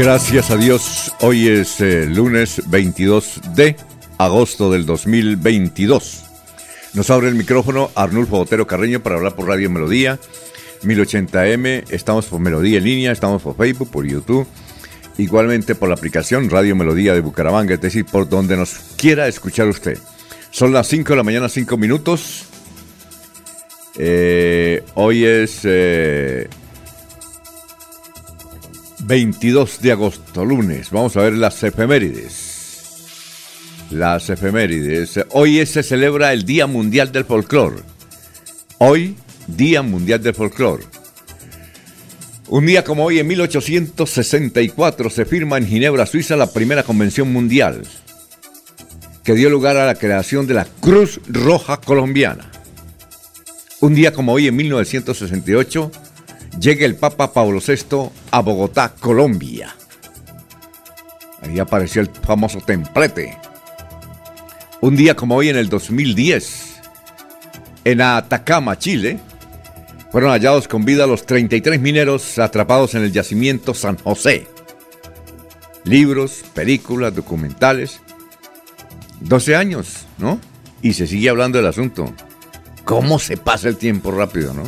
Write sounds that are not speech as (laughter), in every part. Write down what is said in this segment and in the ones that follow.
Gracias a Dios, hoy es eh, lunes 22 de agosto del 2022. Nos abre el micrófono Arnulfo Botero Carreño para hablar por Radio Melodía, 1080M, estamos por Melodía en línea, estamos por Facebook, por YouTube, igualmente por la aplicación Radio Melodía de Bucaramanga, es decir, por donde nos quiera escuchar usted. Son las 5 de la mañana, 5 minutos. Eh, hoy es... Eh, 22 de agosto, lunes. Vamos a ver las efemérides. Las efemérides. Hoy se celebra el Día Mundial del Folclor. Hoy, Día Mundial del Folclor. Un día como hoy, en 1864, se firma en Ginebra, Suiza, la primera convención mundial, que dio lugar a la creación de la Cruz Roja Colombiana. Un día como hoy, en 1968, llega el Papa Pablo VI a Bogotá, Colombia. Ahí apareció el famoso templete. Un día como hoy en el 2010, en Atacama, Chile, fueron hallados con vida los 33 mineros atrapados en el yacimiento San José. Libros, películas, documentales. 12 años, ¿no? Y se sigue hablando del asunto. ¿Cómo se pasa el tiempo rápido, no?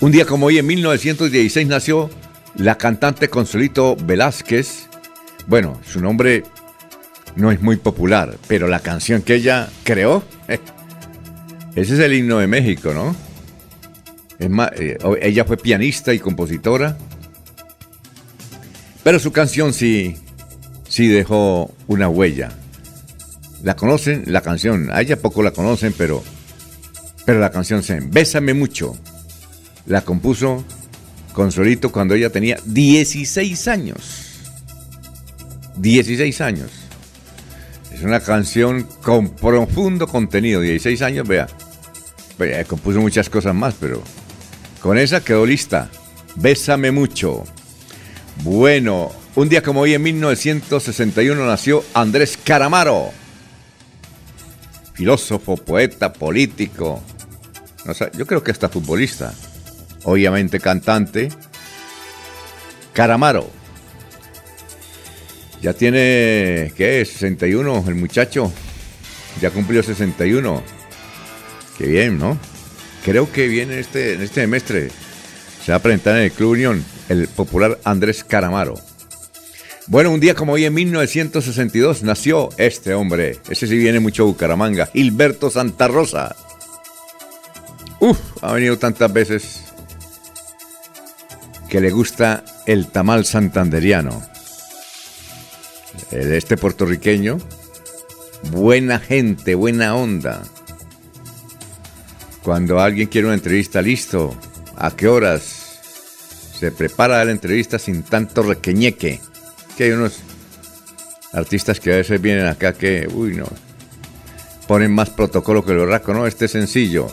Un día como hoy, en 1916, nació la cantante Consolito Velázquez. Bueno, su nombre no es muy popular, pero la canción que ella creó, (laughs) ese es el himno de México, ¿no? Es más, eh, ella fue pianista y compositora, pero su canción sí, sí dejó una huella. La conocen, la canción, a ella poco la conocen, pero, pero la canción se Bésame mucho la compuso Consolito cuando ella tenía 16 años. 16 años. Es una canción con profundo contenido. 16 años, vea. Compuso muchas cosas más, pero con esa quedó lista. Bésame mucho. Bueno, un día como hoy en 1961 nació Andrés Caramaro. Filósofo, poeta, político. Yo creo que hasta futbolista obviamente cantante, Caramaro. Ya tiene, ¿qué es? 61 el muchacho. Ya cumplió 61. Qué bien, ¿no? Creo que viene este, en este semestre. Se va a presentar en el Club Unión el popular Andrés Caramaro. Bueno, un día como hoy en 1962 nació este hombre. Ese sí viene mucho Bucaramanga. Gilberto Santa Rosa. Uf, ha venido tantas veces que le gusta el tamal santanderiano. Este puertorriqueño, buena gente, buena onda. Cuando alguien quiere una entrevista, listo. ¿A qué horas? Se prepara la entrevista sin tanto requeñeque. Que hay unos artistas que a veces vienen acá que, uy, no, ponen más protocolo que el borraco. No, este es sencillo.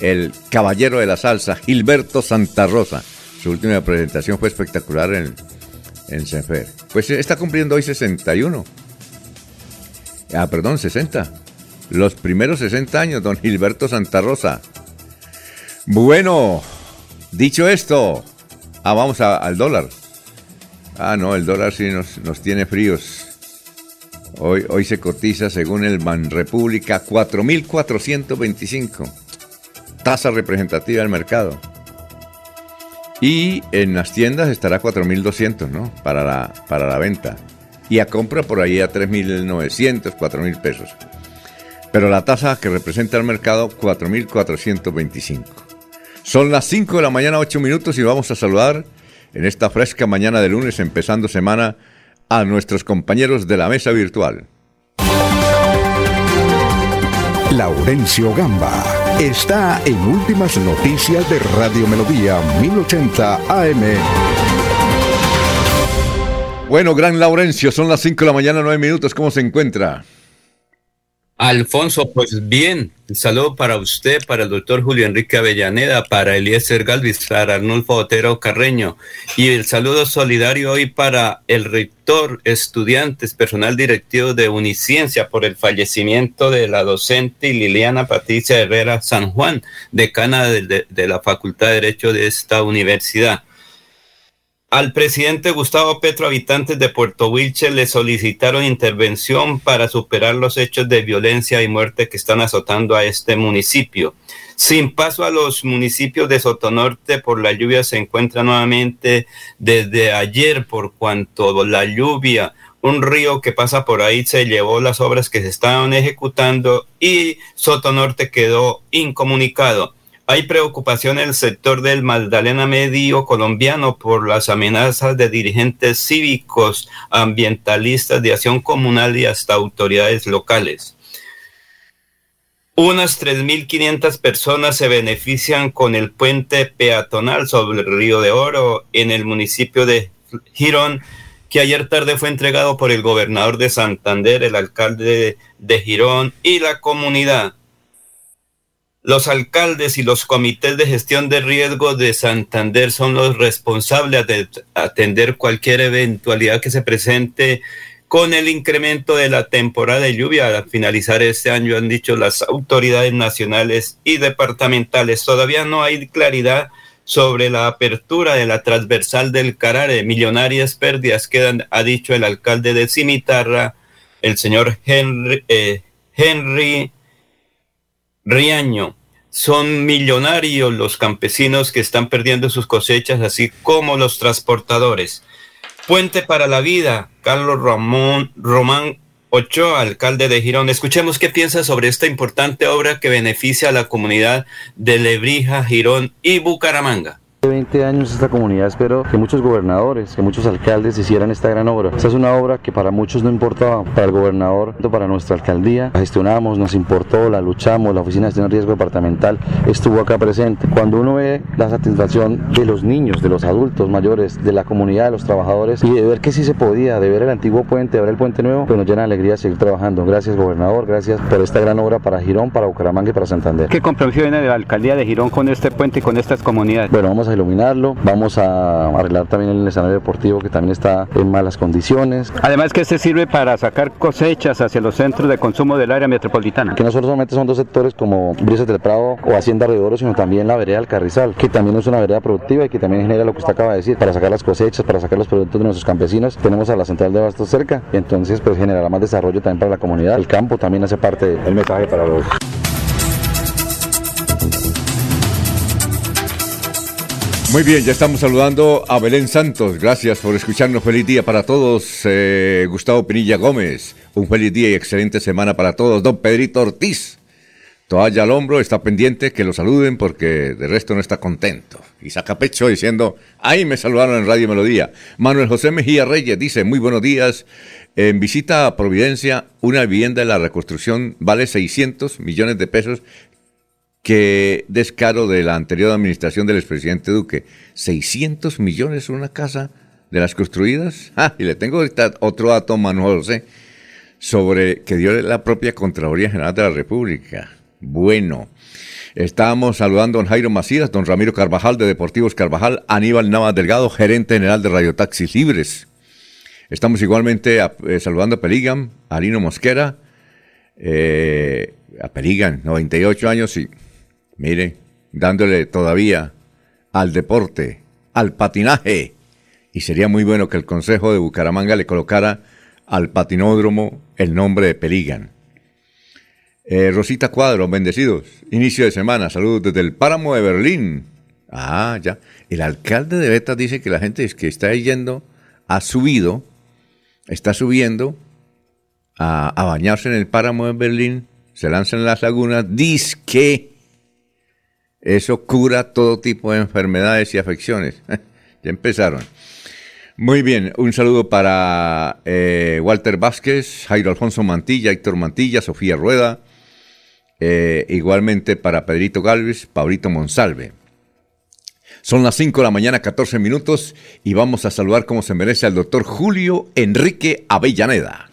El caballero de la salsa, Gilberto Santa Rosa. Su última presentación fue espectacular en, en Senfer. Pues está cumpliendo hoy 61. Ah, perdón, 60. Los primeros 60 años, don Gilberto Santa Rosa. Bueno, dicho esto, ah, vamos al dólar. Ah, no, el dólar sí nos, nos tiene fríos. Hoy, hoy se cotiza según el Banrepública 4.425. Tasa representativa del mercado. Y en las tiendas estará 4.200, ¿no? Para la, para la venta. Y a compra por ahí a 3.900, 4.000 pesos. Pero la tasa que representa el mercado, 4.425. Son las 5 de la mañana, 8 minutos y vamos a saludar en esta fresca mañana de lunes, empezando semana, a nuestros compañeros de la mesa virtual. Laurencio Gamba está en Últimas Noticias de Radio Melodía 1080 AM. Bueno, gran Laurencio, son las 5 de la mañana, 9 minutos, ¿cómo se encuentra? Alfonso, pues bien, un saludo para usted, para el doctor Julio Enrique Avellaneda, para Eliezer Galvis, para Arnulfo Otero Carreño y el saludo solidario hoy para el rector, estudiantes, personal directivo de Uniciencia por el fallecimiento de la docente Liliana Patricia Herrera San Juan, decana de, de la Facultad de Derecho de esta universidad. Al presidente Gustavo Petro, habitantes de Puerto Wilche le solicitaron intervención para superar los hechos de violencia y muerte que están azotando a este municipio. Sin paso a los municipios de Sotonorte por la lluvia se encuentra nuevamente desde ayer por cuanto la lluvia, un río que pasa por ahí se llevó las obras que se estaban ejecutando y Sotonorte quedó incomunicado. Hay preocupación en el sector del Magdalena Medio colombiano por las amenazas de dirigentes cívicos, ambientalistas de acción comunal y hasta autoridades locales. Unas 3.500 personas se benefician con el puente peatonal sobre el Río de Oro en el municipio de Girón, que ayer tarde fue entregado por el gobernador de Santander, el alcalde de Girón y la comunidad. Los alcaldes y los comités de gestión de riesgo de Santander son los responsables de atender cualquier eventualidad que se presente con el incremento de la temporada de lluvia al finalizar este año, han dicho las autoridades nacionales y departamentales. Todavía no hay claridad sobre la apertura de la transversal del Carare. Millonarias pérdidas quedan, ha dicho el alcalde de Cimitarra, el señor Henry, eh, Henry Riaño. Son millonarios los campesinos que están perdiendo sus cosechas, así como los transportadores. Puente para la vida, Carlos Ramón Román Ochoa, alcalde de Girón. Escuchemos qué piensa sobre esta importante obra que beneficia a la comunidad de Lebrija, Girón y Bucaramanga. 20 años esta comunidad espero que muchos gobernadores, que muchos alcaldes hicieran esta gran obra. Esta es una obra que para muchos no importaba, para el gobernador, para nuestra alcaldía, la gestionamos, nos importó, la luchamos, la Oficina de Gestión de Riesgo Departamental estuvo acá presente. Cuando uno ve la satisfacción de los niños, de los adultos mayores, de la comunidad, de los trabajadores y de ver que sí se podía, de ver el antiguo puente, de ver el puente nuevo, pues nos llena de alegría seguir trabajando. Gracias gobernador, gracias por esta gran obra para Girón, para Bucaramanga y para Santander. ¿Qué compromiso viene de la alcaldía de Girón con este puente y con estas comunidades? Bueno, vamos a vamos a arreglar también el escenario deportivo que también está en malas condiciones. Además que este sirve para sacar cosechas hacia los centros de consumo del área metropolitana. Que no solamente son dos sectores como Brisas del Prado o Hacienda Río sino también la vereda del Carrizal, que también es una vereda productiva y que también genera lo que usted acaba de decir, para sacar las cosechas, para sacar los productos de nuestros campesinos. Tenemos a la central de abastos cerca y entonces pues generará más desarrollo también para la comunidad. El campo también hace parte del mensaje para los Muy bien, ya estamos saludando a Belén Santos. Gracias por escucharnos. Feliz día para todos. Eh, Gustavo Pinilla Gómez. Un feliz día y excelente semana para todos. Don Pedrito Ortiz. Toalla al hombro, está pendiente que lo saluden porque de resto no está contento. Y saca pecho diciendo, ahí me saludaron en Radio Melodía. Manuel José Mejía Reyes dice, muy buenos días. En visita a Providencia, una vivienda de la reconstrucción vale 600 millones de pesos Qué descaro de la anterior administración del expresidente Duque. 600 millones una casa de las construidas. Ah, y le tengo otro dato, Manuel José, sobre que dio la propia Contraloría General de la República. Bueno, estábamos saludando a don Jairo Macías, don Ramiro Carvajal de Deportivos Carvajal, Aníbal Navas Delgado, gerente general de Radio Taxis Libres. Estamos igualmente eh, saludando a Peligam, a Mosquera, eh, a Peligan, 98 años y Mire, dándole todavía al deporte, al patinaje. Y sería muy bueno que el Consejo de Bucaramanga le colocara al patinódromo el nombre de Peligan. Eh, Rosita Cuadro, bendecidos. Inicio de semana, saludos desde el Páramo de Berlín. Ah, ya. El alcalde de Betas dice que la gente es que está yendo, ha subido, está subiendo a, bañarse en el Páramo de Berlín, se lanzan las lagunas, dice que eso cura todo tipo de enfermedades y afecciones. (laughs) ya empezaron. Muy bien, un saludo para eh, Walter Vázquez, Jairo Alfonso Mantilla, Héctor Mantilla, Sofía Rueda, eh, igualmente para Pedrito Galvez, Paulito Monsalve. Son las 5 de la mañana, 14 minutos, y vamos a saludar como se merece al doctor Julio Enrique Avellaneda.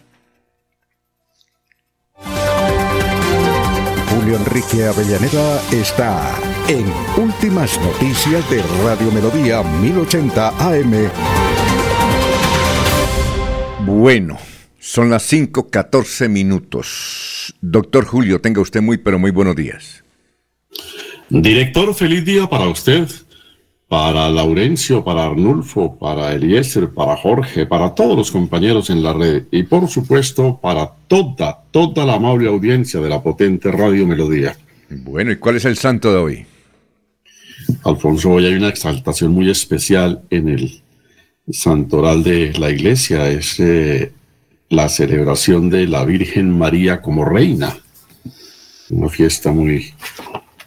Julio Enrique Avellaneda está en Últimas Noticias de Radio Melodía 1080 AM. Bueno, son las 5.14 minutos. Doctor Julio, tenga usted muy, pero muy buenos días. Director, feliz día para usted, para Laurencio, para Arnulfo, para Eliezer, para Jorge, para todos los compañeros en la red y por supuesto para toda, toda la amable audiencia de la potente Radio Melodía. Bueno, ¿y cuál es el santo de hoy? Alfonso, hoy hay una exaltación muy especial en el santoral de la iglesia, es eh, la celebración de la Virgen María como reina, una fiesta muy,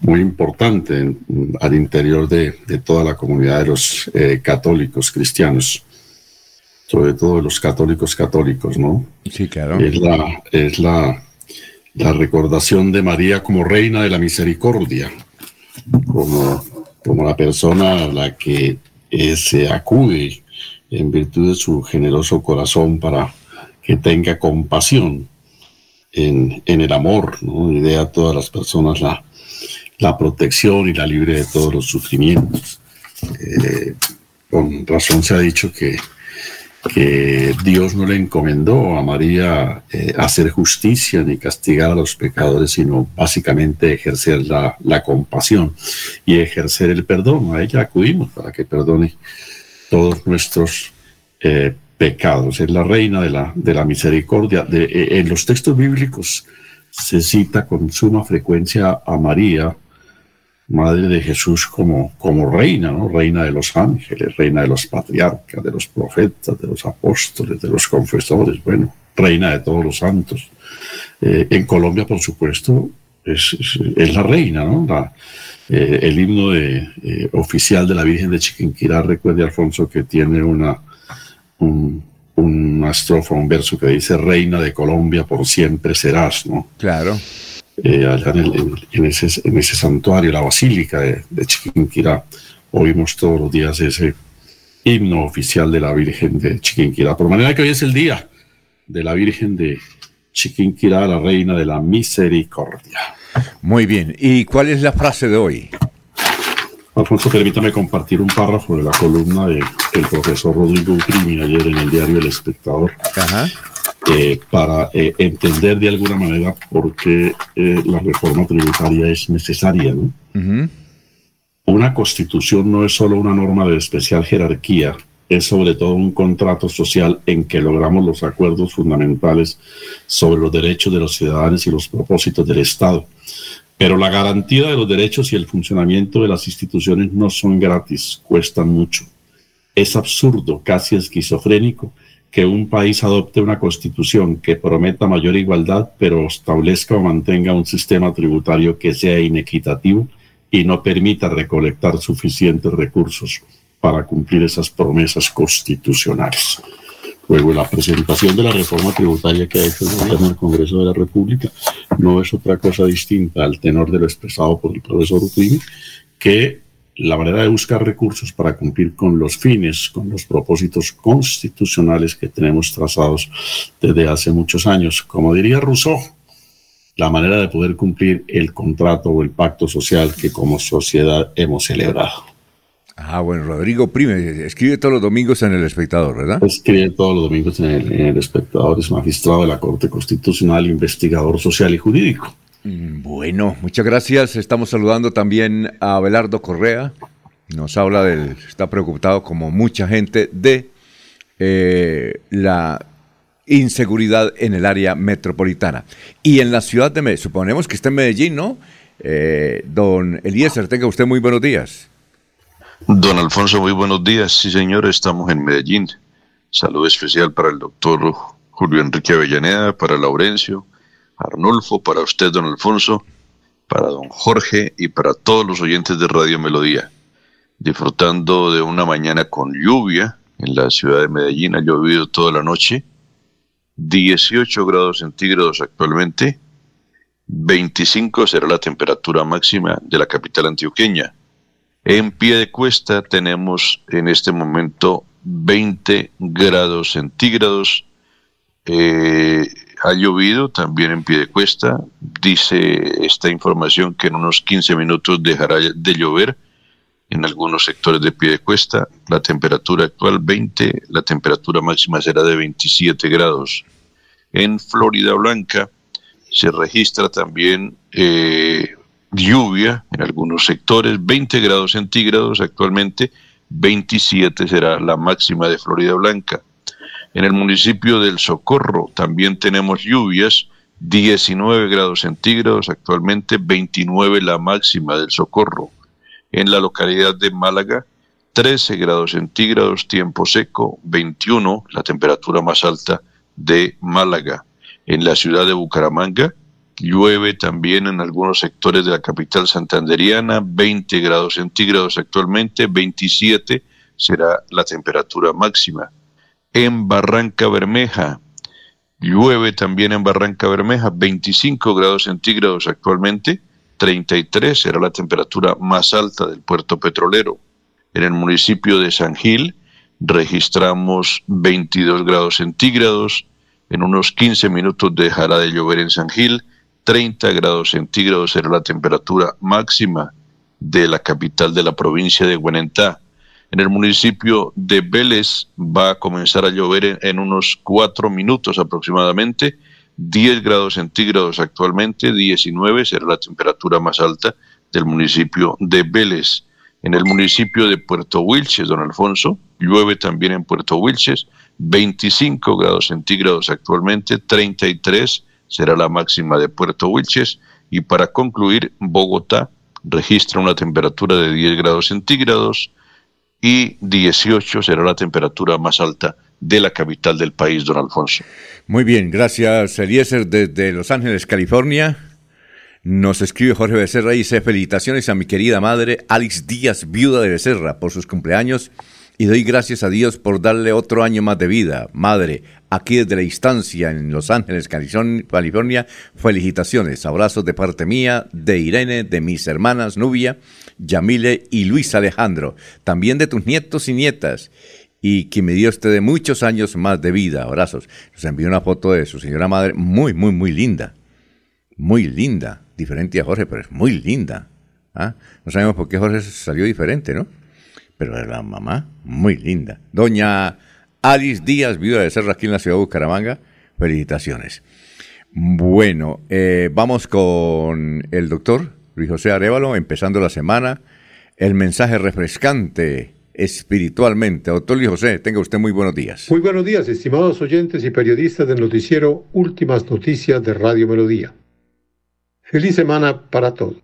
muy importante al interior de, toda la comunidad de los eh, católicos cristianos, sobre todo de los católicos católicos, ¿no? Sí, claro. Es la, es la, la recordación de María como reina de la misericordia, como como la persona a la que eh, se acude en virtud de su generoso corazón para que tenga compasión en, el amor, y dé a todas las personas la, la protección y la libre de todos los sufrimientos. Eh, con razón se ha dicho que que Dios no le encomendó a María eh, hacer justicia ni castigar a los pecadores, sino básicamente ejercer la, compasión y ejercer el perdón. A ella acudimos para que perdone todos nuestros eh, pecados. Es la reina de la, de la misericordia. De, eh, en los textos bíblicos se cita con suma frecuencia a María Madre de Jesús como, como reina, ¿no? Reina de los ángeles, reina de los patriarcas, de los profetas, de los apóstoles, de los confesores, bueno, reina de todos los santos. Eh, en Colombia, por supuesto, es, la reina, ¿no? Eh, el himno de, eh, oficial de la Virgen de Chiquinquirá, recuerde Alfonso, que tiene una, una estrofa, un verso que dice, Reina de Colombia, por siempre serás, ¿no? Claro. Eh, allá en, ese, en, ese, santuario, la basílica de, Chiquinquirá, oímos todos los días ese himno oficial de la Virgen de Chiquinquirá. Por manera que hoy es el día de la Virgen de Chiquinquirá, la Reina de la Misericordia. Muy bien, ¿y cuál es la frase de hoy? Alfonso, permítame compartir un párrafo de la columna del profesor Rodrigo Utrimi ayer en el diario El Espectador. Ajá. Eh, para eh, entender de alguna manera por qué eh, la reforma tributaria es necesaria. Una constitución no es solo una norma de especial jerarquía, es sobre todo un contrato social en que logramos los acuerdos fundamentales sobre los derechos de los ciudadanos y los propósitos del Estado. Pero la garantía de los derechos y el funcionamiento de las instituciones no son gratis, cuestan mucho. Es absurdo, casi esquizofrénico, que un país adopte una constitución que prometa mayor igualdad, pero establezca o mantenga un sistema tributario que sea inequitativo y no permita recolectar suficientes recursos para cumplir esas promesas constitucionales. Luego, la presentación de la reforma tributaria que ha hecho el gobierno del Congreso de la República no es otra cosa distinta al tenor de lo expresado por el profesor Utrimi, que la manera de buscar recursos para cumplir con los fines, con los propósitos constitucionales que tenemos trazados desde hace muchos años. Como diría Rousseau, la manera de poder cumplir el contrato o el pacto social que como sociedad hemos celebrado. Ah, bueno, Rodrigo Prime, escribe todos los domingos en El Espectador, ¿verdad? Escribe todos los domingos en El, en el Espectador, es magistrado de la Corte Constitucional, investigador social y jurídico. Mm, bueno, muchas gracias. Estamos saludando también a Abelardo Correa. Nos habla del, está preocupado como mucha gente de eh, la inseguridad en el área metropolitana. Y en la ciudad de Medellín, suponemos que está en Medellín, ¿no? Eh, don Eliezer, tenga usted muy buenos días. Don Alfonso, muy buenos días. Sí, señor, estamos en Medellín. Saludo especial para el doctor Julio Enrique Avellaneda, para Laurencio, Arnulfo, para usted, don Alfonso, para don Jorge y para todos los oyentes de Radio Melodía. Disfrutando de una mañana con lluvia en la ciudad de Medellín, ha llovido toda la noche, 18 grados centígrados actualmente, 25 será la temperatura máxima de la capital antioqueña. En pie de cuesta tenemos en este momento 20 grados centígrados. Eh, ha llovido también en pie de cuesta. Dice esta información que en unos 15 minutos dejará de llover en algunos sectores de pie de cuesta. La temperatura actual 20, la temperatura máxima será de 27 grados. En Florida Blanca se registra también eh, lluvia en algunos sectores, 20 grados centígrados actualmente, 27 será la máxima de Florida Blanca. En el municipio del Socorro también tenemos lluvias, 19 grados centígrados actualmente, 29 la máxima del Socorro. En la localidad de Málaga, 13 grados centígrados, tiempo seco, 21 la temperatura más alta de Málaga. En la ciudad de Bucaramanga, llueve también en algunos sectores de la capital santanderiana, 20 grados centígrados actualmente, 27 será la temperatura máxima. En Barranca Bermeja, llueve también en Barranca Bermeja, 25 grados centígrados actualmente, 33 será la temperatura más alta del puerto petrolero. En el municipio de San Gil registramos 22 grados centígrados, en unos 15 minutos dejará de llover en San Gil, 30 grados centígrados será la temperatura máxima de la capital de la provincia de Guanentá. En el municipio de Vélez va a comenzar a llover en, unos 4 minutos aproximadamente, 10 grados centígrados actualmente, 19 será la temperatura más alta del municipio de Vélez. En el municipio de Puerto Wilches, don Alfonso, llueve también en Puerto Wilches, 25 grados centígrados actualmente, 33 será la máxima de Puerto Wilches. Y para concluir, Bogotá registra una temperatura de 10 grados centígrados y 18 será la temperatura más alta de la capital del país, don Alfonso. Muy bien, gracias Eliezer desde Los Ángeles, California. Nos escribe Jorge Becerra y dice felicitaciones a mi querida madre Alex Díaz, viuda de Becerra, por sus cumpleaños y doy gracias a Dios por darle otro año más de vida. Madre, aquí desde la instancia en Los Ángeles, California, felicitaciones, abrazos de parte mía, de Irene, de mis hermanas Nubia, Yamile y Luis Alejandro, también de tus nietos y nietas, y que me dio usted de muchos años más de vida. Abrazos. Nos envió una foto de su señora madre, muy, muy, muy linda. Muy linda. Diferente a Jorge, pero es muy linda. ¿Ah? No sabemos por qué Jorge salió diferente, ¿no? pero la mamá, muy linda. Doña Alice Díaz, viuda de Serra aquí en la ciudad de Bucaramanga, felicitaciones. Bueno, eh, vamos con el doctor Luis José Arevalo, empezando la semana. El mensaje refrescante espiritualmente. Doctor Luis José, tenga usted muy buenos días. Muy buenos días, estimados oyentes y periodistas del noticiero Últimas Noticias de Radio Melodía. Feliz semana para todos.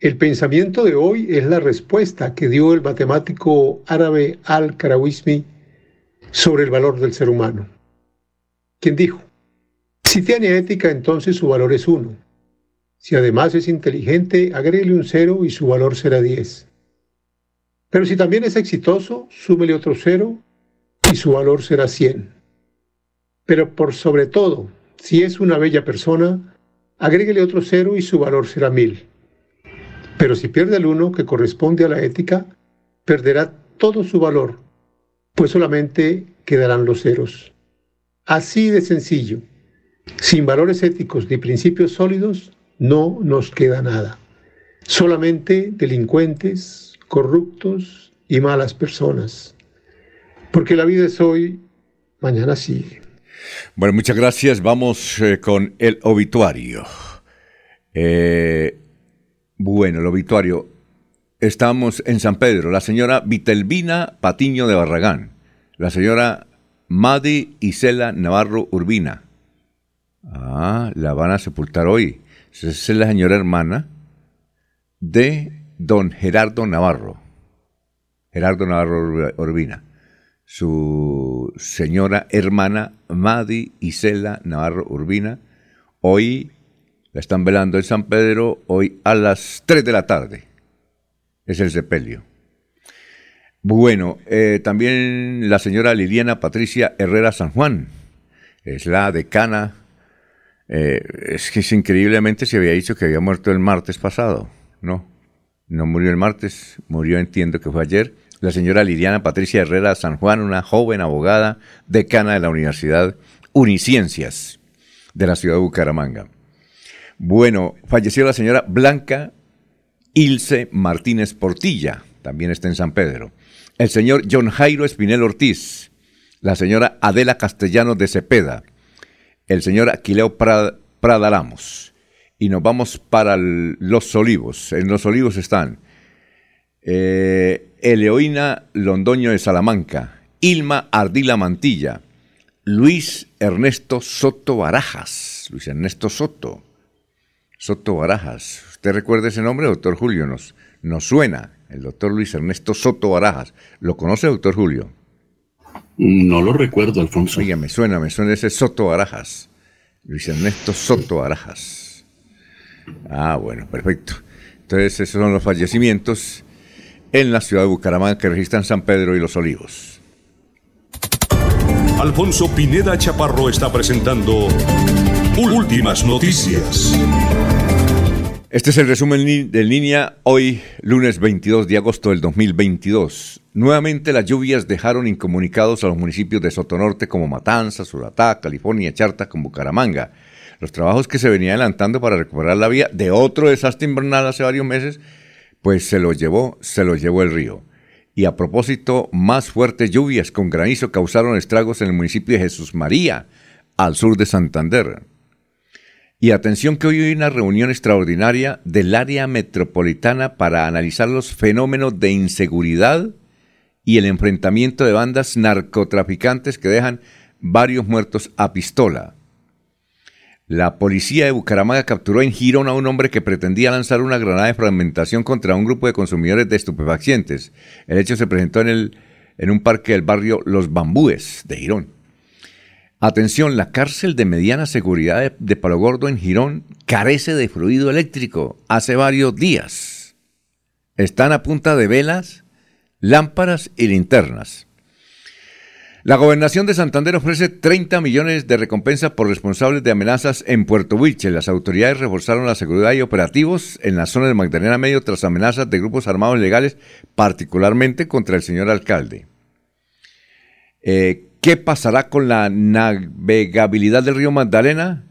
El pensamiento de hoy es la respuesta que dio el matemático árabe Al-Karawismi sobre el valor del ser humano. Quien dijo, si tiene ética, entonces su valor es uno. Si además es inteligente, agréguele un cero y su valor será diez. Pero si también es exitoso, súmele otro cero y su valor será cien. Pero por sobre todo, si es una bella persona, agréguele otro cero y su valor será mil. Pero si pierde el uno que corresponde a la ética, perderá todo su valor, pues solamente quedarán los ceros. Así de sencillo. Sin valores éticos ni principios sólidos, no nos queda nada. Solamente delincuentes, corruptos y malas personas. Porque la vida es hoy, mañana sigue. Bueno, muchas gracias. Vamos eh, con el obituario. Eh, bueno, el obituario. Estamos en San Pedro. La señora Vitelvina Patiño de Barragán. La señora Madi Isela Navarro Urbina. Ah, la van a sepultar hoy. Esa es la señora hermana de don Gerardo Navarro. Gerardo Navarro Urbina. Su señora hermana Madi Isela Navarro Urbina. Hoy la están velando en San Pedro, hoy a las 3 de la tarde. Es el sepelio. Bueno, eh, también la señora Liliana Patricia Herrera San Juan. Es la decana eh, es que increíblemente se había dicho que había muerto el martes pasado. No, no murió el martes, murió, entiendo que fue ayer. La señora Liliana Patricia Herrera San Juan, una joven abogada, decana de la Universidad Uniciencias de la ciudad de Bucaramanga. Bueno, falleció la señora Blanca Ilse Martínez Portilla, también está en San Pedro. El señor John Jairo Espinel Ortiz, la señora Adela Castellano de Cepeda, el señor Aquileo Prada, Lamos. Y nos vamos para Los Olivos. En Los Olivos están eh, Eleoína Londoño de Salamanca, Ilma Ardila Mantilla, Luis Ernesto Soto Barajas. Luis Ernesto Soto. Soto Barajas. ¿Usted recuerda ese nombre, doctor Julio? Nos, nos suena. El doctor Luis Ernesto Soto Barajas. ¿Lo conoce, doctor Julio? No lo recuerdo, Alfonso. Oiga, me suena, me suena ese Soto Barajas. Luis Ernesto Soto Barajas. Ah, bueno, perfecto. Entonces, esos son los fallecimientos en la ciudad de Bucaramanga que registran San Pedro y Los Olivos. Alfonso Pineda Chaparro está presentando Últimas Noticias. Este es el resumen de línea hoy, lunes 22 de agosto del 2022. Nuevamente las lluvias dejaron incomunicados a los municipios de Sotonorte como Matanzas, Suratá, California, Charta con Bucaramanga. Los trabajos que se venían adelantando para recuperar la vía de otro desastre invernal hace varios meses, pues se los llevó, se los llevó el río. Y a propósito, más fuertes lluvias con granizo causaron estragos en el municipio de Jesús María, al sur de Santander. Y atención que hoy hay una reunión extraordinaria del área metropolitana para analizar los fenómenos de inseguridad y el enfrentamiento de bandas narcotraficantes que dejan varios muertos a pistola. La policía de Bucaramanga capturó en Girón a un hombre que pretendía lanzar una granada de fragmentación contra un grupo de consumidores de estupefacientes. El hecho se presentó en, el, en un parque del barrio Los Bambúes de Girón. Atención, la cárcel de mediana seguridad de, Palo Gordo en Girón carece de fluido eléctrico hace varios días. Están a punta de velas, lámparas y linternas. La gobernación de Santander ofrece 30 millones de recompensa por responsables de amenazas en Puerto Wilche. Las autoridades reforzaron la seguridad y operativos en la zona de Magdalena Medio tras amenazas de grupos armados ilegales, particularmente contra el señor alcalde. Eh, ¿Qué pasará con la navegabilidad del río Magdalena?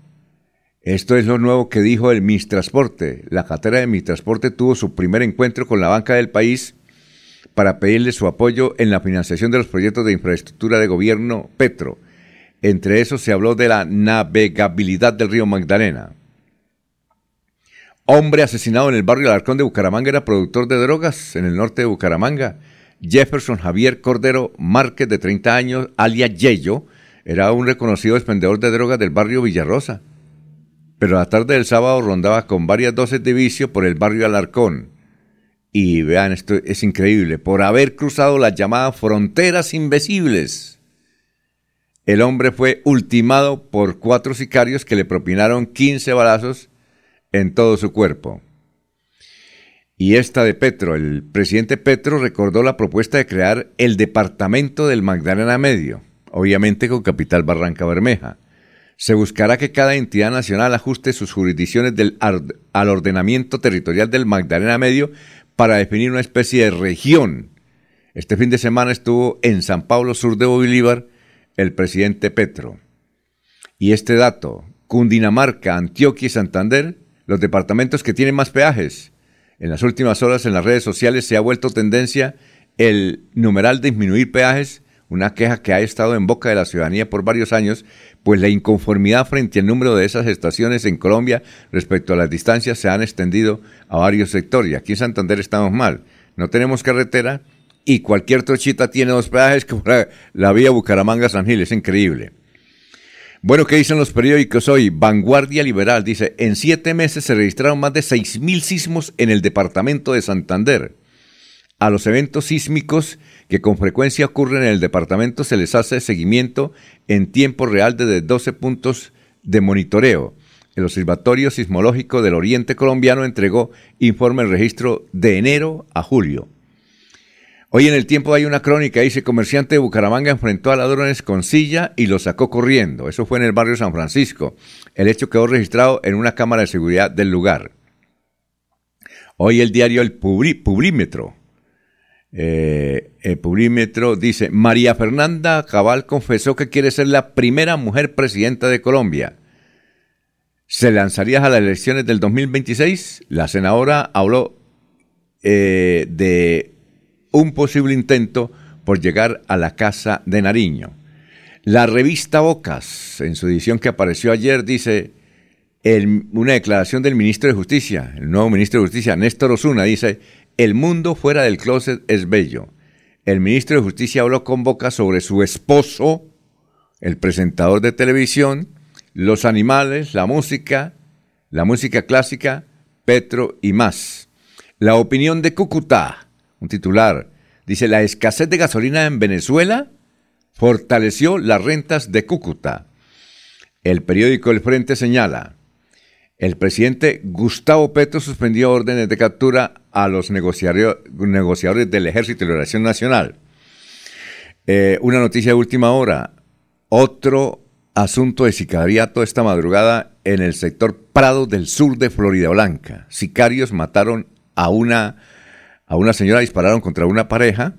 Esto es lo nuevo que dijo el Transporte. La cartera de Transporte tuvo su primer encuentro con la banca del país para pedirle su apoyo en la financiación de los proyectos de infraestructura de gobierno Petro. Entre esos se habló de la navegabilidad del río Magdalena. Hombre asesinado en el barrio Alarcón de Bucaramanga era productor de drogas en el norte de Bucaramanga. Jefferson Javier Cordero Márquez, de 30 años, alias Yello, era un reconocido expendedor de drogas del barrio Villarrosa. Pero la tarde del sábado rondaba con varias dosis de vicio por el barrio Alarcón. Y vean, esto es increíble, por haber cruzado las llamadas fronteras invisibles. El hombre fue ultimado por cuatro sicarios que le propinaron 15 balazos en todo su cuerpo y esta de Petro. El presidente Petro recordó la propuesta de crear el Departamento del Magdalena Medio, obviamente con capital Barranca Bermeja. Se buscará que cada entidad nacional ajuste sus jurisdicciones del, al ordenamiento territorial del Magdalena Medio para definir una especie de región. Este fin de semana estuvo en San Pablo, sur de Bolívar, el presidente Petro. Y este dato, Cundinamarca, Antioquia y Santander, los departamentos que tienen más peajes, en las últimas horas en las redes sociales se ha vuelto tendencia el numeral de disminuir peajes, una queja que ha estado en boca de la ciudadanía por varios años, pues la inconformidad frente al número de esas estaciones en Colombia respecto a las distancias se han extendido a varios sectores. Y aquí en Santander estamos mal. No tenemos carretera y cualquier trochita tiene dos peajes como la, vía Bucaramanga-San Gil, es increíble. Bueno, ¿qué dicen los periódicos hoy? Vanguardia Liberal dice, en siete meses se registraron más de 6.000 sismos en el departamento de Santander. A los eventos sísmicos que con frecuencia ocurren en el departamento se les hace seguimiento en tiempo real desde 12 puntos de monitoreo. El Observatorio Sismológico del Oriente Colombiano entregó informe del registro de enero a julio. Hoy en el tiempo hay una crónica, dice, comerciante de Bucaramanga enfrentó a ladrones con silla y lo sacó corriendo. Eso fue en el barrio San Francisco. El hecho quedó registrado en una cámara de seguridad del lugar. Hoy el diario El Pubrímetro. Eh, el Pubrímetro dice, María Fernanda Cabal confesó que quiere ser la primera mujer presidenta de Colombia. ¿Se lanzaría a las elecciones del 2026? La senadora habló eh, de un posible intento por llegar a la Casa de Nariño. La revista Bocas, en su edición que apareció ayer, dice una declaración del ministro de Justicia, el nuevo ministro de Justicia, Néstor Osuna, dice, el mundo fuera del closet es bello. El ministro de Justicia habló con Bocas sobre su esposo, el presentador de televisión, los animales, la música, la música clásica, Petro y más. La opinión de Cúcuta, un titular. Dice, la escasez de gasolina en Venezuela fortaleció las rentas de Cúcuta. El periódico El Frente señala, el presidente Gustavo Petro suspendió órdenes de captura a los negociadores del Ejército y la Nación Nacional. Eh, una noticia de última hora. Otro asunto de sicariato esta madrugada en el sector Prado del sur de Florida Blanca. Sicarios mataron a una a una señora dispararon contra una pareja,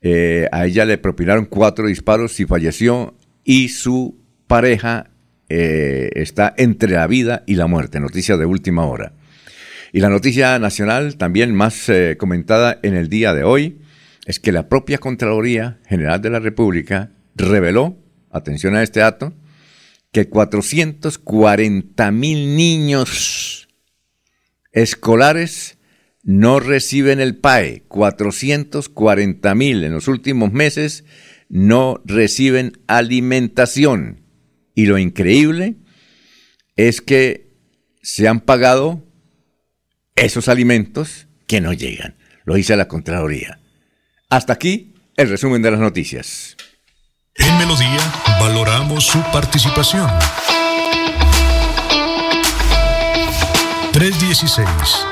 eh, a ella le propinaron cuatro disparos y falleció y su pareja eh, está entre la vida y la muerte, noticia de última hora. Y la noticia nacional, también más eh, comentada en el día de hoy, es que la propia Contraloría General de la República reveló, atención a este dato, que 440 mil niños escolares no reciben el PAE. 440 mil en los últimos meses no reciben alimentación. Y lo increíble es que se han pagado esos alimentos que no llegan. Lo dice la Contraloría. Hasta aquí el resumen de las noticias. En Melodía valoramos su participación. 316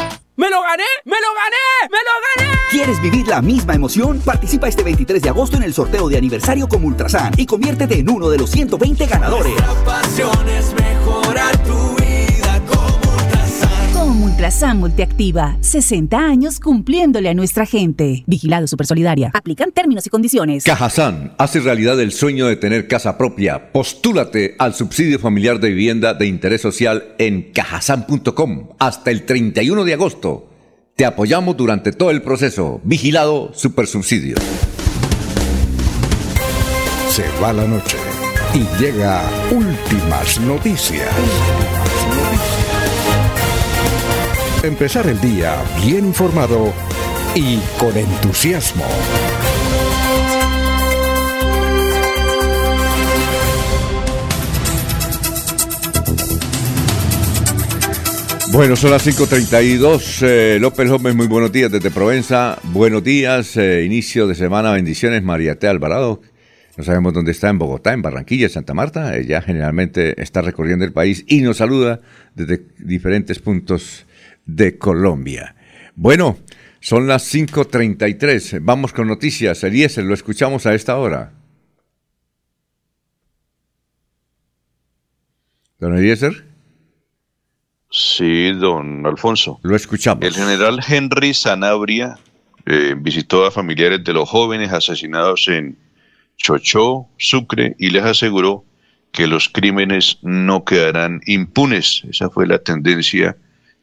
¡Me lo gané! ¡Me lo gané! ¡Me lo gané! ¿Quieres vivir la misma emoción? Participa este 23 de agosto en el sorteo de aniversario con Ultrasan y conviértete en uno de los 120 ganadores. pasión es mejorar tu Ultrasan Multiactiva, 60 años cumpliéndole a nuestra gente. Vigilado Supersolidaria. Aplican términos y condiciones. Cajazán hace realidad el sueño de tener casa propia. Postúlate al subsidio familiar de vivienda de interés social en cajazán.com hasta el 31 de agosto. Te apoyamos durante todo el proceso. Vigilado Supersubsidio. Se va la noche y llega últimas noticias empezar el día bien informado y con entusiasmo. Bueno, son las 5.32. Eh, López López, muy buenos días desde Provenza. Buenos días, eh, inicio de semana, bendiciones. María T. Alvarado, no sabemos dónde está, en Bogotá, en Barranquilla, en Santa Marta. Ella generalmente está recorriendo el país y nos saluda desde diferentes puntos de Colombia. Bueno, son las 5.33. Vamos con noticias. Eliezer, lo escuchamos a esta hora. Don Eliezer. Sí, don Alfonso. Lo escuchamos. El general Henry Sanabria eh, visitó a familiares de los jóvenes asesinados en Chochó, Sucre, y les aseguró que los crímenes no quedarán impunes. Esa fue la tendencia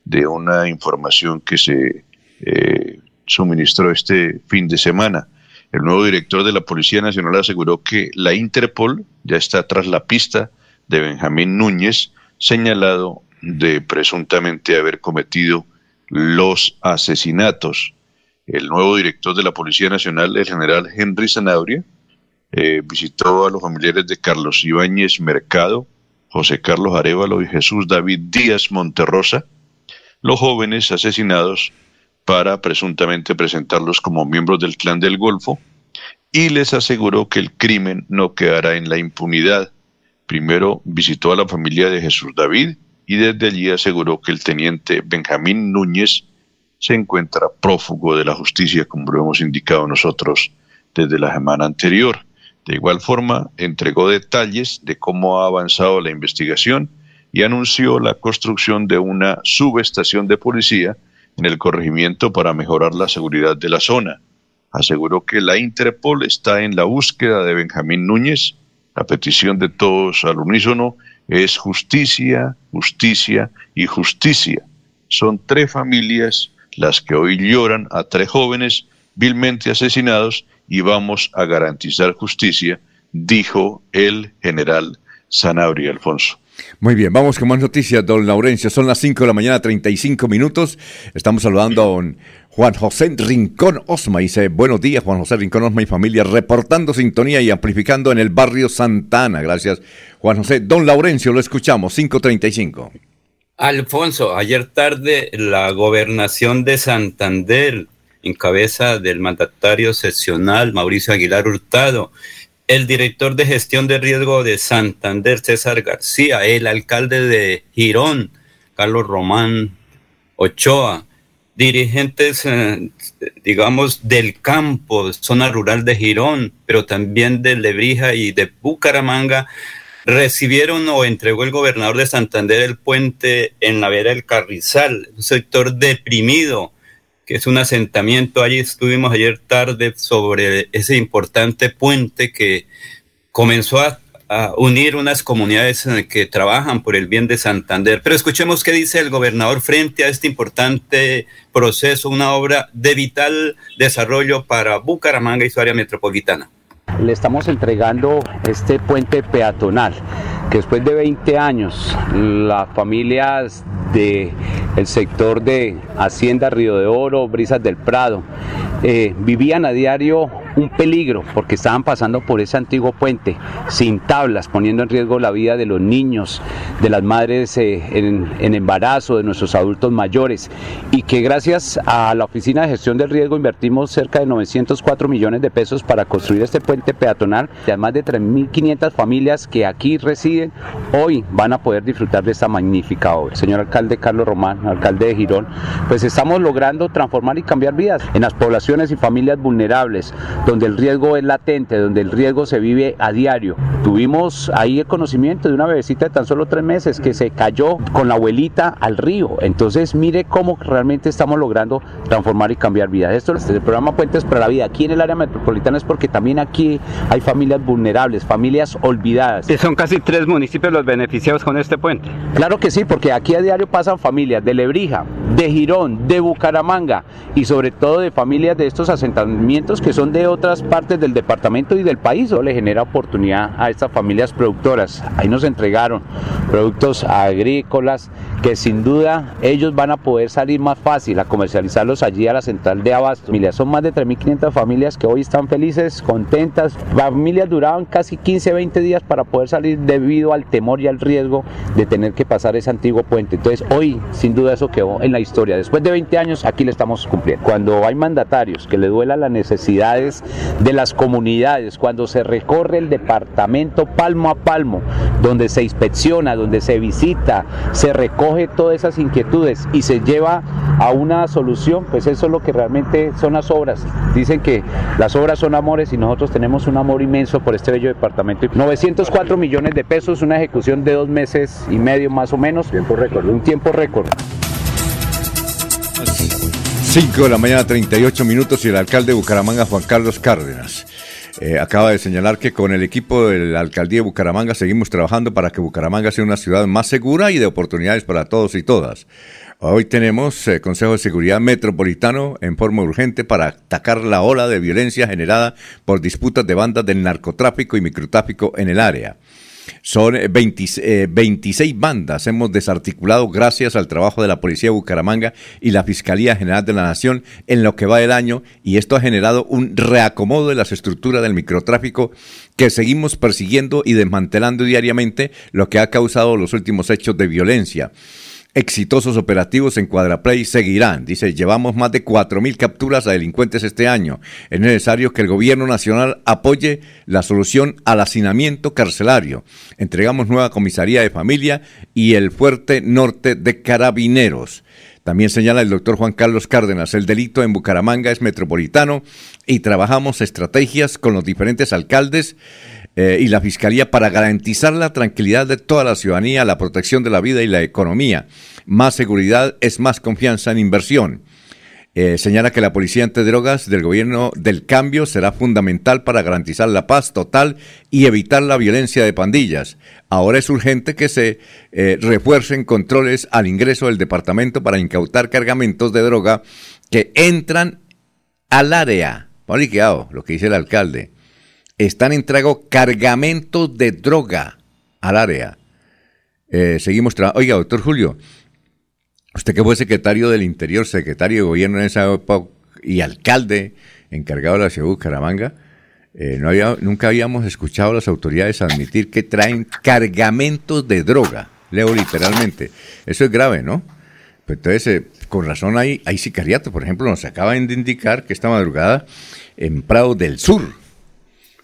de una información que se eh, suministró este fin de semana. El nuevo director de la Policía Nacional aseguró que la Interpol ya está tras la pista de Benjamín Núñez, señalado de presuntamente haber cometido los asesinatos. El nuevo director de la Policía Nacional, el general Henry Zanabria, eh, visitó a los familiares de Carlos Ibáñez Mercado, José Carlos Arevalo y Jesús David Díaz Monterrosa, los jóvenes asesinados para presuntamente presentarlos como miembros del clan del Golfo, y les aseguró que el crimen no quedará en la impunidad. Primero visitó a la familia de Jesús David y desde allí aseguró que el teniente Benjamín Núñez se encuentra prófugo de la justicia, como lo hemos indicado nosotros desde la semana anterior. De igual forma, entregó detalles de cómo ha avanzado la investigación y anunció la construcción de una subestación de policía en el corregimiento para mejorar la seguridad de la zona. Aseguró que la Interpol está en la búsqueda de Benjamín Núñez. La petición de todos al unísono es justicia, justicia y justicia. Son tres familias las que hoy lloran a tres jóvenes vilmente asesinados y vamos a garantizar justicia, dijo el general Sanabria Alfonso. Muy bien, vamos con más noticias, don Laurencio. Son las 5 de la mañana, 35 minutos. Estamos saludando a don Juan José Rincón Osma. Dice, buenos días, Juan José Rincón Osma y familia, reportando sintonía y amplificando en el barrio Santana. Gracias, Juan José. Don Laurencio, lo escuchamos, 535. Alfonso, ayer tarde la gobernación de Santander, en cabeza del mandatario seccional Mauricio Aguilar Hurtado, el director de gestión de riesgo de Santander, César García, el alcalde de Girón, Carlos Román Ochoa, dirigentes, eh, digamos, del campo, zona rural de Girón, pero también de Lebrija y de Bucaramanga, recibieron o entregó el gobernador de Santander el puente en la vera del Carrizal, un sector deprimido, que es un asentamiento. Allí estuvimos ayer tarde sobre ese importante puente que comenzó a, unir unas comunidades que trabajan por el bien de Santander. Pero escuchemos qué dice el gobernador frente a este importante proceso, una obra de vital desarrollo para Bucaramanga y su área metropolitana. Le estamos entregando este puente peatonal que después de 20 años las familias del el sector de Hacienda Río de Oro, Brisas del Prado, eh, vivían a diario un peligro porque estaban pasando por ese antiguo puente sin tablas, poniendo en riesgo la vida de los niños, de las madres eh, en, embarazo, de nuestros adultos mayores y que gracias a la Oficina de Gestión del Riesgo invertimos cerca de 904 millones de pesos para construir este puente peatonal. Además de 3.500 familias que aquí residen, hoy van a poder disfrutar de esta magnífica obra. Señor alcalde Carlos Román, alcalde de Girón, pues estamos logrando transformar y cambiar vidas en las poblaciones y familias vulnerables, donde el riesgo es latente, donde el riesgo se vive a diario. Tuvimos ahí el conocimiento de una bebecita de tan solo tres meses que se cayó con la abuelita al río. Entonces mire cómo realmente estamos logrando transformar y cambiar vidas. Esto es el programa Puentes para la Vida aquí en el área metropolitana es porque también aquí hay familias vulnerables, familias olvidadas. ¿Y son casi tres municipios los beneficiados con este puente? Claro que sí, porque aquí a diario pasan familias de Lebrija, de Girón, de Bucaramanga y sobre todo de familias de estos asentamientos que son de otras partes del departamento y del país. Eso le genera oportunidad a estas familias productoras. Ahí nos entregaron productos agrícolas que sin duda ellos van a poder salir más fácil a comercializarlos allí a la central de abasto. Son más de 3.500 familias que hoy están felices, contentas. Familias duraban casi 15, 20 días para poder salir debido al temor y al riesgo de tener que pasar ese antiguo puente. Entonces hoy sin duda eso quedó en la historia. Después de 20 años aquí le estamos cumpliendo. Cuando hay mandatarios que le duela las necesidades de las comunidades, cuando se recorre el departamento palmo a palmo, donde se inspecciona, donde se visita, se recoge todas esas inquietudes y se lleva a una solución, pues eso es lo que realmente son las obras. Dicen que las obras son amores y nosotros tenemos un amor inmenso por este bello departamento. 904 millones de pesos, una ejecución de dos meses y medio más o menos. Tiempo récord. Un tiempo récord. 5 de la mañana, 38 minutos, y el alcalde de Bucaramanga, Juan Carlos Cárdenas. eh, acaba de señalar que con el equipo de la alcaldía de Bucaramanga seguimos trabajando para que Bucaramanga sea una ciudad más segura y de oportunidades para todos y todas. Hoy tenemos eh, Consejo de Seguridad Metropolitano en forma urgente para atacar la ola de violencia generada por disputas de bandas del narcotráfico y microtráfico en el área. Son 26 eh, bandas. Hemos desarticulado gracias al trabajo de la Policía de Bucaramanga y la Fiscalía General de la Nación en lo que va del año y esto ha generado un reacomodo de las estructuras del microtráfico que seguimos persiguiendo y desmantelando diariamente, lo que ha causado los últimos hechos de violencia exitosos operativos en Cuadraplay seguirán. Dice, llevamos más de 4.000 capturas a delincuentes este año. Es necesario que el gobierno nacional apoye la solución al hacinamiento carcelario. Entregamos nueva comisaría de familia y el fuerte norte de carabineros. También señala el doctor Juan Carlos Cárdenas, el delito en Bucaramanga es metropolitano y trabajamos estrategias con los diferentes alcaldes eh, y la Fiscalía para garantizar la tranquilidad de toda la ciudadanía, la protección de la vida y la economía. Más seguridad es más confianza en inversión. Eh, señala que la policía antidrogas del gobierno del cambio será fundamental para garantizar la paz total y evitar la violencia de pandillas. Ahora es urgente que se eh, refuercen controles al ingreso del departamento para incautar cargamentos de droga que entran al área. lo que dice el alcalde están entregando cargamentos de droga al área. Eh, seguimos trabajando. Oiga, doctor Julio, usted que fue secretario del Interior, secretario de Gobierno en esa época y alcalde encargado de la ciudad de Bucaramanga, eh, nunca habíamos escuchado a las autoridades admitir que traen cargamentos de droga. Leo literalmente. Eso es grave, ¿no? Pues entonces, eh, con razón hay, hay sicariato. Por ejemplo, nos acaban de indicar que esta madrugada en Prado del Sur,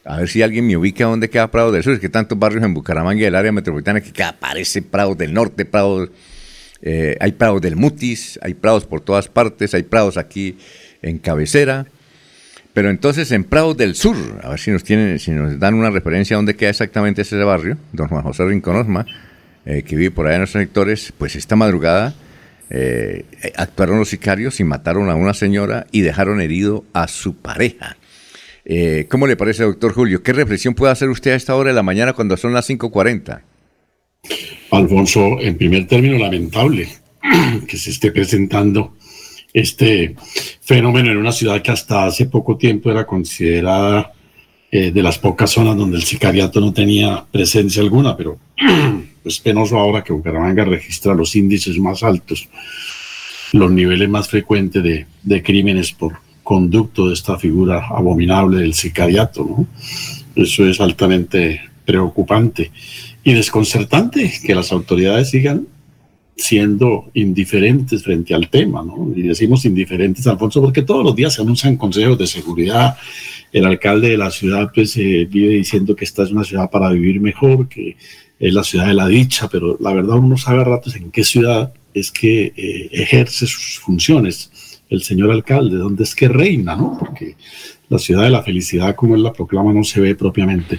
a ver si alguien me ubica dónde queda Prado del Sur. Es que tantos barrios en Bucaramanga y el área metropolitana que aparece Prado del Norte, Prado, eh, hay Prados del Mutis, hay Prados por todas partes, hay Prados aquí en cabecera. Pero entonces en Prado del Sur, a ver si nos tienen, si nos dan una referencia a dónde queda exactamente ese barrio, don Juan José Rinconosma, eh, que vive por allá en los sectores, pues esta madrugada eh, actuaron los sicarios y mataron a una señora y dejaron herido a su pareja. Eh, ¿Cómo le parece, doctor Julio? ¿Qué reflexión puede hacer usted a esta hora de la mañana cuando son las 5.40? Alfonso, en primer término, lamentable (clears throat) que se esté presentando este fenómeno en una ciudad que hasta hace poco tiempo era considerada eh, de las pocas zonas donde el sicariato no tenía presencia alguna, pero (clears throat) es penoso ahora que Bucaramanga registra los índices más altos, los niveles más frecuentes de crímenes por conducto de esta figura abominable del sicariato. Eso es altamente preocupante y desconcertante que las autoridades sigan siendo indiferentes frente al tema. Y decimos indiferentes, Alfonso, porque todos los días se anuncian consejos de seguridad. El alcalde de la ciudad pues eh, vive diciendo que esta es una ciudad para vivir mejor, que es la ciudad de la dicha, pero la verdad uno sabe a ratos en qué ciudad es que eh, ejerce sus funciones el señor alcalde, dónde es que reina, ¿no? Porque la ciudad de la felicidad, como él la proclama, no se ve propiamente,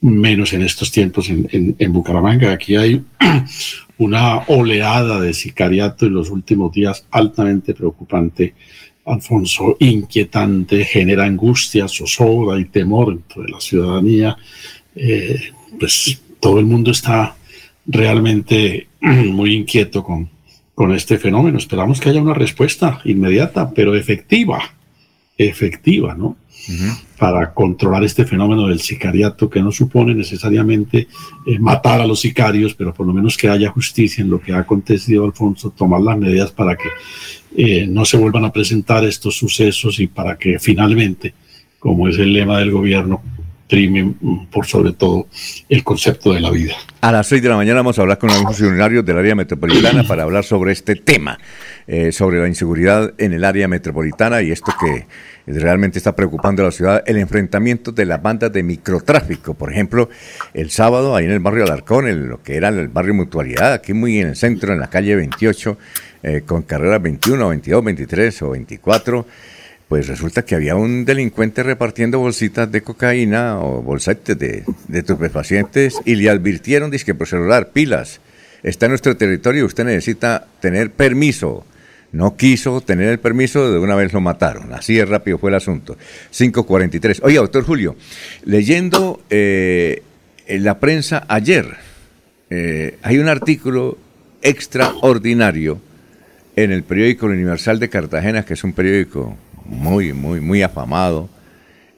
menos en estos tiempos en, en, Bucaramanga. Aquí hay (clears throat) una oleada de sicariato en los últimos días altamente preocupante. Alfonso, inquietante, genera angustia, zozobra y temor entre la ciudadanía. Eh, pues todo el mundo está realmente (clears throat) muy inquieto con, con este fenómeno. Esperamos que haya una respuesta inmediata, pero efectiva, efectiva, ¿no? Para controlar este fenómeno del sicariato, que no supone necesariamente eh, matar a los sicarios, pero por lo menos que haya justicia en lo que ha acontecido, Alfonso, tomar las medidas para que eh, no se vuelvan a presentar estos sucesos y para que finalmente, como es el lema del gobierno, prime por sobre todo el concepto de la vida. A las 6 de la mañana vamos a hablar con los funcionarios del área metropolitana para hablar sobre este tema, eh, sobre la inseguridad en el área metropolitana y esto que realmente está preocupando a la ciudad, el enfrentamiento de las bandas de microtráfico. Por ejemplo, el sábado ahí en el barrio Alarcón, en lo que era el barrio Mutualidad, aquí muy en el centro, en la calle 28, eh, con carreras 21, 22, 23 o 24 pues resulta que había un delincuente repartiendo bolsitas de cocaína o bolsetes de, de estupefacientes y le advirtieron, dice por celular, pilas, está en nuestro territorio, usted necesita tener permiso No quiso tener el permiso, de una vez lo mataron. Así de rápido fue el asunto. 543. Oye, doctor Julio, leyendo eh, en la prensa ayer, eh, hay un artículo extraordinario en el periódico Universal de Cartagena, que es un periódico muy, muy, muy afamado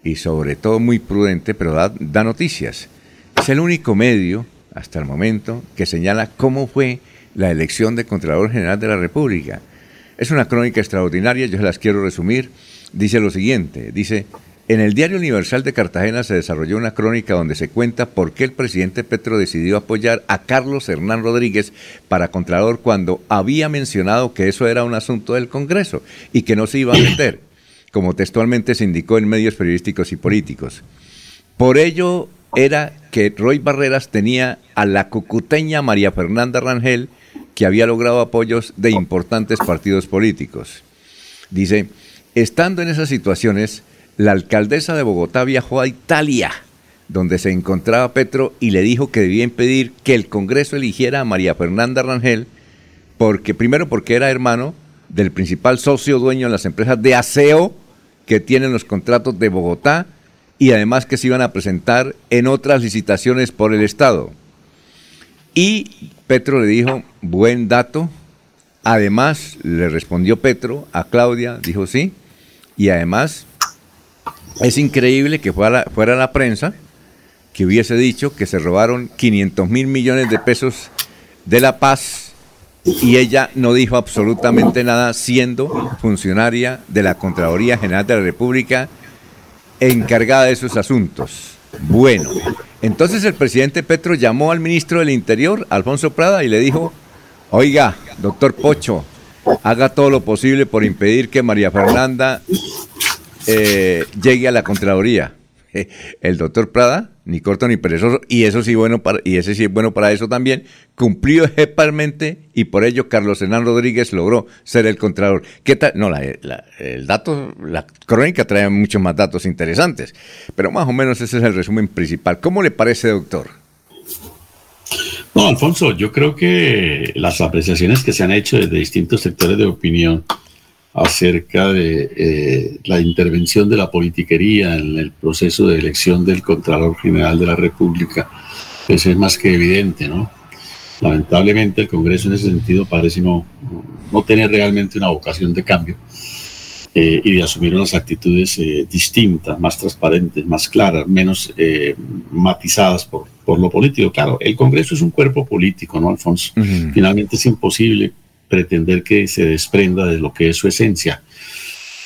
y sobre todo muy prudente, pero da, noticias. Es el único medio, hasta el momento, que señala cómo fue la elección de Contralor General de la República. Es una crónica extraordinaria, yo se las quiero resumir. Dice lo siguiente, dice, en el Diario Universal de Cartagena se desarrolló una crónica donde se cuenta por qué el presidente Petro decidió apoyar a Carlos Hernán Rodríguez para Contralor cuando había mencionado que eso era un asunto del Congreso y que no se iba a meter, como textualmente se indicó en medios periodísticos y políticos. Por ello era que Roy Barreras tenía a la cucuteña María Fernanda Rangel, que había logrado apoyos de importantes partidos políticos. Dice, estando en esas situaciones, la alcaldesa de Bogotá viajó a Italia, donde se encontraba Petro, y le dijo que debía impedir que el Congreso eligiera a María Fernanda Rangel, porque primero porque era hermano del principal socio dueño en las empresas de aseo que tienen los contratos de Bogotá y además que se iban a presentar en otras licitaciones por el Estado. Y Petro le dijo, buen dato. Además, le respondió Petro a Claudia, dijo sí. Y además, es increíble que fuera, fuera la prensa que hubiese dicho que se robaron 500 mil millones de pesos de la paz y ella no dijo absolutamente nada siendo funcionaria de la Contraloría General de la República encargada de esos asuntos. Bueno, entonces el presidente Petro llamó al ministro del Interior, Alfonso Prada, y le dijo, oiga, doctor Pocho, haga todo lo posible por impedir que María Fernanda eh, llegue a la Contraloría. (laughs) El doctor Prada, ni corto ni perezoso, y eso sí bueno para, y ese sí es bueno para eso también, cumplió ejemplarmente y por ello Carlos Hernán Rodríguez logró ser el Contralor. ¿Qué? No, el dato, la crónica trae muchos más datos interesantes, pero más o menos ese es el resumen principal. ¿Cómo le parece, doctor? No, Alfonso, yo creo que las apreciaciones que se han hecho desde distintos sectores de opinión acerca de eh, la intervención de la politiquería en el proceso de elección del Contralor General de la República, pues es más que evidente, ¿no? Lamentablemente el Congreso en ese sentido parece no, no tener realmente una vocación de cambio eh, y de asumir unas actitudes eh, distintas, más transparentes, más claras, menos matizadas por, por lo político. Claro, el Congreso es un cuerpo político, ¿no, Alfonso? Finalmente es imposible pretender que se desprenda de lo que es su esencia.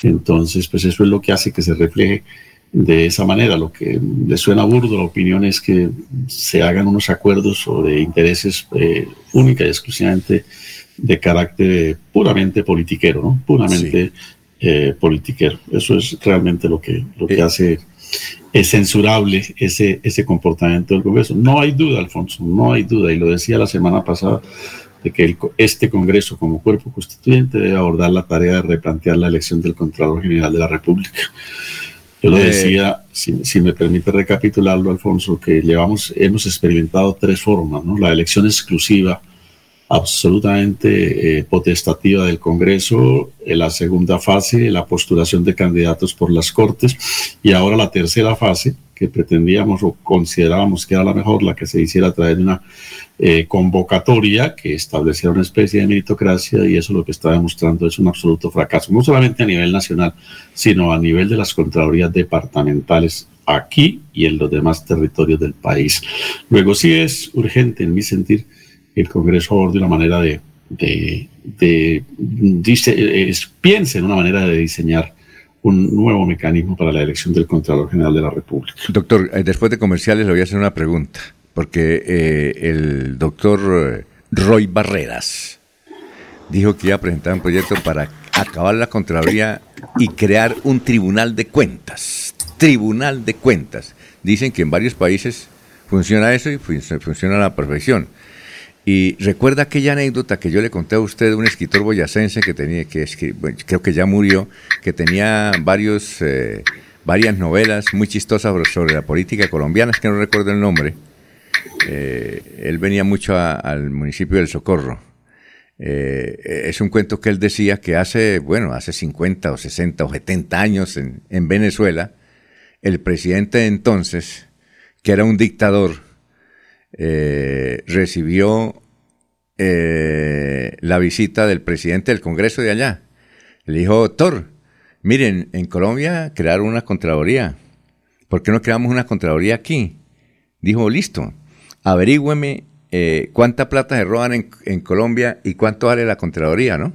Entonces, pues eso es lo que hace que se refleje de esa manera. Lo que le suena burdo la opinión es que se hagan unos acuerdos sobre intereses eh, única y exclusivamente de carácter puramente politiquero, ¿no? Puramente eh, politiquero. Eso es realmente lo que, lo que eh. hace es censurable ese, ese comportamiento del Congreso. No hay duda, Alfonso, no hay duda, y lo decía la semana pasada, de que este Congreso como cuerpo constituyente debe abordar la tarea de replantear la elección del Contralor General de la República. Yo lo eh, decía, si, me permite recapitularlo, Alfonso, que llevamos, hemos experimentado tres formas, ¿no? La elección exclusiva, absolutamente eh, potestativa del Congreso, en la segunda fase, la postulación de candidatos por las Cortes, y ahora la tercera fase, que pretendíamos o considerábamos que era la mejor, la que se hiciera a través de una eh, convocatoria que estableciera una especie de meritocracia y eso lo que está demostrando es un absoluto fracaso, no solamente a nivel nacional, sino a nivel de las Contralorías departamentales aquí y en los demás territorios del país. Luego sí es urgente, en mi sentir, el Congreso aborde una manera de, de, dice, piense en una manera de diseñar un nuevo mecanismo para la elección del Contralor General de la República. Doctor, eh, después de comerciales le voy a hacer una pregunta porque eh, el doctor eh, Roy Barreras dijo que iba a presentar un proyecto para acabar la Contraloría y crear un tribunal de cuentas. Tribunal de cuentas. Dicen que en varios países funciona eso y funciona a la perfección. Y recuerda aquella anécdota que yo le conté a usted de un escritor boyacense que tenía, creo que ya murió, que tenía eh, varias novelas muy chistosas sobre la política colombiana, es que no recuerdo el nombre, eh, él venía mucho al municipio del Socorro. Eh, es un cuento que él decía que hace, bueno, hace 50 o 60 o 70 años en, en Venezuela, el presidente de entonces, que era un dictador, eh, recibió eh, la visita del presidente del Congreso de allá. Le dijo, doctor, miren, en Colombia crearon una Contraloría. ¿Por qué no creamos una Contraloría aquí? Dijo, listo, averígüeme eh, cuánta plata se roban en, Colombia y cuánto vale la Contraloría, ¿no?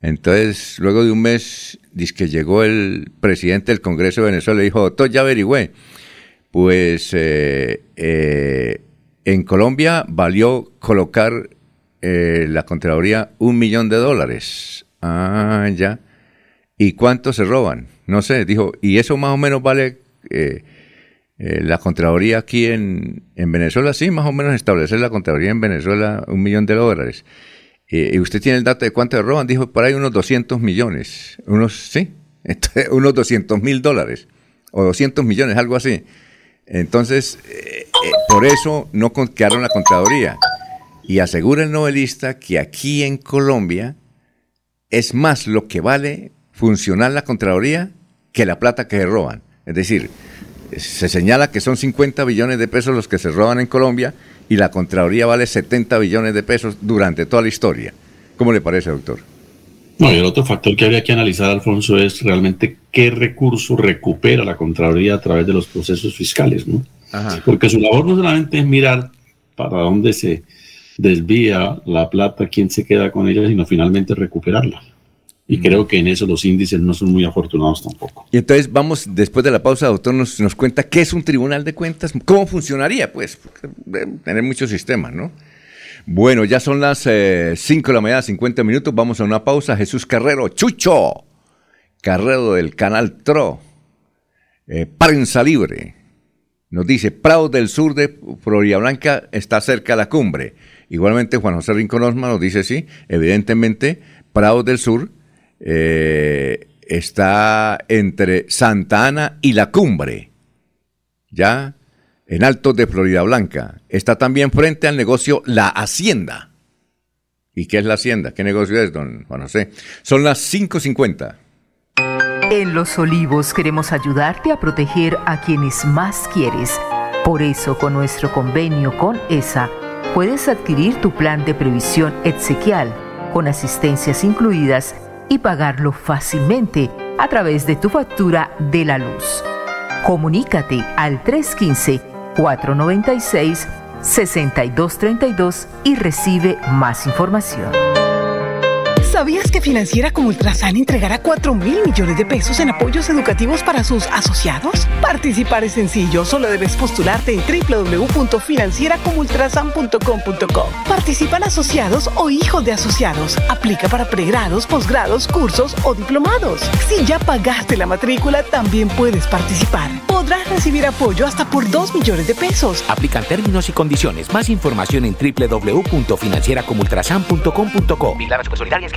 Entonces, luego de un mes, dice que llegó el presidente del Congreso de Venezuela y dijo, doctor, ya averigüé. Pues eh, eh, en Colombia valió colocar la Contraloría un millón de dólares. Ah, ya. ¿Y cuánto se roban? No sé, dijo, y eso más o menos vale eh, la Contraloría aquí en, Venezuela, sí, más o menos establecer la Contraloría en Venezuela un millón de dólares. Eh, ¿Y usted tiene el dato de cuánto roban? Dijo, por ahí unos 200 millones. Unos, sí, (laughs) unos 200 mil dólares. O 200 millones, algo así. Entonces, eh, por eso no quedaron la Contraloría. Y asegura el novelista que aquí en Colombia es más lo que vale funcionar la Contraloría que la plata que se roban. Es decir, se señala que son 50 billones de pesos los que se roban en Colombia y la Contraloría vale 70 billones de pesos durante toda la historia. ¿Cómo le parece, doctor? No, y el otro factor que habría que analizar, Alfonso, es realmente qué recurso recupera la Contraloría a través de los procesos fiscales, ¿no? Porque su labor no solamente es mirar para dónde se desvía la plata, quién se queda con ella, sino finalmente recuperarla. Y creo que en eso los índices no son muy afortunados tampoco. Y entonces vamos, después de la pausa, doctor, nos, nos cuenta qué es un tribunal de cuentas, cómo funcionaría, pues, tener muchos sistemas, ¿no? Bueno, ya son las 5 eh, de la mañana, 50 minutos, vamos a una pausa. Jesús Carrero, Chucho, Carrero del Canal TRO, eh, Prensa Libre, nos dice, Prado del Sur de Florida Blanca está cerca de la cumbre. Igualmente Juan José Rincón Osma nos dice, sí, evidentemente, Prado del Sur eh, está entre Santa Ana y la cumbre, ya en Altos de Florida Blanca. Está también frente al negocio La Hacienda. ¿Y qué es la Hacienda? ¿Qué negocio es, don Juan José? Son las 5.50. En Los Olivos queremos ayudarte a proteger a quienes más quieres. Por eso, con nuestro convenio con ESA, puedes adquirir tu plan de previsión exequial, con asistencias incluidas y pagarlo fácilmente a través de tu factura de la luz. Comunícate al 315-496-6232 y recibe más información. ¿Sabías que Financiera como Ultrasan entregará 4 mil millones de pesos en apoyos educativos para sus asociados? Participar es sencillo, solo debes postularte en www.financieracomultrasan.com.co. Participan asociados o hijos de asociados. Aplica para pregrados, posgrados, cursos o diplomados. Si ya pagaste la matrícula, también puedes participar. Podrás recibir apoyo hasta por 2 millones de pesos. Aplican términos y condiciones. Más información en www.financieracomultrasan.com.co.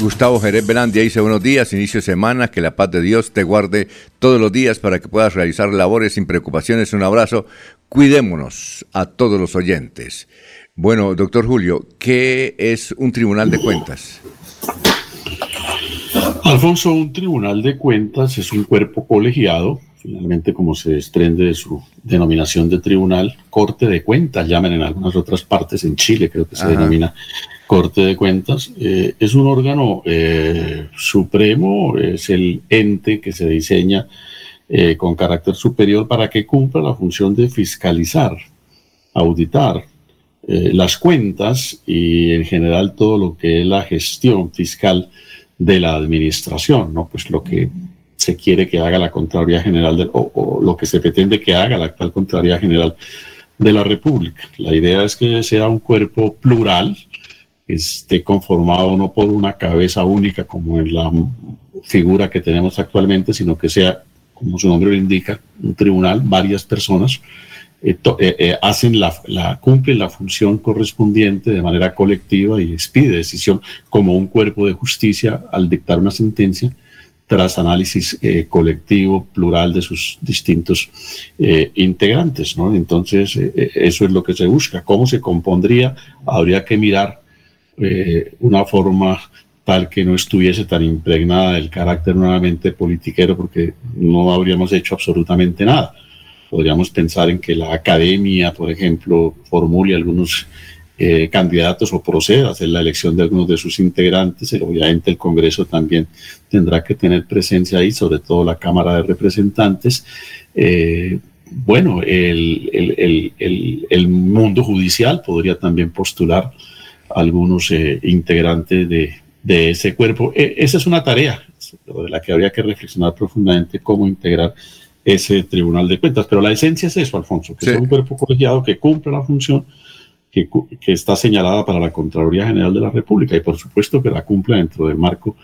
Gustavo Jerez Belandia dice buenos días, inicio de semana, que la paz de Dios te guarde todos los días para que puedas realizar labores sin preocupaciones. Un abrazo, cuidémonos a todos los oyentes. Bueno, doctor Julio, ¿qué es un tribunal de cuentas? Alfonso, un tribunal de cuentas es un cuerpo colegiado, finalmente como se desprende de su denominación de tribunal, corte de cuentas, llaman en algunas otras partes, en Chile creo que se denomina Corte de Cuentas, eh, es un órgano eh, supremo, es el ente que se diseña eh, con carácter superior para que cumpla la función de fiscalizar, auditar las cuentas y en general todo lo que es la gestión fiscal de la administración, ¿no? Pues lo que se quiere que haga la Contraloría General o, o, lo que se pretende que haga la actual Contraloría General de la República. La idea es que sea un cuerpo plural, esté conformado no por una cabeza única como en la figura que tenemos actualmente, sino que sea, como su nombre lo indica, un tribunal, varias personas eh, eh, eh, hacen la, cumplen la función correspondiente de manera colectiva y expide decisión como un cuerpo de justicia al dictar una sentencia tras análisis colectivo, plural de sus distintos integrantes. ¿no? Entonces, eso es lo que se busca. ¿Cómo se compondría? Habría que mirar una forma tal que no estuviese tan impregnada del carácter nuevamente politiquero, porque no habríamos hecho absolutamente nada Podríamos pensar en que la academia, por ejemplo, formule algunos eh, candidatos o proceda a hacer la elección de algunos de sus integrantes. Obviamente el Congreso también tendrá que tener presencia ahí, sobre todo la Cámara de Representantes. Eh, bueno, el, el, el, el, mundo judicial podría también postular algunos eh, integrantes de, de, ese cuerpo. E, esa es una tarea de la que habría que reflexionar profundamente cómo integrar ese Tribunal de Cuentas. Pero la esencia es eso, Alfonso, que es un cuerpo colegiado que cumple la función que, que, está señalada para la Contraloría General de la República y por supuesto que la cumpla dentro del marco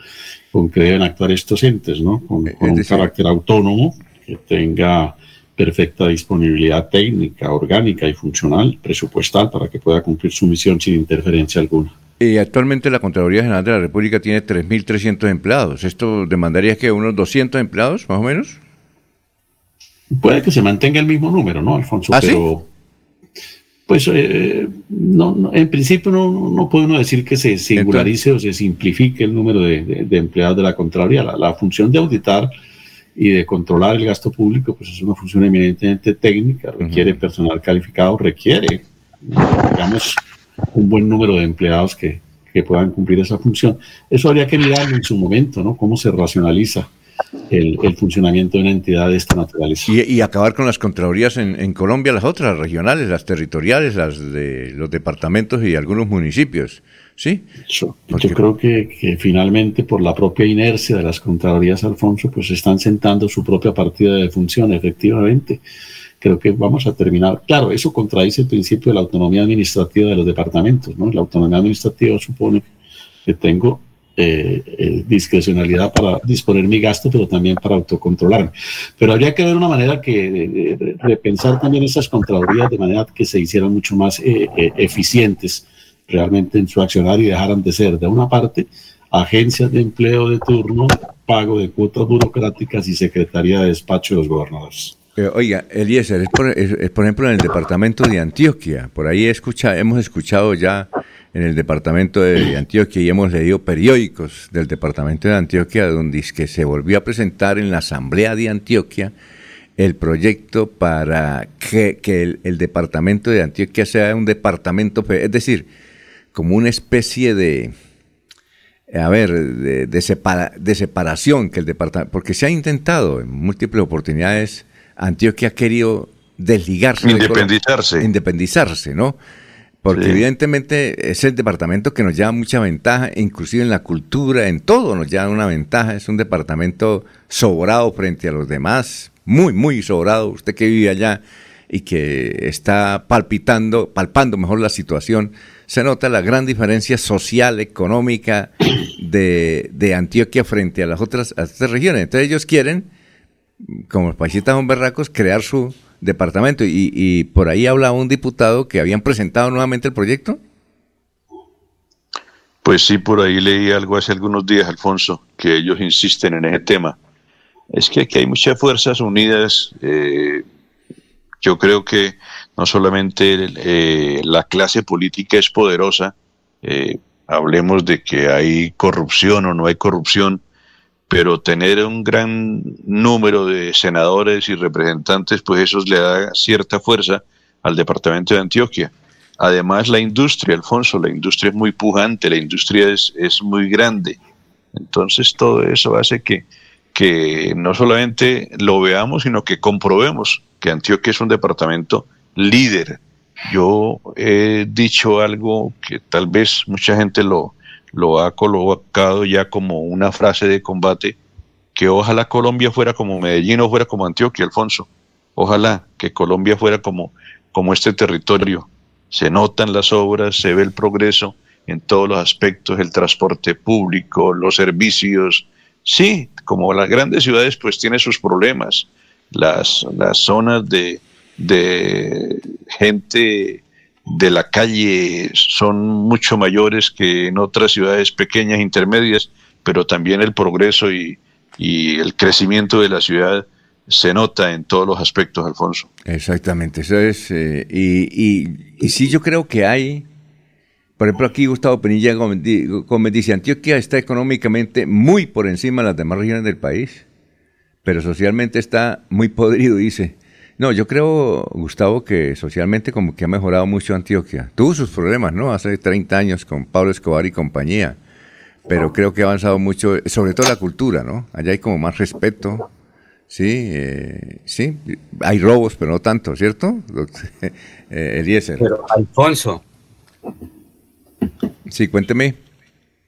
con que deben actuar estos entes, ¿no? Con, un carácter autónomo que tenga perfecta disponibilidad técnica, orgánica y funcional, presupuestal, para que pueda cumplir su misión sin interferencia alguna. Y actualmente la Contraloría General de la República tiene 3.300 empleados. ¿Esto demandaría que unos 200 empleados, más o menos? Puede que se mantenga el mismo número, ¿no, Alfonso? ¿Ah, pero, pues, eh, no, en principio no, no, puede uno decir que se singularice o se simplifique el número de, empleados de la Contraloría. La, función de auditar y de controlar el gasto público, pues es una función eminentemente técnica, requiere personal calificado, requiere, digamos, un buen número de empleados que, que puedan cumplir esa función. Eso habría que mirarlo en su momento, ¿no? Cómo se racionaliza el, funcionamiento de una entidad de esta naturaleza. Y, acabar con las contralorías en, Colombia, las otras regionales, las territoriales, las de los departamentos y algunos municipios. ¿Sí? Yo, creo que, finalmente por la propia inercia de las contralorías, Alfonso, pues están sentando su propia partida de función, efectivamente. Creo que vamos a terminar. Claro, eso contradice el principio de la autonomía administrativa de los departamentos, ¿no? La autonomía administrativa supone que tengo eh, eh, discrecionalidad para disponer mi gasto, pero también para autocontrolarme. Pero habría que ver una manera que repensar también esas contralorías de manera que se hicieran mucho más eh, eficientes realmente en su accionar y dejaran de ser, de una parte, agencias de empleo de turno, pago de cuotas burocráticas y secretaría de despacho de los gobernadores. Oiga, Eliezer, es por, es por, ejemplo en el departamento de Antioquia, por ahí escucha, hemos escuchado ya en el departamento de Antioquia y hemos leído periódicos del departamento de Antioquia donde es que se volvió a presentar en la Asamblea de Antioquia el proyecto para que, el, departamento de Antioquia sea un departamento, es decir, como una especie de, a ver, de, de separación que el departamento, porque se ha intentado en múltiples oportunidades, Antioquia ha querido desligarse. Independizarse. independizarse, ¿no? Porque evidentemente es el departamento que nos lleva mucha ventaja, inclusive en la cultura, en todo nos lleva una ventaja. Es un departamento sobrado frente a los demás, muy, muy sobrado. Usted que vive allá y que está palpitando, palpando mejor la situación, se nota la gran diferencia social, económica de, de Antioquia frente a las otras, a regiones. Entonces ellos quieren, como los paisitas son berracos, crear su departamento. Y, por ahí hablaba un diputado que habían presentado nuevamente el proyecto. Pues sí, por ahí leí algo hace algunos días, Alfonso, que ellos insisten en ese tema. Es que aquí hay muchas fuerzas unidas. Eh, yo creo que no solamente eh, la clase política es poderosa, eh, hablemos de que hay corrupción o no hay corrupción, pero tener un gran número de senadores y representantes, pues eso le da cierta fuerza al departamento de Antioquia. Además, la industria, Alfonso, la industria es muy pujante, la industria es, es muy grande. Entonces, todo eso hace que, que no solamente lo veamos, sino que comprobemos que Antioquia es un departamento líder. Yo he dicho algo que tal vez mucha gente lo, lo ha colocado ya como una frase de combate, que ojalá Colombia fuera como Medellín o fuera como Antioquia, Alfonso. Ojalá que Colombia fuera como, como este territorio. Se notan las obras, se ve el progreso, en todos los aspectos, el transporte público, los servicios. Sí, como las grandes ciudades pues tiene sus problemas. Las, las zonas de, de gente de la calle son mucho mayores que en otras ciudades pequeñas, intermedias, pero también el progreso y, y el crecimiento de la ciudad se nota en todos los aspectos, Alfonso. Exactamente, eso es. Eh, y, y, sí, yo creo que hay. Por ejemplo, aquí Gustavo Penilla Gómez dice: Antioquia está económicamente muy por encima de las demás regiones del país, pero socialmente está muy podrido, dice. No, yo creo, Gustavo, que socialmente como que ha mejorado mucho Antioquia. Tuvo sus problemas, ¿no? Hace 30 años con Pablo Escobar y compañía, pero creo que ha avanzado mucho, sobre todo la cultura, ¿no? Allá hay como más respeto, Sí, eh, sí, hay robos, pero no tanto, ¿cierto? (laughs) eh, Eliezer. Pero Alfonso. Sí, cuénteme.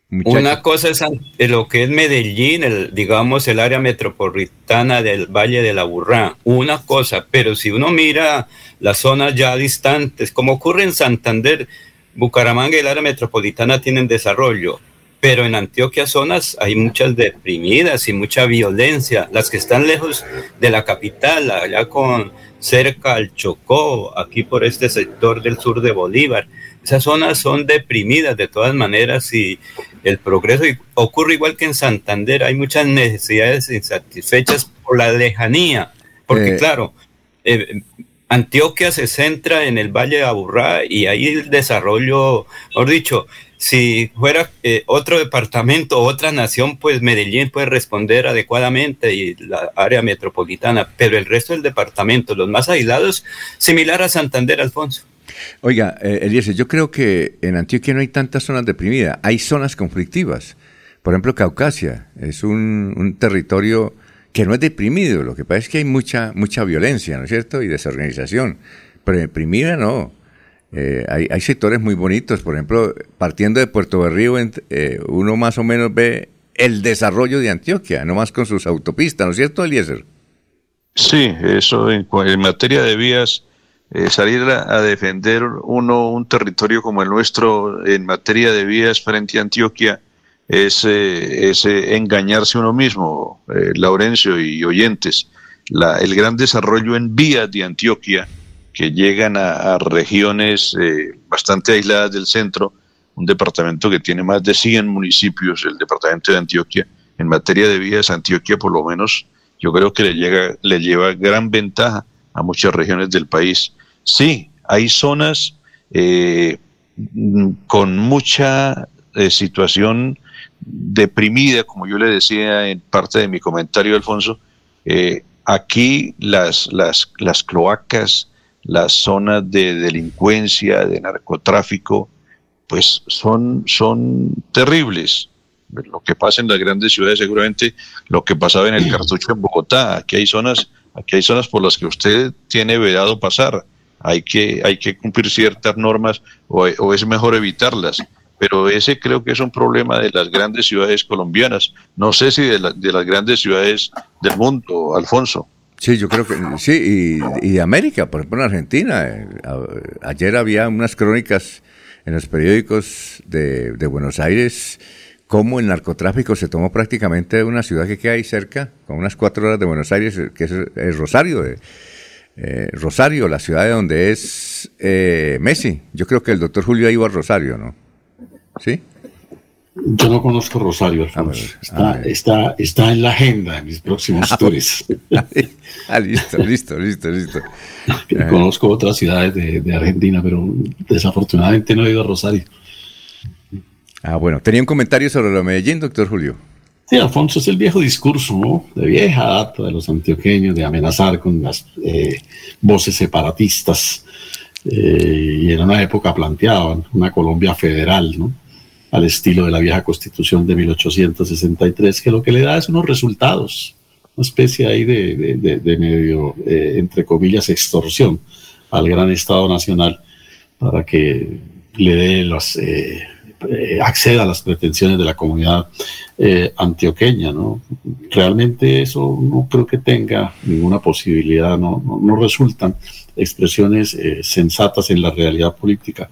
Una cosa es lo que es Medellín, el, digamos el área metropolitana del Valle de la Burrá, una cosa, pero si uno mira las zonas ya distantes, como ocurre en Santander, Bucaramanga y el área metropolitana tienen desarrollo, pero en Antioquia zonas hay muchas deprimidas y mucha violencia, las que están lejos de la capital, allá con cerca al Chocó, aquí por este sector del sur de Bolívar. Esas zonas son deprimidas de todas maneras y el progreso ocurre igual que en Santander, hay muchas necesidades insatisfechas por la lejanía, porque eh. claro, eh, Antioquia se centra en el Valle de Aburrá y ahí el desarrollo, mejor dicho, si fuera eh, otro departamento, otra nación, pues Medellín puede responder adecuadamente y la área metropolitana, pero el resto del departamento, los más aislados, similar a Santander, Alfonso. Oiga, eh, Eliezer, yo creo que en Antioquia no hay tantas zonas deprimidas, hay zonas conflictivas. Por ejemplo, Caucasia es un, territorio que no es deprimido, lo que pasa es que hay mucha, mucha violencia, ¿no es cierto? Y desorganización. Pero deprimida no. Eh, hay, sectores muy bonitos, por ejemplo, partiendo de Puerto Berrío, eh, uno más o menos ve el desarrollo de Antioquia, no más con sus autopistas, ¿no es cierto, Eliezer? Sí, eso en, materia de vías, eh, salir a, defender uno un territorio como el nuestro en materia de vías frente a Antioquia es, es engañarse uno mismo, Laurencio y oyentes. La, el gran desarrollo en vías de Antioquia que llegan a, regiones eh, bastante aisladas del centro, un departamento que tiene más de 100 municipios, el departamento de Antioquia, en materia de vías, Antioquia por lo menos, yo creo que le, llega, le lleva gran ventaja a muchas regiones del país. Sí, hay zonas eh, con mucha eh, situación deprimida, como yo le decía en parte de mi comentario, Alfonso. aquí las, las, las cloacas, las zonas de delincuencia, de narcotráfico, pues son, son terribles. Lo que pasa en las grandes ciudades, seguramente lo que pasaba en el (clears throat) cartucho en Bogotá. Aquí hay zonas, aquí hay zonas por las que usted tiene vedado pasar. Hay que, hay que cumplir ciertas normas o, es mejor evitarlas. Pero ese creo que es un problema de las grandes ciudades colombianas. No sé si de, de las grandes ciudades del mundo, Alfonso. Sí, yo creo que sí, y, y América, por ejemplo en Argentina. Eh, ayer había unas crónicas en los periódicos de, Buenos Aires cómo el narcotráfico se tomó prácticamente una ciudad que queda ahí cerca, con unas cuatro horas de Buenos Aires, que es, Rosario. Eh, Rosario, la ciudad de donde es eh, Messi. Yo creo que el doctor Julio ha ido a Rosario, ¿no? ¿Sí? Yo no conozco Rosario, ah, Está, está, está, en la agenda de mis próximos (laughs) ah, tours. (laughs) ah, listo, listo, listo, listo. (laughs) conozco otras ciudades de, Argentina, pero desafortunadamente no he ido a Rosario. Ah, bueno. ¿Tenía un comentario sobre lo de Medellín, doctor Julio? Sí, Alfonso, es el viejo discurso, ¿no? De vieja data de los antioqueños, de amenazar con las eh, voces separatistas. Eh, y en una época planteaban una Colombia federal, ¿no? al estilo de la vieja constitución de 1863, que lo que le da es unos resultados, una especie ahí de, medio, eh, entre comillas, extorsión al gran Estado Nacional para que le dé los eh, eh, acceda a las pretensiones de la comunidad antioqueña. ¿no? Realmente eso no creo que tenga ninguna posibilidad, no, no, resultan expresiones sensatas en la realidad política,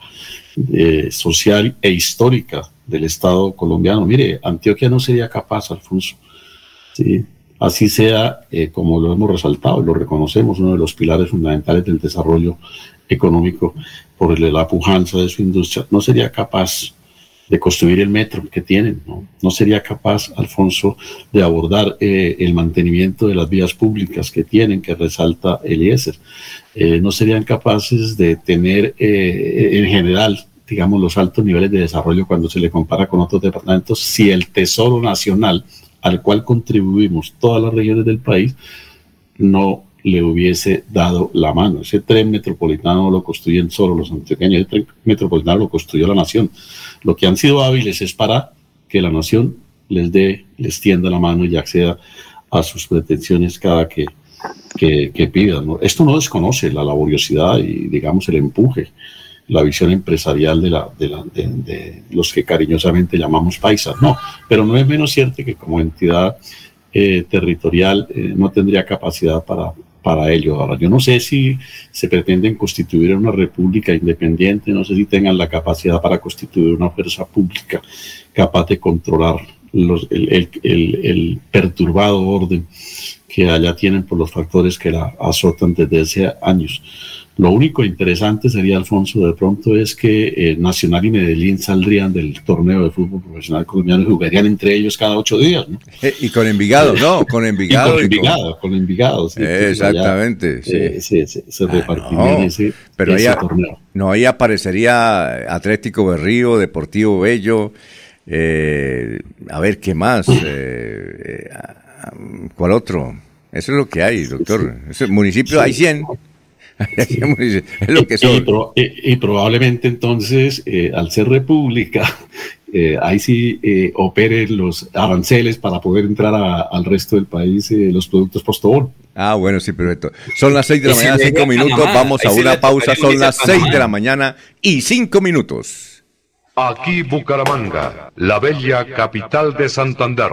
social e histórica del Estado colombiano. Mire, Antioquia no sería capaz, Alfonso, ¿sí? así sea, eh, como lo hemos resaltado y lo reconocemos, uno de los pilares fundamentales del desarrollo económico por la pujanza de su industria, no sería capaz de construir el metro que tienen, no, no sería capaz, Alfonso, de abordar eh, el mantenimiento de las vías públicas que tienen, que resalta Eliezer. Eh, no serían capaces de tener en general digamos, los altos niveles de desarrollo cuando se le compara con otros departamentos, si el Tesoro Nacional al cual contribuimos todas las regiones del país, no le hubiese dado la mano. Ese tren metropolitano lo construyen solo los antioqueños, ese tren metropolitano lo construyó la nación. Lo que han sido hábiles es para que la nación les dé, les tienda la mano y acceda a sus pretensiones cada que, que, pidan. Esto no desconoce la laboriosidad y, digamos, el empuje la visión empresarial de, la, de, la, de, los que cariñosamente llamamos paisas. No, pero no es menos cierto que como entidad eh, territorial eh, no tendría capacidad para, para ello. Ahora, yo no sé si se pretenden constituir una república independiente, no sé si tengan la capacidad para constituir una fuerza pública capaz de controlar los, el, el, el, el perturbado orden que allá tienen por los factores que la azotan desde hace años. Lo único interesante sería, Alfonso, de pronto es que eh, Nacional y Medellín saldrían del torneo de fútbol profesional colombiano y jugarían entre ellos cada ocho días. ¿no? Eh, y con Envigado, ¿no? (laughs) Con Envigado. con Envigado, con, Envigado. Sí, exactamente, eh, sí. se repartirían ese, pero ahí, torneo. No, ahí aparecería Atlético Berrío, Deportivo Bello, a ver, ¿qué más? ¿Cuál otro? Eso es lo que hay, doctor. Ese municipio hay 100. (laughs) es lo que Y, probablemente entonces, eh, al ser república, (laughs) eh, ahí sí eh, operen los aranceles para poder entrar al resto del país los productos postobón. Ah, bueno, sí, perfecto. Son las seis de la mañana, cinco minutos. Vamos a una pausa. Son las seis de la mañana y cinco minutos. Aquí Bucaramanga, la bella capital de Santander.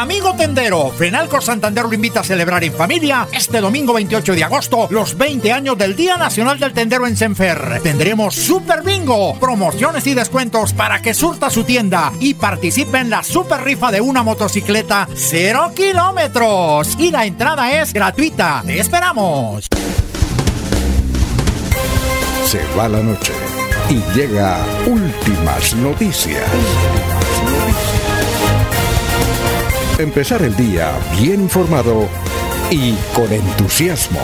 Amigo tendero, Fenalco Santander lo invita a celebrar en familia este domingo 28 de agosto los 20 años del Día Nacional del Tendero en Senfer. Tendremos Super Bingo, promociones y descuentos para que surta su tienda y participe en la super rifa de una motocicleta 0 kilómetros. Y la entrada es gratuita. ¡Te esperamos! Se va la noche y llega últimas noticias empezar el día bien informado y con entusiasmo.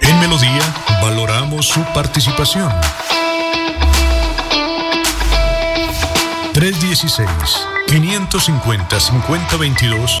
En Melodía valoramos su participación. 316 550 5022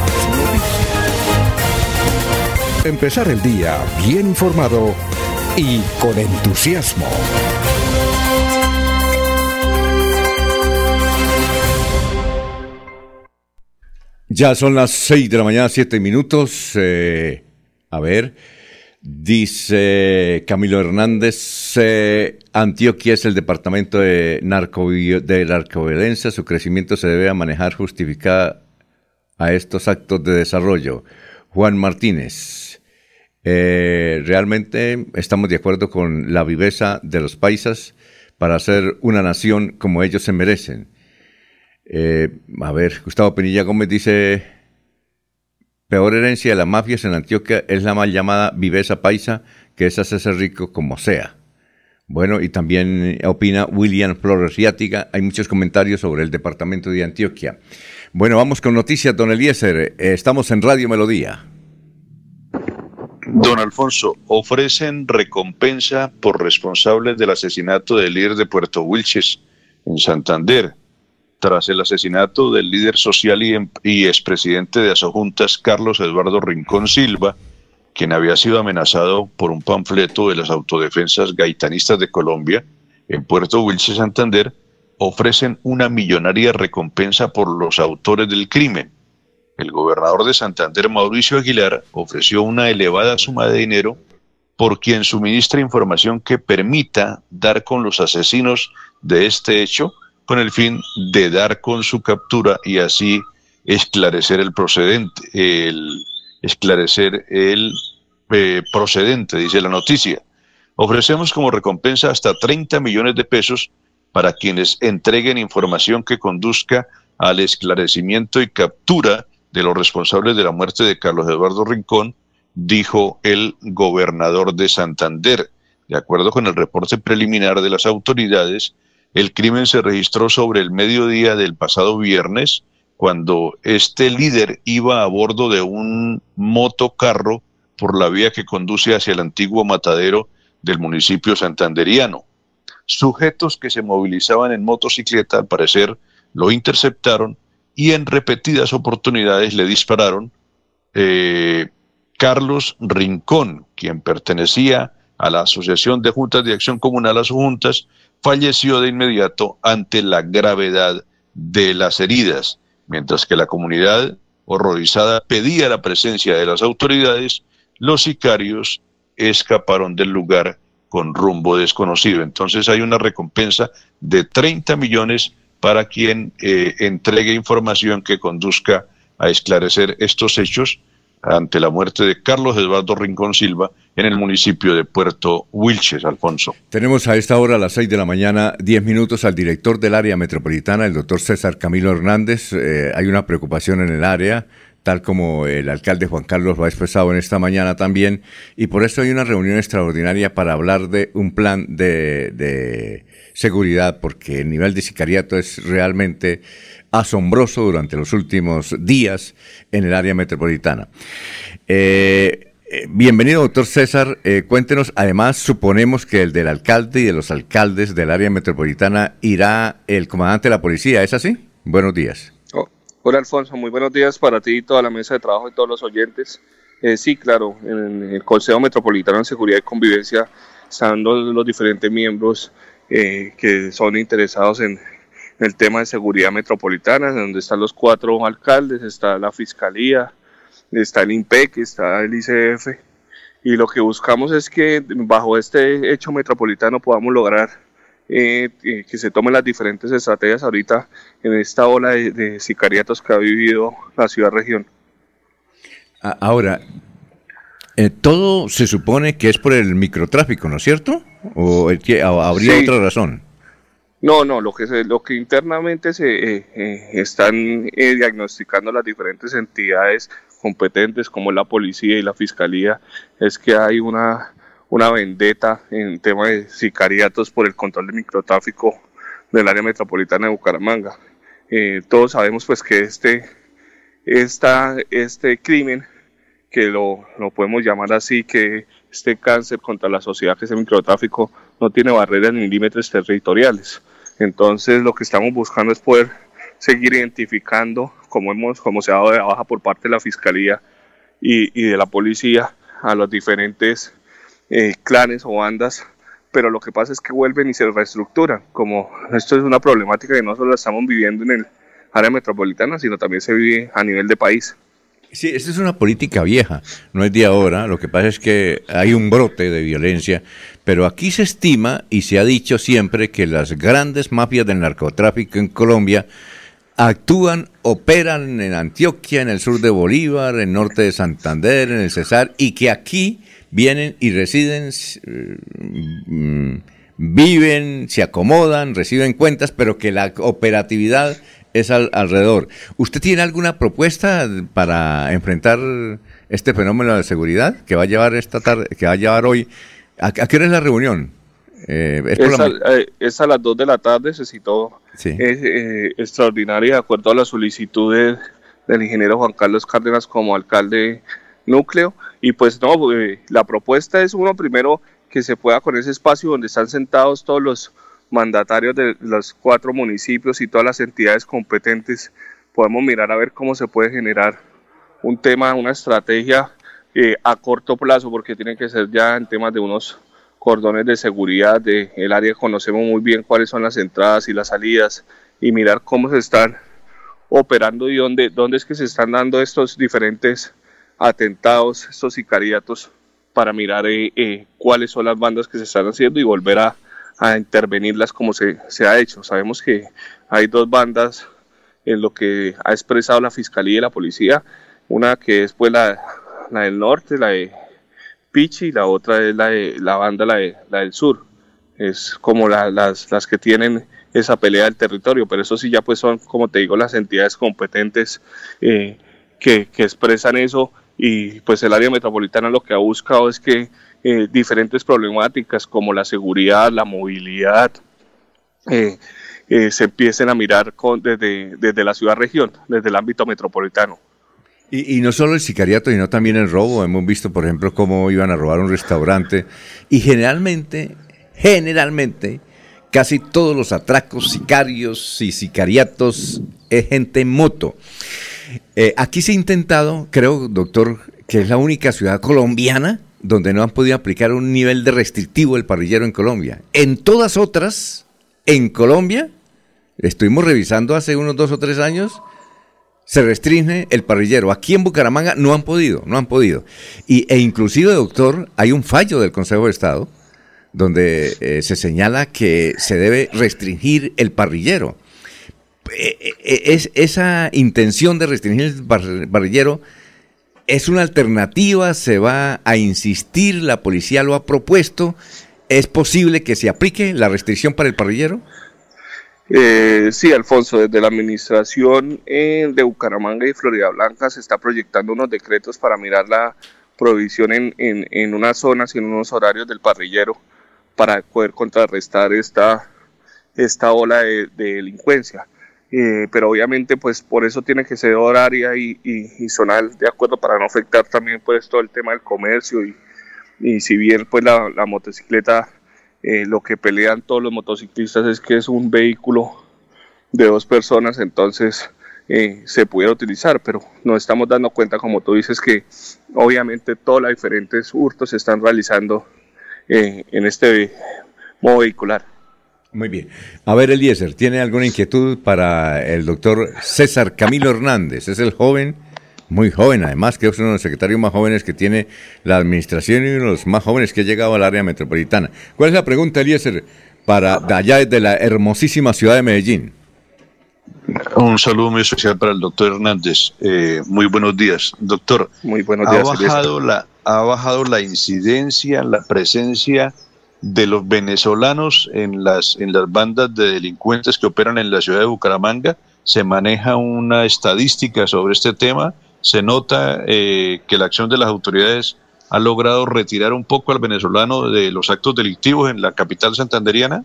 Empezar el día bien informado y con entusiasmo. Ya son las 6 de la mañana, 7 minutos. Eh, a ver, dice Camilo Hernández, eh, Antioquia es el departamento de, narco, de narcoviolencia. Su crecimiento se debe a manejar justificada a estos actos de desarrollo. Juan Martínez. Eh, realmente estamos de acuerdo con la viveza de los paisas para ser una nación como ellos se merecen. Eh, a ver, Gustavo Penilla Gómez dice, peor herencia de las mafias en Antioquia es la mal llamada viveza paisa, que es hacerse rico como sea. Bueno, y también opina William Flores Riática. Hay muchos comentarios sobre el departamento de Antioquia. Bueno, vamos con noticias, don Eliezer. Eh, estamos en Radio Melodía. Don Alfonso, ofrecen recompensa por responsables del asesinato del líder de Puerto Wilches, en Santander, tras el asesinato del líder social y, em, y expresidente de Asojuntas, Carlos Eduardo Rincón Silva, quien había sido amenazado por un panfleto de las autodefensas gaitanistas de Colombia en Puerto Wilches, Santander, ofrecen una millonaria recompensa por los autores del crimen. El gobernador de Santander, Mauricio Aguilar, ofreció una elevada suma de dinero por quien suministra información que permita dar con los asesinos de este hecho con el fin de dar con su captura y así esclarecer el procedente, el esclarecer el eh, procedente, dice la noticia. Ofrecemos como recompensa hasta 30 millones de pesos para quienes entreguen información que conduzca al esclarecimiento y captura de los responsables de la muerte de Carlos Eduardo Rincón, dijo el gobernador de Santander. De acuerdo con el reporte preliminar de las autoridades, el crimen se registró sobre el mediodía del pasado viernes cuando este líder iba a bordo de un motocarro por la vía que conduce hacia el antiguo matadero del municipio santanderiano. Sujetos que se movilizaban en motocicleta, al parecer, lo interceptaron y en repetidas oportunidades le dispararon. Eh, Carlos Rincón, quien pertenecía a la Asociación de Juntas de Acción Comunal, las juntas, falleció de inmediato ante la gravedad de las heridas Mientras que la comunidad horrorizada pedía la presencia de las autoridades, los sicarios escaparon del lugar con rumbo desconocido. Entonces hay una recompensa de 30 millones para quien eh, entregue información que conduzca a esclarecer estos hechos ante la muerte de Carlos Eduardo Rincón Silva en el municipio de Puerto Wilches, Alfonso. Tenemos a esta hora, a las 6 de la mañana, 10 minutos al director del área metropolitana, el doctor César Camilo Hernández. Eh, hay una preocupación en el área, tal como el alcalde Juan Carlos lo ha expresado en esta mañana también, y por eso hay una reunión extraordinaria para hablar de un plan de, seguridad, porque el nivel de sicariato es realmente asombroso durante los últimos días en el área metropolitana. Eh, eh, bienvenido, doctor César. Eh, cuéntenos, además, suponemos que el del alcalde y de los alcaldes del área metropolitana irá el comandante de la policía, ¿es así? Buenos días. Hola, Alfonso. Muy buenos días para ti y toda la mesa de trabajo y todos los oyentes. sí, claro, en el Consejo Metropolitano de Seguridad y Convivencia están los diferentes miembros que son interesados en, el tema de seguridad metropolitana, donde están los cuatro alcaldes, está la Fiscalía, está el INPEC, está el ICF, y lo que buscamos es que bajo este hecho metropolitano podamos lograr eh, eh, que se tomen las diferentes estrategias ahorita en esta ola de, sicariatos que ha vivido la ciudad-región. Ahora, eh, todo se supone que es por el microtráfico, ¿no es cierto? ¿O habría otra razón? No, no, lo que, lo que internamente se eh, eh, están eh, diagnosticando las diferentes entidades competentes como la policía y la fiscalía es que hay una, una vendetta en tema de sicariatos por el control de microtráfico del área metropolitana de Bucaramanga. todos sabemos pues que este, esta, este crimen, que lo, lo podemos llamar así, que este cáncer contra la sociedad que es el microtráfico no tiene barreras ni límites territoriales. Entonces lo que estamos buscando es poder seguir identificando, como, hemos, como se ha dado de baja por parte de la Fiscalía y, de la policía, a los diferentes eh, clanes o bandas, pero lo que pasa es que vuelven y se reestructuran, como esto es una problemática que no solo estamos viviendo en el área metropolitana, sino también se vive a nivel de país. Sí, esta es una política vieja, no es de ahora. Lo que pasa es que hay un brote de violencia, pero aquí se estima y se ha dicho siempre que las grandes mafias del narcotráfico en Colombia actúan, operan en Antioquia, en el sur de Bolívar, en el norte de Santander, en el Cesar, y que aquí vienen y residen, eh, mm, viven, se acomodan, reciben cuentas, pero que la operatividad es alrededor. ¿Usted tiene alguna propuesta para enfrentar este fenómeno de seguridad que va a llevar esta tarde, que va a llevar hoy? ¿A, qué hora es la reunión? Eh, es, a, las 2 de la tarde, se citó es eh, extraordinaria de acuerdo a las solicitudes del ingeniero Juan Carlos Cárdenas como alcalde núcleo. Y pues no, eh, la propuesta es uno primero que se pueda con ese espacio donde están sentados todos los mandatarios de los cuatro municipios y todas las entidades competentes, podemos mirar a ver cómo se puede generar un tema, una estrategia eh, a corto plazo, porque tiene que ser ya en temas de unos cordones de seguridad del el área, conocemos muy bien cuáles son las entradas y las salidas y mirar cómo se están operando y dónde, dónde es que se están dando estos diferentes atentados, estos sicariatos, para mirar eh, eh, cuáles son las bandas que se están haciendo y volver a, intervenirlas como se, ha hecho. Sabemos que hay dos bandas en lo que ha expresado la Fiscalía y la Policía, una que es pues la, del norte, la de Pichi, y la otra es la, de, la banda, la, de, la del sur. Es como las, que tienen esa pelea del territorio, pero eso sí ya pues son, como te digo, las entidades competentes eh, que expresan eso y pues el área metropolitana lo que ha buscado es que eh, diferentes problemáticas como la seguridad, la movilidad, eh, eh, se empiecen a mirar desde, desde la ciudad-región, desde el ámbito metropolitano. Y, y, no solo el sicariato, sino también el robo. Hemos visto, por ejemplo, cómo iban a robar un restaurante. Y generalmente, generalmente, casi todos los atracos, sicarios y sicariatos es gente en moto. Eh, aquí se ha intentado, creo, doctor, que es la única ciudad colombiana donde no han podido aplicar un nivel de restrictivo el parrillero en Colombia. En todas otras, en Colombia, estuvimos revisando hace unos dos o tres años, se restringe el parrillero. Aquí en Bucaramanga no han podido, no han podido. Y, e inclusive, doctor, hay un fallo del Consejo de Estado donde eh, se señala que se debe restringir el parrillero. Eh, eh, es, esa intención de restringir el parrillero es una alternativa, se va a insistir, la policía lo ha propuesto. ¿Es posible que se aplique la restricción para el parrillero? Eh, sí, Alfonso, desde la administración de Bucaramanga y Florida Blanca se está proyectando unos decretos para mirar la prohibición en, en, unas zonas y en unos horarios del parrillero para poder contrarrestar esta, esta ola de delincuencia. Eh, pero obviamente pues por eso tiene que ser horaria y, y, zonal de acuerdo para no afectar también pues todo el tema del comercio y, y si bien pues la, la motocicleta eh, lo que pelean todos los motociclistas es que es un vehículo de dos personas entonces eh, se pudiera utilizar pero nos estamos dando cuenta como tú dices que obviamente todos los diferentes hurtos se están realizando en este modo vehicular muy bien. A ver, Eliezer, ¿tiene alguna inquietud para el doctor César Camilo Hernández? Es el joven, muy joven además, que es uno de los secretarios más jóvenes que tiene la administración y uno de los más jóvenes que ha llegado al área metropolitana. ¿Cuál es la pregunta, Eliezer, para allá desde la hermosísima ciudad de Medellín? Un saludo muy especial para el doctor Hernández. Eh, muy buenos días, doctor. Muy buenos días. ¿Ha bajado, la, ¿Ha bajado la incidencia, la presencia de los venezolanos en las, en las bandas de delincuentes que operan en la ciudad de Bucaramanga. Se maneja una estadística sobre este tema. Se nota eh, que la acción de las autoridades ha logrado retirar un poco al venezolano de los actos delictivos en la capital santanderiana.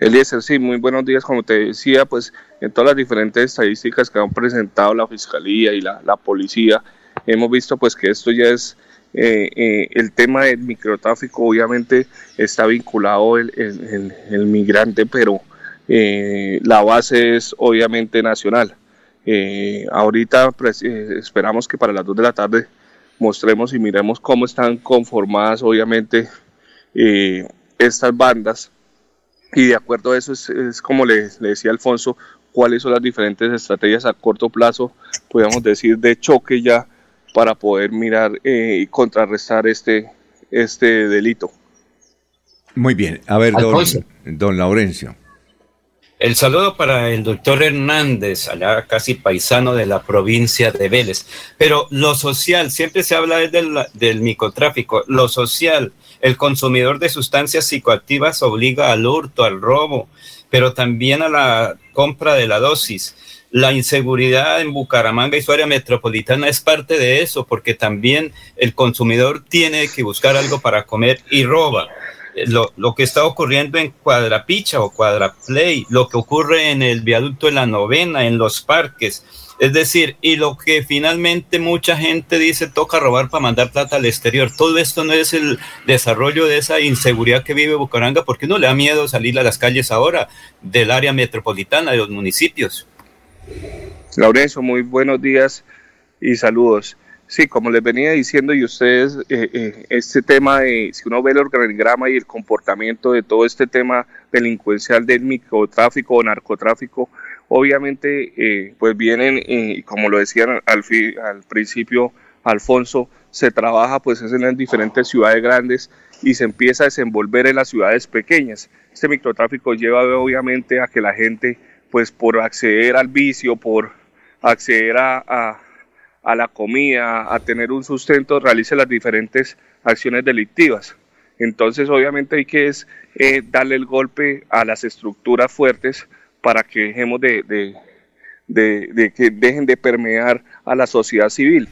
Eliezer, sí, muy buenos días. Como te decía, pues en todas las diferentes estadísticas que han presentado la Fiscalía y la, la Policía, hemos visto pues que esto ya es eh, eh, el tema del microtráfico obviamente está vinculado el, el, migrante, pero eh, la base es obviamente nacional. ahorita pues, esperamos que para las 2 de la tarde mostremos y miremos cómo están conformadas obviamente estas bandas y de acuerdo a eso es, como le, le, decía Alfonso, cuáles son las diferentes estrategias a corto plazo, podríamos decir, de choque ya para poder mirar eh, y contrarrestar este, este delito. Muy bien. A ver, don, don Laurencio. El saludo para el doctor Hernández, allá casi paisano de la provincia de Vélez. Pero lo social, siempre se habla del, del microtráfico, lo social, el consumidor de sustancias psicoactivas obliga al hurto, al robo, pero también a la compra de la dosis. La inseguridad en Bucaramanga y su área metropolitana es parte de eso, porque también el consumidor tiene que buscar algo para comer y roba. Lo, lo, que está ocurriendo en Cuadrapicha o Cuadraplay, lo que ocurre en el viaducto de la novena, en los parques, es decir, y lo que finalmente mucha gente dice toca robar para mandar plata al exterior. Todo esto no es el desarrollo de esa inseguridad que vive Bucaramanga, porque no le da miedo salir a las calles ahora del área metropolitana, de los municipios. Laurencio, muy buenos días y saludos. Sí, como les venía diciendo y ustedes, eh, eh, este tema de, si uno ve el organigrama y el comportamiento de todo este tema delincuencial del microtráfico o narcotráfico, Obviamente, eh, pues vienen, y como lo decían al, principio Alfonso, se trabaja pues en las diferentes ciudades grandes y se empieza a desenvolver en las ciudades pequeñas. Este microtráfico lleva obviamente a que la gente pues por acceder al vicio, por acceder a, a, la comida, a tener un sustento, realice las diferentes acciones delictivas. Entonces obviamente hay que es, eh, darle el golpe a las estructuras fuertes para que dejemos de, de, que dejen de permear a la sociedad civil.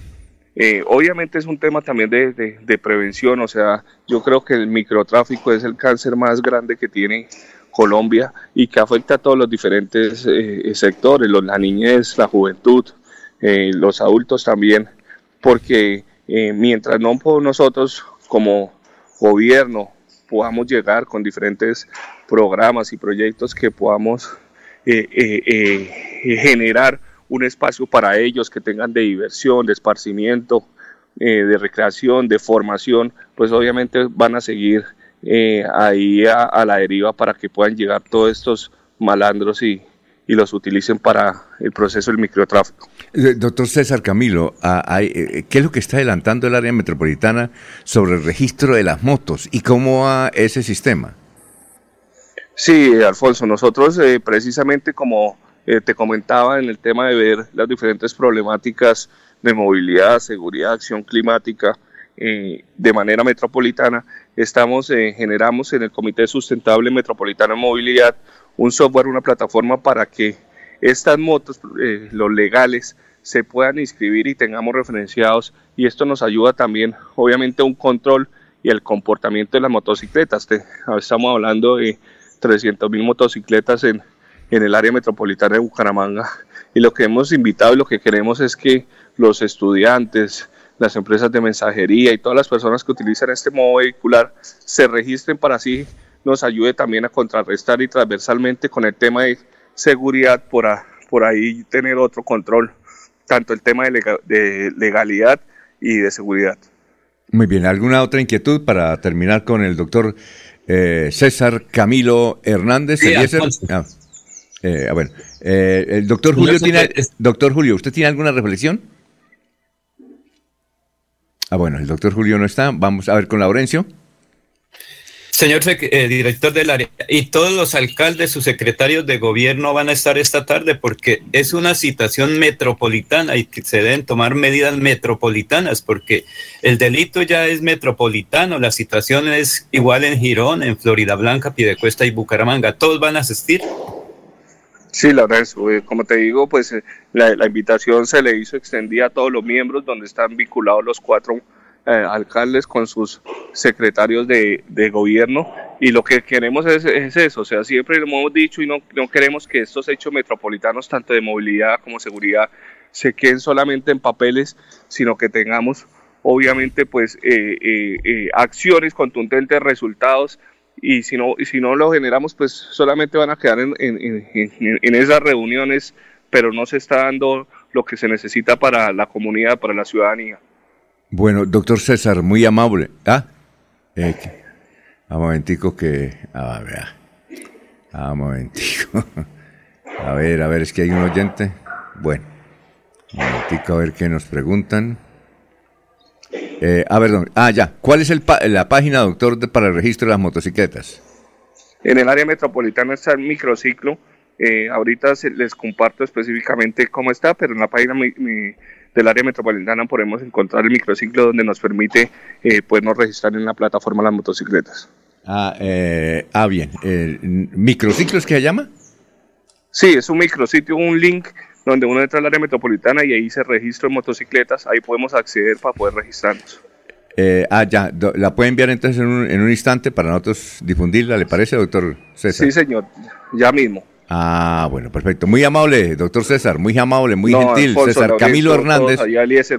Eh, obviamente es un tema también de, prevención, o sea, yo creo que el microtráfico es el cáncer más grande que tiene Colombia y que afecta a todos los diferentes eh, sectores, los, la niñez, la juventud, eh, los adultos también, porque mientras no nosotros como gobierno podamos llegar con diferentes programas y proyectos que podamos eh, eh, eh, generar un espacio para ellos que tengan de diversión, de esparcimiento, de recreación, de formación, pues obviamente van a seguir ahí a, la deriva para que puedan llegar todos estos malandros y, y los utilicen para el proceso del microtráfico. Doctor César Camilo, ah, ¿qué es lo que está adelantando el área metropolitana sobre el registro de las motos y cómo va ese sistema? Sí, Alfonso, nosotros eh, precisamente como eh, te comentaba en el tema de ver las diferentes problemáticas de movilidad, seguridad, acción climática eh, de manera metropolitana, estamos, generamos en el Comité Sustentable Metropolitano de Movilidad un software, una plataforma para que estas motos, los legales, se puedan inscribir y tengamos referenciados y esto nos ayuda también obviamente un control y el comportamiento de las motocicletas. estamos hablando de 300 mil motocicletas en, en el área metropolitana de Bucaramanga. Y lo que hemos invitado y lo que queremos es que los estudiantes, las empresas de mensajería y todas las personas que utilizan este modo vehicular se registren para así nos ayude también a contrarrestar y transversalmente con el tema de seguridad por, por ahí tener otro control, tanto el tema de, de legalidad y de seguridad. Muy bien, ¿alguna otra inquietud para terminar con el doctor eh, César Camilo Hernández. Ah, eh, ah, bueno, eh, el doctor Julio tiene, doctor Julio, ¿usted tiene alguna reflexión? Ah, bueno, el doctor Julio no está. Vamos a ver con Laurencio. Señor eh, director del área, y todos los alcaldes, sus secretarios de gobierno van a estar esta tarde porque es una situación metropolitana y que se deben tomar medidas metropolitanas porque el delito ya es metropolitano, la situación es igual en Girón, en Florida Blanca, Piedecuesta y Bucaramanga. ¿Todos van a asistir? Sí, verdad, eh, como te digo, pues eh, la, la invitación se le hizo extendida a todos los miembros donde están vinculados los cuatro eh, alcaldes con sus secretarios de, gobierno. Y lo que queremos es, eso, o sea, siempre lo hemos dicho y no, no queremos que estos hechos metropolitanos, tanto de movilidad como seguridad, se queden solamente en papeles, sino que tengamos obviamente pues eh, acciones contundentes, resultados y si no y si no lo generamos pues solamente van a quedar en, en, en, esas reuniones pero no se está dando lo que se necesita para la comunidad, para la ciudadanía. Bueno, doctor César, muy amable. Ah, eh, a momentico que... A ver, a un momentico. (laughs) A ver, a ver, es que hay un oyente. Bueno, a ver qué nos preguntan. Eh, a ver, ah, ya. ¿Cuál es el la página, doctor, para el registro de las motocicletas? En el área metropolitana está el microciclo Eh, ahorita les comparto específicamente cómo está, pero en la página del área metropolitana podemos encontrar el microciclo donde nos permite eh, podernos registrar en la plataforma las motocicletas. Ah, eh, ah bien. ¿Microciclo es que se llama? Sí, es un micrositio, un link donde uno entra al área metropolitana y ahí se registra en motocicletas. Ahí podemos acceder para poder registrarnos. Eh, ah, ya, la puede enviar entonces en un, en un, instante para nosotros difundirla, ¿le parece, doctor César? Sí, señor, ya mismo. Ah, bueno, perfecto. Muy amable, doctor César, muy amable, muy gentil. César Camilo Hernández.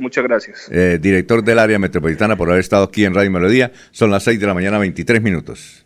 muchas gracias. Eh, director del área metropolitana por haber estado aquí en Radio Melodía. Son las 6 de la mañana, 23 minutos.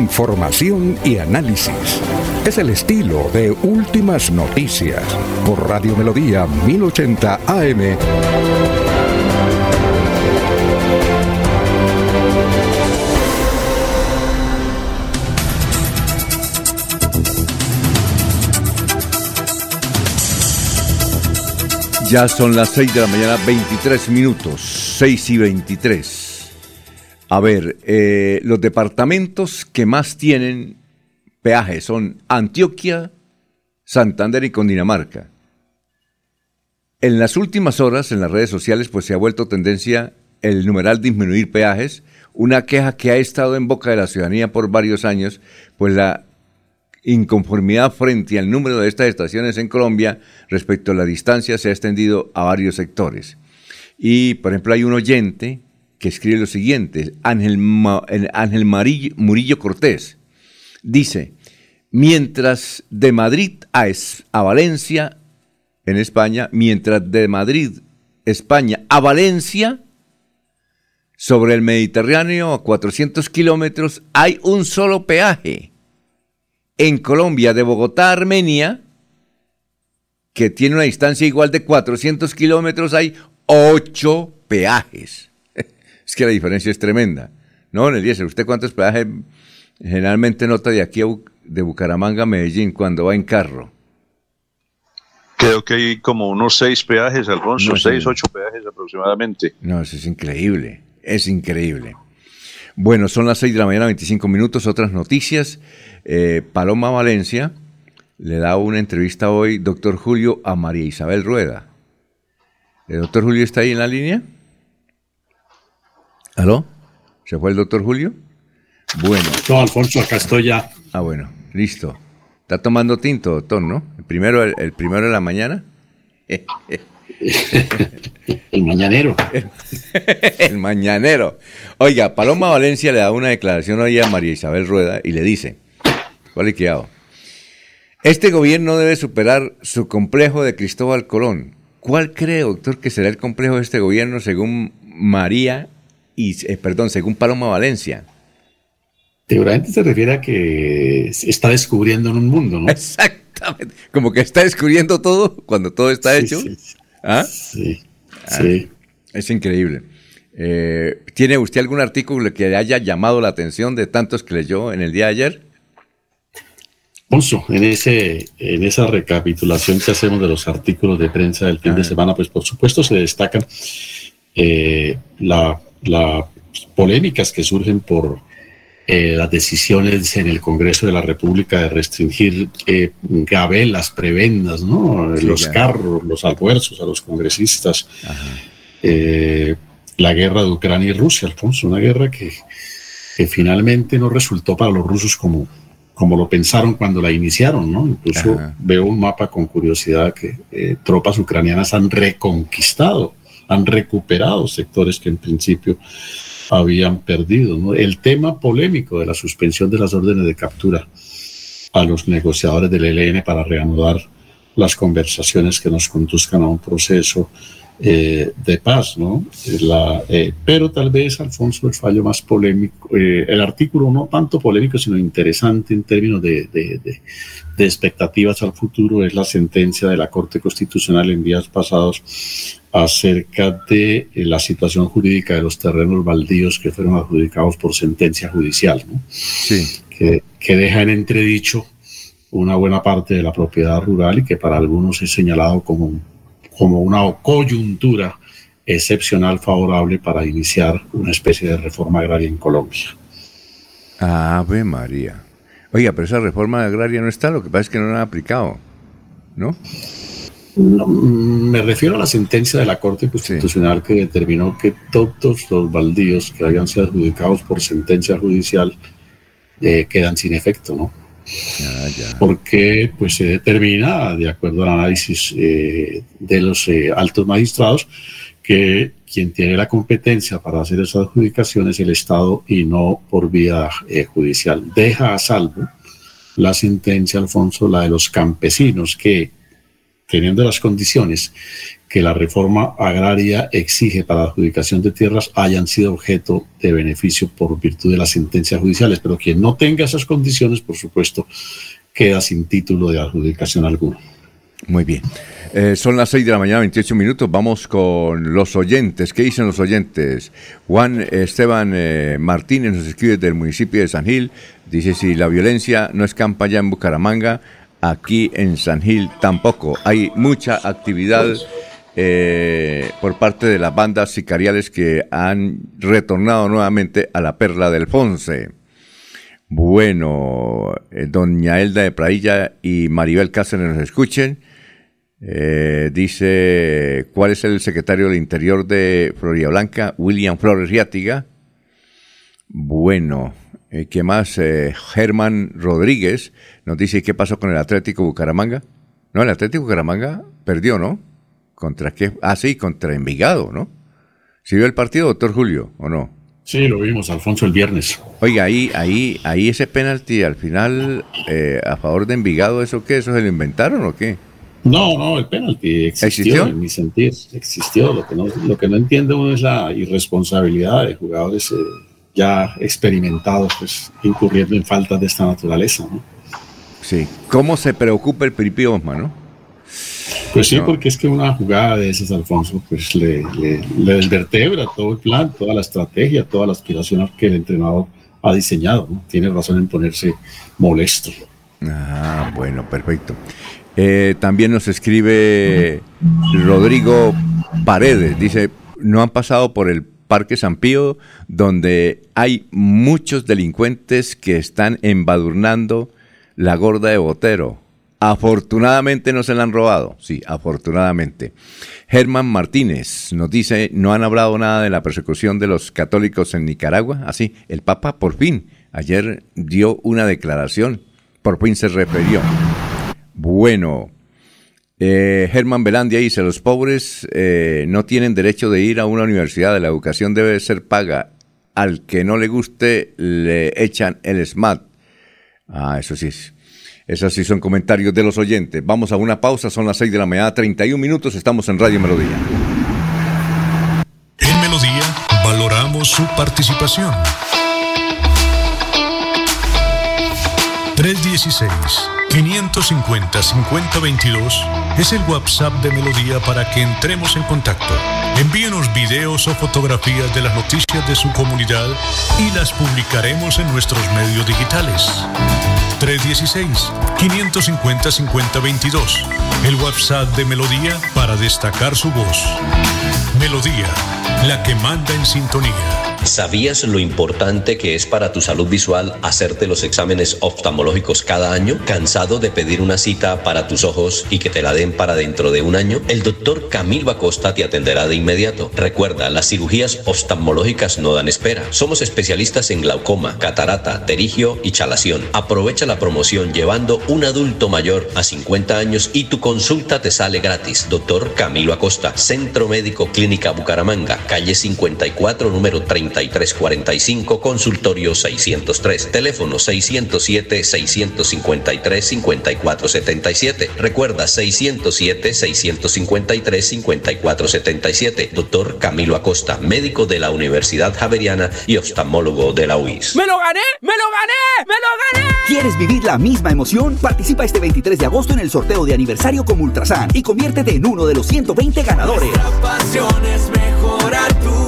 Información y análisis. Es el estilo de Últimas Noticias por Radio Melodía 1080 AM. Ya son las 6 de la mañana, 23 minutos, 6 y 23. A ver, eh, los departamentos que más tienen peaje son Antioquia, Santander y Cundinamarca. En las últimas horas en las redes sociales pues se ha vuelto tendencia el numeral disminuir peajes, una queja que ha estado en boca de la ciudadanía por varios años, pues la inconformidad frente al número de estas estaciones en Colombia respecto a la distancia se ha extendido a varios sectores. Y, por ejemplo, hay un oyente que escribe lo siguiente, Ángel, Ángel Murillo Cortés, dice, mientras de Madrid a, a Valencia, en España, mientras de Madrid, España, a Valencia, sobre el Mediterráneo a 400 kilómetros, hay un solo peaje. En Colombia, de Bogotá a Armenia, que tiene una distancia igual de 400 kilómetros, hay ocho peajes es que la diferencia es tremenda. No, en el diésel, ¿usted cuántos peajes generalmente nota de aquí a, de Bucaramanga a Medellín cuando va en carro? Creo que hay como unos seis peajes, Alfonso, seis, ocho peajes aproximadamente. No, eso es increíble, es increíble. Bueno, son las seis de la mañana, 25 minutos, otras noticias. Eh, Paloma Valencia le da una entrevista hoy, doctor Julio, a María Isabel Rueda. ¿El doctor Julio está ahí en la línea? ¿Aló? ¿Se fue el doctor Julio? Bueno. No, Alfonso, acá estoy ya. Ah, bueno, listo. Está tomando tinto, doctor, ¿no? El primero, el, primero de la mañana. (laughs) el mañanero. el mañanero. Oiga, Paloma Valencia le da una declaración hoy a María Isabel Rueda y le dice, ¿cuál quedado? Este gobierno debe superar su complejo de Cristóbal Colón. ¿Cuál cree, doctor, que será el complejo de este gobierno según María y, eh, perdón, según Paloma Valencia. Seguramente se refiere a que está descubriendo en un mundo, ¿no? Exactamente. Como que está descubriendo todo cuando todo está hecho. Sí, ¿Ah? sí. sí. Es increíble. Eh, ¿Tiene usted algún artículo que le haya llamado la atención de tantos que leyó en el día de ayer? Alfonso, en, ese, en esa recapitulación que hacemos de los artículos de prensa del fin de semana, pues por supuesto se destacan eh, la las polémicas que surgen por eh, las decisiones en el Congreso de la República de restringir eh, gabelas, prebendas, ¿no? los carros, los almuerzos a los congresistas. Eh, la guerra de Ucrania y Rusia, Alfonso, una guerra que, que, finalmente no resultó para los rusos como, como lo pensaron cuando la iniciaron, ¿no? Incluso veo un mapa con curiosidad que eh, tropas ucranianas han reconquistado han recuperado sectores que en principio habían perdido. El tema polémico de la suspensión de las órdenes de captura a los negociadores del ELN para reanudar las conversaciones que nos conduzcan a un proceso eh, de paz, ¿no? La, eh, pero tal vez, Alfonso, el fallo más polémico, eh, el artículo no tanto polémico, sino interesante en términos de, de, de, expectativas al futuro, es la sentencia de la Corte Constitucional en días pasados acerca de la situación jurídica de los terrenos baldíos que fueron adjudicados por sentencia judicial, ¿no? Sí. Que, que deja en entredicho una buena parte de la propiedad rural y que para algunos es señalado como un como una coyuntura excepcional favorable para iniciar una especie de reforma agraria en Colombia. Ave María. Oiga, pero esa reforma agraria no está, lo que pasa es que no la han aplicado, ¿no? me refiero a la sentencia de la Corte Constitucional que determinó que todos los baldíos que habían sido adjudicados por sentencia judicial eh, quedan sin efecto, ¿no? Porque pues se determina, de acuerdo al análisis eh, de los eh, altos magistrados, que quien tiene la competencia para hacer esas adjudicaciones es el Estado y no por vía eh, judicial. Deja a salvo la sentencia, Alfonso, la de los campesinos, que teniendo las condiciones que la reforma agraria exige para la adjudicación de tierras hayan sido objeto de beneficio por virtud de las sentencias judiciales, pero quien no tenga esas condiciones, por supuesto, queda sin título de adjudicación alguna. Muy bien. Eh, son las 6 de la mañana, 28 minutos. Vamos con los oyentes. ¿Qué dicen los oyentes? Juan Esteban eh, Martínez nos escribe del municipio de San Gil. Dice, si la violencia no escampa ya en Bucaramanga, aquí en San Gil tampoco. Hay mucha actividad eh, por parte de las bandas sicariales que han retornado nuevamente a la perla del Fonse. Bueno, eh, doña Elda de Prailla y Maribel Cáceres nos escuchen. Eh, dice, ¿cuál es el secretario del Interior de Florida Blanca? William Flores Riátiga. Bueno, ¿qué más? Germán Rodríguez nos dice, ¿qué pasó con el Atlético Bucaramanga? No, el Atlético Bucaramanga perdió, ¿no? ¿Contra qué? Ah, sí, contra Envigado, ¿no? ¿Sí vio el partido, doctor Julio, o no? Sí, lo vimos, Alfonso, el viernes. Oiga, ahí, ahí, ahí ese penalti al final eh, a favor de Envigado, ¿eso qué? ¿Eso se lo inventaron o qué? No, no, el penalti existió, en mi sentido, existió. Lo que, no, lo que no entiendo uno es la irresponsabilidad de jugadores eh, ya experimentados, pues incurriendo en faltas de esta naturaleza, ¿no? Sí. ¿Cómo se preocupa el Piripi no? Pues sí, porque es que una jugada de esas, Alfonso, pues le, le, desvertebra todo el plan, toda la estrategia, toda la aspiración que el entrenador ha diseñado. Tiene razón en ponerse molesto. Ah, bueno, perfecto. Eh, también nos escribe Rodrigo Paredes, dice, no han pasado por el Parque San Pío, donde hay muchos delincuentes que están embadurnando la gorda de Botero Afortunadamente no se la han robado, sí, afortunadamente. Germán Martínez nos dice, no han hablado nada de la persecución de los católicos en Nicaragua. Así, ah, el Papa por fin ayer dio una declaración, por fin se refirió. Bueno, eh, Germán Belandia dice, los pobres eh, no tienen derecho de ir a una universidad, la educación debe ser paga. Al que no le guste le echan el SMAT. Ah, eso sí es. Esos sí son comentarios de los oyentes. Vamos a una pausa, son las 6 de la mañana, 31 minutos, estamos en Radio Melodía. En Melodía valoramos su participación. 316-550-5022 es el WhatsApp de Melodía para que entremos en contacto. Envíenos videos o fotografías de las noticias de su comunidad y las publicaremos en nuestros medios digitales. 316-550-5022. El WhatsApp de Melodía para destacar su voz. Melodía, la que manda en sintonía. ¿Sabías lo importante que es para tu salud visual hacerte los exámenes oftalmológicos cada año? ¿Cansado de pedir una cita para tus ojos y que te la den para dentro de un año? El doctor Camilo Acosta te atenderá de inmediato. Recuerda, las cirugías oftalmológicas no dan espera. Somos especialistas en glaucoma, catarata, terigio y chalación. Aprovecha la promoción llevando un adulto mayor a 50 años y tu consulta te sale gratis. Doctor Camilo Acosta, Centro Médico Clínica Bucaramanga, calle 54, número 3345, consultorio 603, teléfono 607-653-5477. Recuerda 607-653-5477. Doctor Camilo Acosta, médico de la Universidad Javeriana y oftalmólogo de la UIS. ¡Me lo gané! ¡Me lo gané! ¡Me lo gané! ¿Quieres vivir la misma emoción? Participa este 23 de agosto en el sorteo de aniversario con Ultrasan y conviértete en uno de los 120 ganadores. pasión es mejorar tu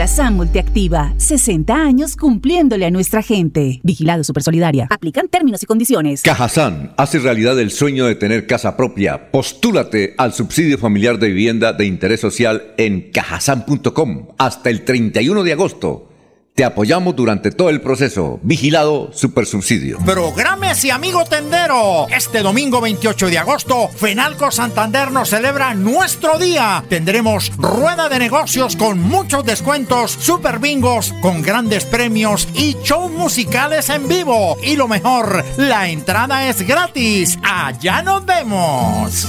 Ultrasan. Multiactiva, 60 años cumpliéndole a nuestra gente. Vigilado Supersolidaria. Aplican términos y condiciones. Cajazán hace realidad el sueño de tener casa propia. Postúlate al subsidio familiar de vivienda de interés social en cajazán.com hasta el 31 de agosto. Te apoyamos durante todo el proceso. Vigilado Supersubsidio. Prográmese, amigo tendero. Este domingo 28 de agosto, Fenalco Santander nos celebra nuestro día. Tendremos rueda de negocios con muchos descuentos, super bingos con grandes premios y shows musicales en vivo. Y lo mejor, la entrada es gratis. Allá nos vemos.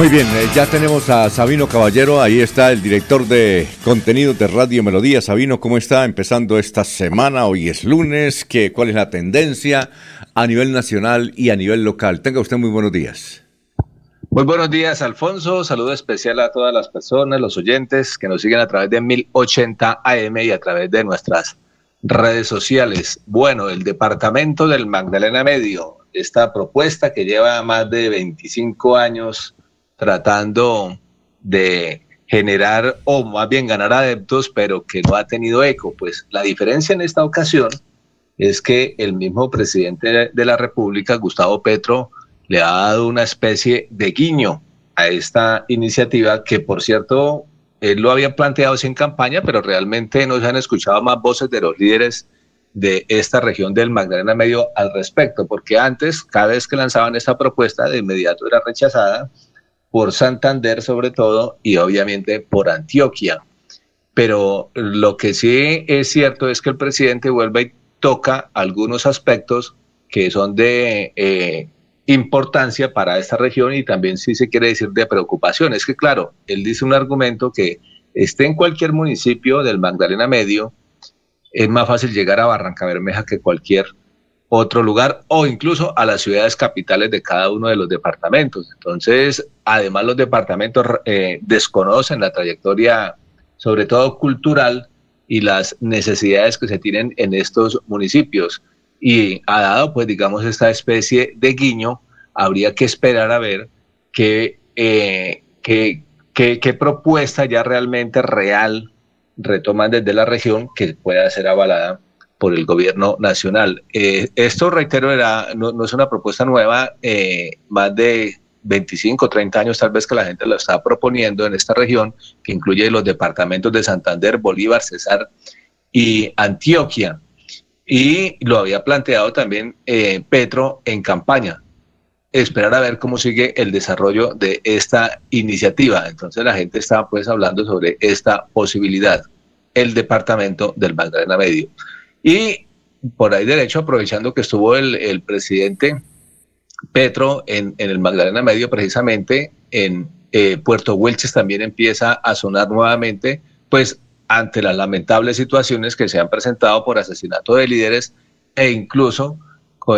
Muy bien, eh, ya tenemos a Sabino Caballero, ahí está el director de contenido de Radio Melodía. Sabino, ¿cómo está empezando esta semana? Hoy es lunes, ¿qué, ¿cuál es la tendencia a nivel nacional y a nivel local? Tenga usted muy buenos días. Muy buenos días, Alfonso. Saludo especial a todas las personas, los oyentes que nos siguen a través de 1080 AM y a través de nuestras redes sociales. Bueno, el departamento del Magdalena Medio, esta propuesta que lleva más de 25 años tratando de generar o más bien ganar adeptos, pero que no ha tenido eco. Pues la diferencia en esta ocasión es que el mismo presidente de la República, Gustavo Petro, le ha dado una especie de guiño a esta iniciativa que, por cierto, él lo había planteado sin campaña, pero realmente no se han escuchado más voces de los líderes de esta región del Magdalena Medio al respecto, porque antes, cada vez que lanzaban esta propuesta, de inmediato era rechazada por Santander sobre todo y obviamente por Antioquia. Pero lo que sí es cierto es que el presidente vuelve y toca algunos aspectos que son de eh, importancia para esta región y también sí se quiere decir de preocupación. Es que claro, él dice un argumento que esté en cualquier municipio del Magdalena Medio, es más fácil llegar a Barranca Bermeja que cualquier otro lugar o incluso a las ciudades capitales de cada uno de los departamentos. Entonces, además los departamentos eh, desconocen la trayectoria, sobre todo cultural, y las necesidades que se tienen en estos municipios. Y ha dado, pues, digamos, esta especie de guiño, habría que esperar a ver qué, eh, qué, propuesta ya realmente real retoman desde la región que pueda ser avalada por el gobierno nacional. Eh, esto, reitero, era, no, es una propuesta nueva, eh, más de 25, 30 años tal vez que la gente lo está proponiendo en esta región, que incluye los departamentos de Santander, Bolívar, Cesar y Antioquia. Y lo había planteado también eh, Petro en campaña. Esperar a ver cómo sigue el desarrollo de esta iniciativa. Entonces la gente está pues hablando sobre esta posibilidad, el departamento del Magdalena Medio. Y por ahí derecho, aprovechando que estuvo el, presidente Petro en, el Magdalena Medio, precisamente en eh, Puerto Huelches también empieza a sonar nuevamente, pues ante las lamentables situaciones que se han presentado por asesinato de líderes e incluso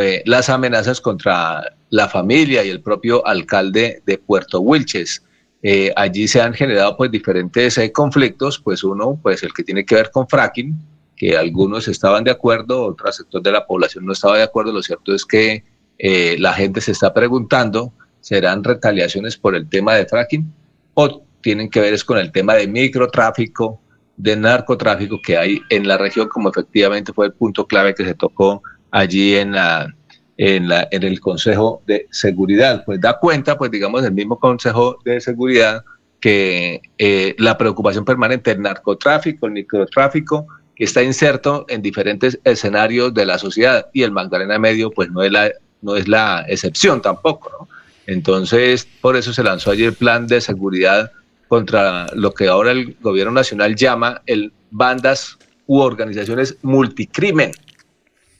eh, las amenazas contra la familia y el propio alcalde de Puerto Wilches. Eh, allí se han generado pues diferentes conflictos, pues uno, pues el que tiene que ver con fracking, que algunos estaban de acuerdo, otro sector de la población no estaba de acuerdo. Lo cierto es que eh, la gente se está preguntando, ¿serán retaliaciones por el tema de fracking o tienen que ver es con el tema de microtráfico, de narcotráfico que hay en la región, como efectivamente fue el punto clave que se tocó allí en la, en, la, en el Consejo de Seguridad. Pues da cuenta, pues digamos, del mismo Consejo de Seguridad que eh, la preocupación permanente del narcotráfico, el microtráfico, que está inserto en diferentes escenarios de la sociedad y el Magdalena Medio, pues no es la, no es la excepción tampoco, ¿no? Entonces, por eso se lanzó ayer el plan de seguridad contra lo que ahora el gobierno nacional llama el bandas u organizaciones multicrimen,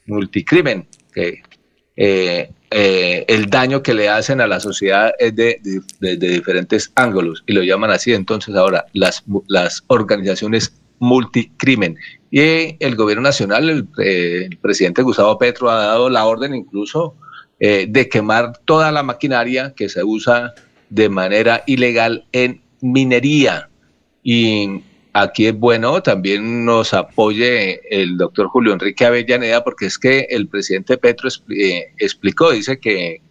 multicrimen, que eh, eh, el daño que le hacen a la sociedad es de, diferentes ángulos y lo llaman así entonces ahora las, las organizaciones multicrimen. Y el gobierno nacional, el, eh, el, presidente Gustavo Petro ha dado la orden incluso de quemar toda la maquinaria que se usa de manera ilegal en minería. Y aquí es bueno también nos apoye el doctor Julio Enrique Avellaneda, porque es que el presidente Petro eh, explicó, dice que,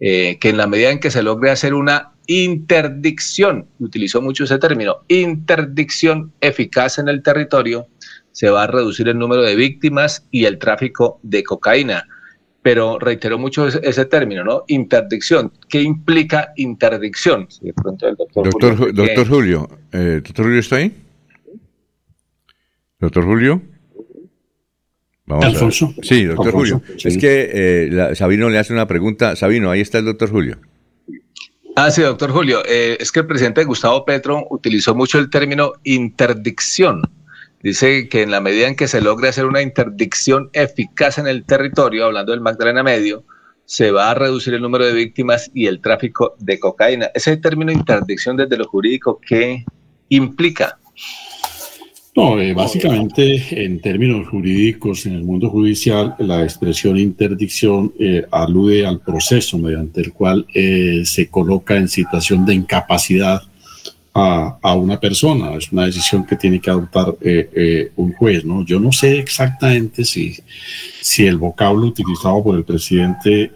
eh, que en la medida en que se logre hacer una interdicción, utilizó mucho ese término, interdicción eficaz en el territorio, se va a reducir el número de víctimas y el tráfico de cocaína. Pero reiteró mucho ese, término, ¿no? Interdicción. ¿Qué implica interdicción? doctor, Julio, eh, ¿doctor Julio está ahí? Doctor Julio. Vamos Alfonso. Sí, doctor Julio. Es que eh, Sabino le hace una pregunta. Sabino, ahí está el doctor Julio. Ah, sí, doctor Julio. Eh, es que el presidente Gustavo Petro utilizó mucho el término interdicción. Dice que en la medida en que se logre hacer una interdicción eficaz en el territorio, hablando del Magdalena Medio, se va a reducir el número de víctimas y el tráfico de cocaína. Ese término interdicción desde lo jurídico, ¿qué implica? No, eh, básicamente en términos jurídicos, en el mundo judicial, la expresión interdicción eh, alude al proceso mediante el cual eh, se coloca en situación de incapacidad a, una persona. Es una decisión que tiene que adoptar un juez. ¿no? Yo no sé exactamente si, si el vocablo utilizado por el presidente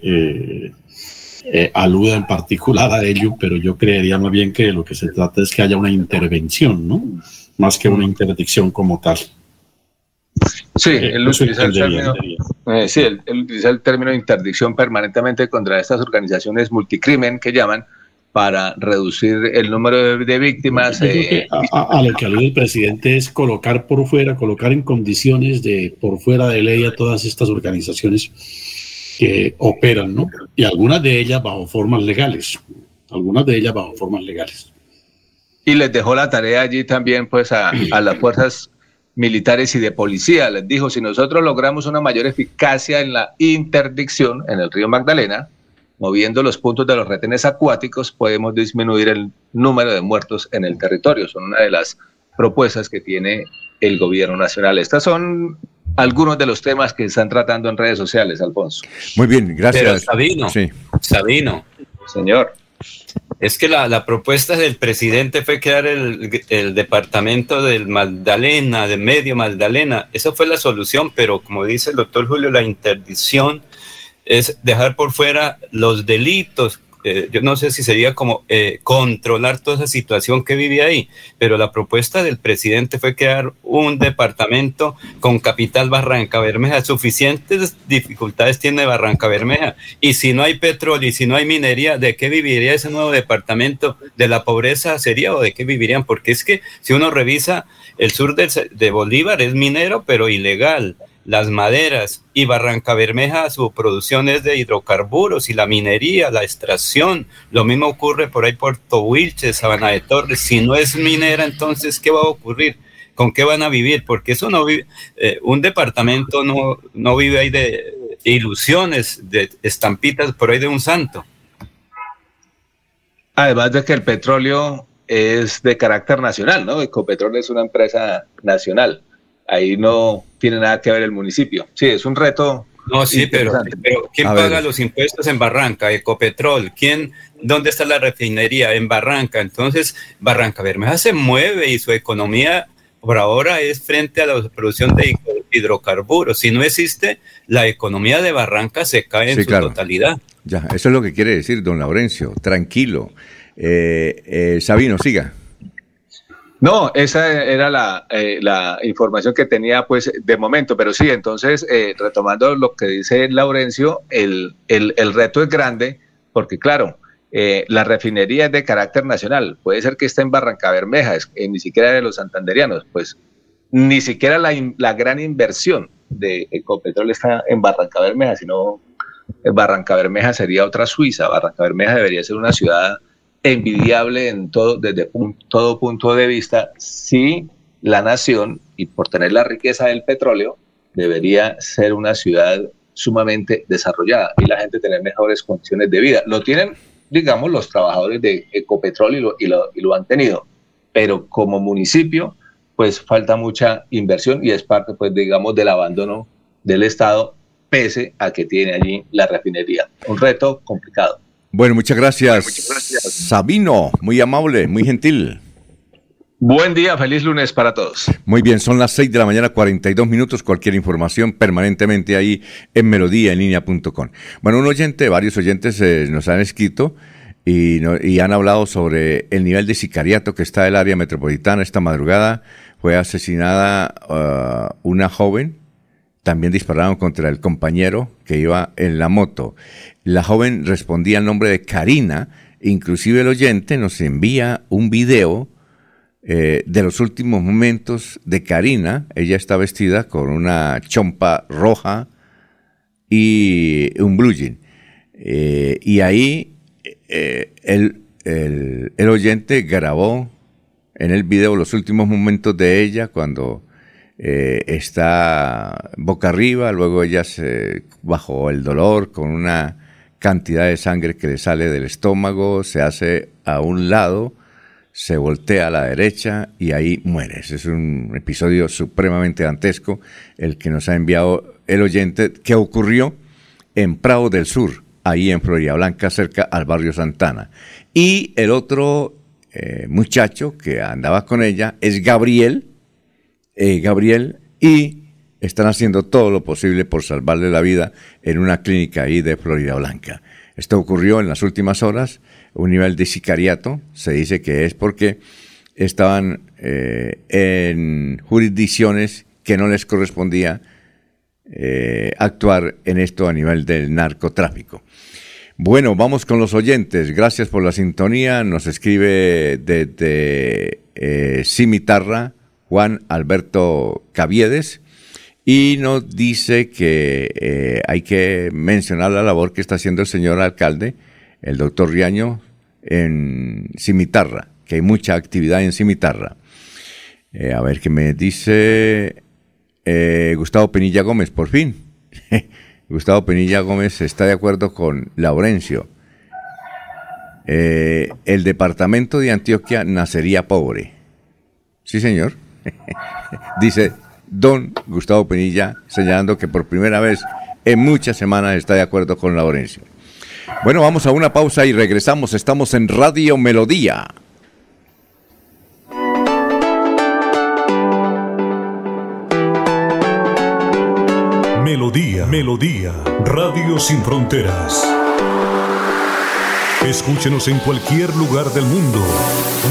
aluda en particular a ello, pero yo creería más bien que lo que se trata es que haya una intervención, ¿no? Más que una interdicción como tal. Sí, él utiliza, el término, eh, sí él, utiliza el término interdicción permanentemente contra estas organizaciones multicrimen que llaman para reducir el número de, víctimas. Eh, a, lo que alude el presidente es colocar por fuera, colocar en condiciones de por fuera de ley a todas estas organizaciones que operan, ¿no? Y algunas de ellas bajo formas legales, algunas de ellas bajo formas legales y les dejó la tarea allí también pues (clears throat) a, las fuerzas militares y de policía. Les dijo, si nosotros logramos una mayor eficacia en la interdicción en el río Magdalena, moviendo los puntos de los retenes acuáticos, podemos disminuir el número de muertos en el territorio. Son una de las propuestas que tiene el gobierno nacional. Estas son algunos de los temas que están tratando en redes sociales, Alfonso. Muy bien, gracias. Pero Sabino, sí. Sabino, señor. Es que la, propuesta del presidente fue crear el, departamento del Magdalena, de medio Magdalena. Esa fue la solución, pero como dice el doctor Julio, la interdicción es dejar por fuera los delitos eh, yo no sé si sería como eh, controlar toda esa situación que vive ahí, pero la propuesta del presidente fue crear un departamento con capital Barranca Bermeja. Suficientes dificultades tiene Barranca Bermeja. Y si no hay petróleo y si no hay minería, ¿de qué viviría ese nuevo departamento? ¿De la pobreza sería o de qué vivirían? Porque es que si uno revisa, el sur de, de Bolívar es minero, pero ilegal las maderas y Barranca Bermeja su producción es de hidrocarburos y la minería, la extracción. Lo mismo ocurre por ahí Puerto Wilches, Sabana de Torres. Si no es minera, entonces, ¿qué va a ocurrir? ¿Con qué van a vivir? Porque eso no vive, eh, un departamento no, no vive ahí de ilusiones, de estampitas por ahí de un santo. Además de que el petróleo es de carácter nacional, ¿no? Ecopetrol es una empresa nacional ahí no tiene nada que ver el municipio. Sí, es un reto. No, sí, pero, ¿quién paga los impuestos en Barranca? Ecopetrol. ¿Quién, ¿Dónde está la refinería? En Barranca. Entonces, Barranca Bermeja se mueve y su economía por ahora es frente a la producción de hidrocarburos. Si no existe, la economía de Barranca se cae en su totalidad. Ya, eso es lo que quiere decir don Laurencio. Tranquilo. Eh, eh, Sabino, siga. No, esa era la, eh, la, información que tenía pues de momento, pero sí, entonces, eh, retomando lo que dice Laurencio, el, el, el reto es grande porque claro, eh, la refinería es de carácter nacional, puede ser que esté en Barranca Bermeja, ni siquiera de los santanderianos, pues ni siquiera la, la gran inversión de Ecopetrol está en Barranca Bermeja, sino Barranca Bermeja sería otra Suiza, Barranca Bermeja debería ser una ciudad envidiable en todo, desde todo punto de vista, si la nación, y por tener la riqueza del petróleo, debería ser una ciudad sumamente desarrollada y la gente tener mejores condiciones de vida. Lo tienen, digamos, los trabajadores de Ecopetrol y lo, y lo, y lo han tenido, pero como municipio, pues falta mucha inversión y es parte, pues, digamos, del abandono del Estado, pese a que tiene allí la refinería. Un reto complicado. Bueno, muchas gracias. Sabino, muy amable, muy gentil. Buen día, feliz lunes para todos. Muy bien, son las 6 de la mañana, 42 minutos. Cualquier información permanentemente ahí en melodíaenlínea.com. Bueno, un oyente, varios oyentes eh, nos han escrito y, y, han hablado sobre el nivel de sicariato que está en el área metropolitana. Esta madrugada fue asesinada uh, una joven también dispararon contra el compañero que iba en la moto. La joven respondía al nombre de Karina, inclusive el oyente nos envía un video eh, de los últimos momentos de Karina. Ella está vestida con una chompa roja y un blue jean. Eh, y ahí eh, el, el oyente grabó en el video los últimos momentos de ella cuando está boca arriba, luego ella se, bajo el dolor, con una cantidad de sangre que le sale del estómago, se hace a un lado, se voltea a la derecha y ahí muere. es un episodio supremamente dantesco el que nos ha enviado el oyente que ocurrió en Prado del Sur, ahí en Florida Blanca, cerca al barrio Santana. Y el otro eh, muchacho que andaba con ella es Gabriel, eh, Gabriel y están haciendo todo lo posible por salvarle la vida en una clínica ahí de Florida Blanca. Esto ocurrió en las últimas horas, un nivel de sicariato, se dice que es porque estaban eh, en jurisdicciones que no les correspondía eh, actuar en esto a nivel del narcotráfico. Bueno, vamos con los oyentes. Gracias por la sintonía. Nos escribe desde de, Cimitarra Juan Alberto Caviedes, y nos dice que eh, hay que mencionar la labor que está haciendo el señor alcalde, el doctor Riaño, en Cimitarra, que hay mucha actividad en Cimitarra. Eh, a ver qué me dice eh, Gustavo Penilla Gómez, por fin. (laughs) Gustavo Penilla Gómez está de acuerdo con Laurencio. el departamento de Antioquia nacería pobre. Sí, señor. (laughs) Dice don Gustavo Penilla, señalando que por primera vez en muchas semanas está de acuerdo con Laurencio. Bueno, vamos a una pausa y regresamos. Estamos en Radio Melodía. Melodía, Melodía, Radio Sin Fronteras. Escúchenos en cualquier lugar del mundo.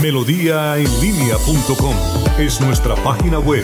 Melodíaenlínea.com es nuestra página web.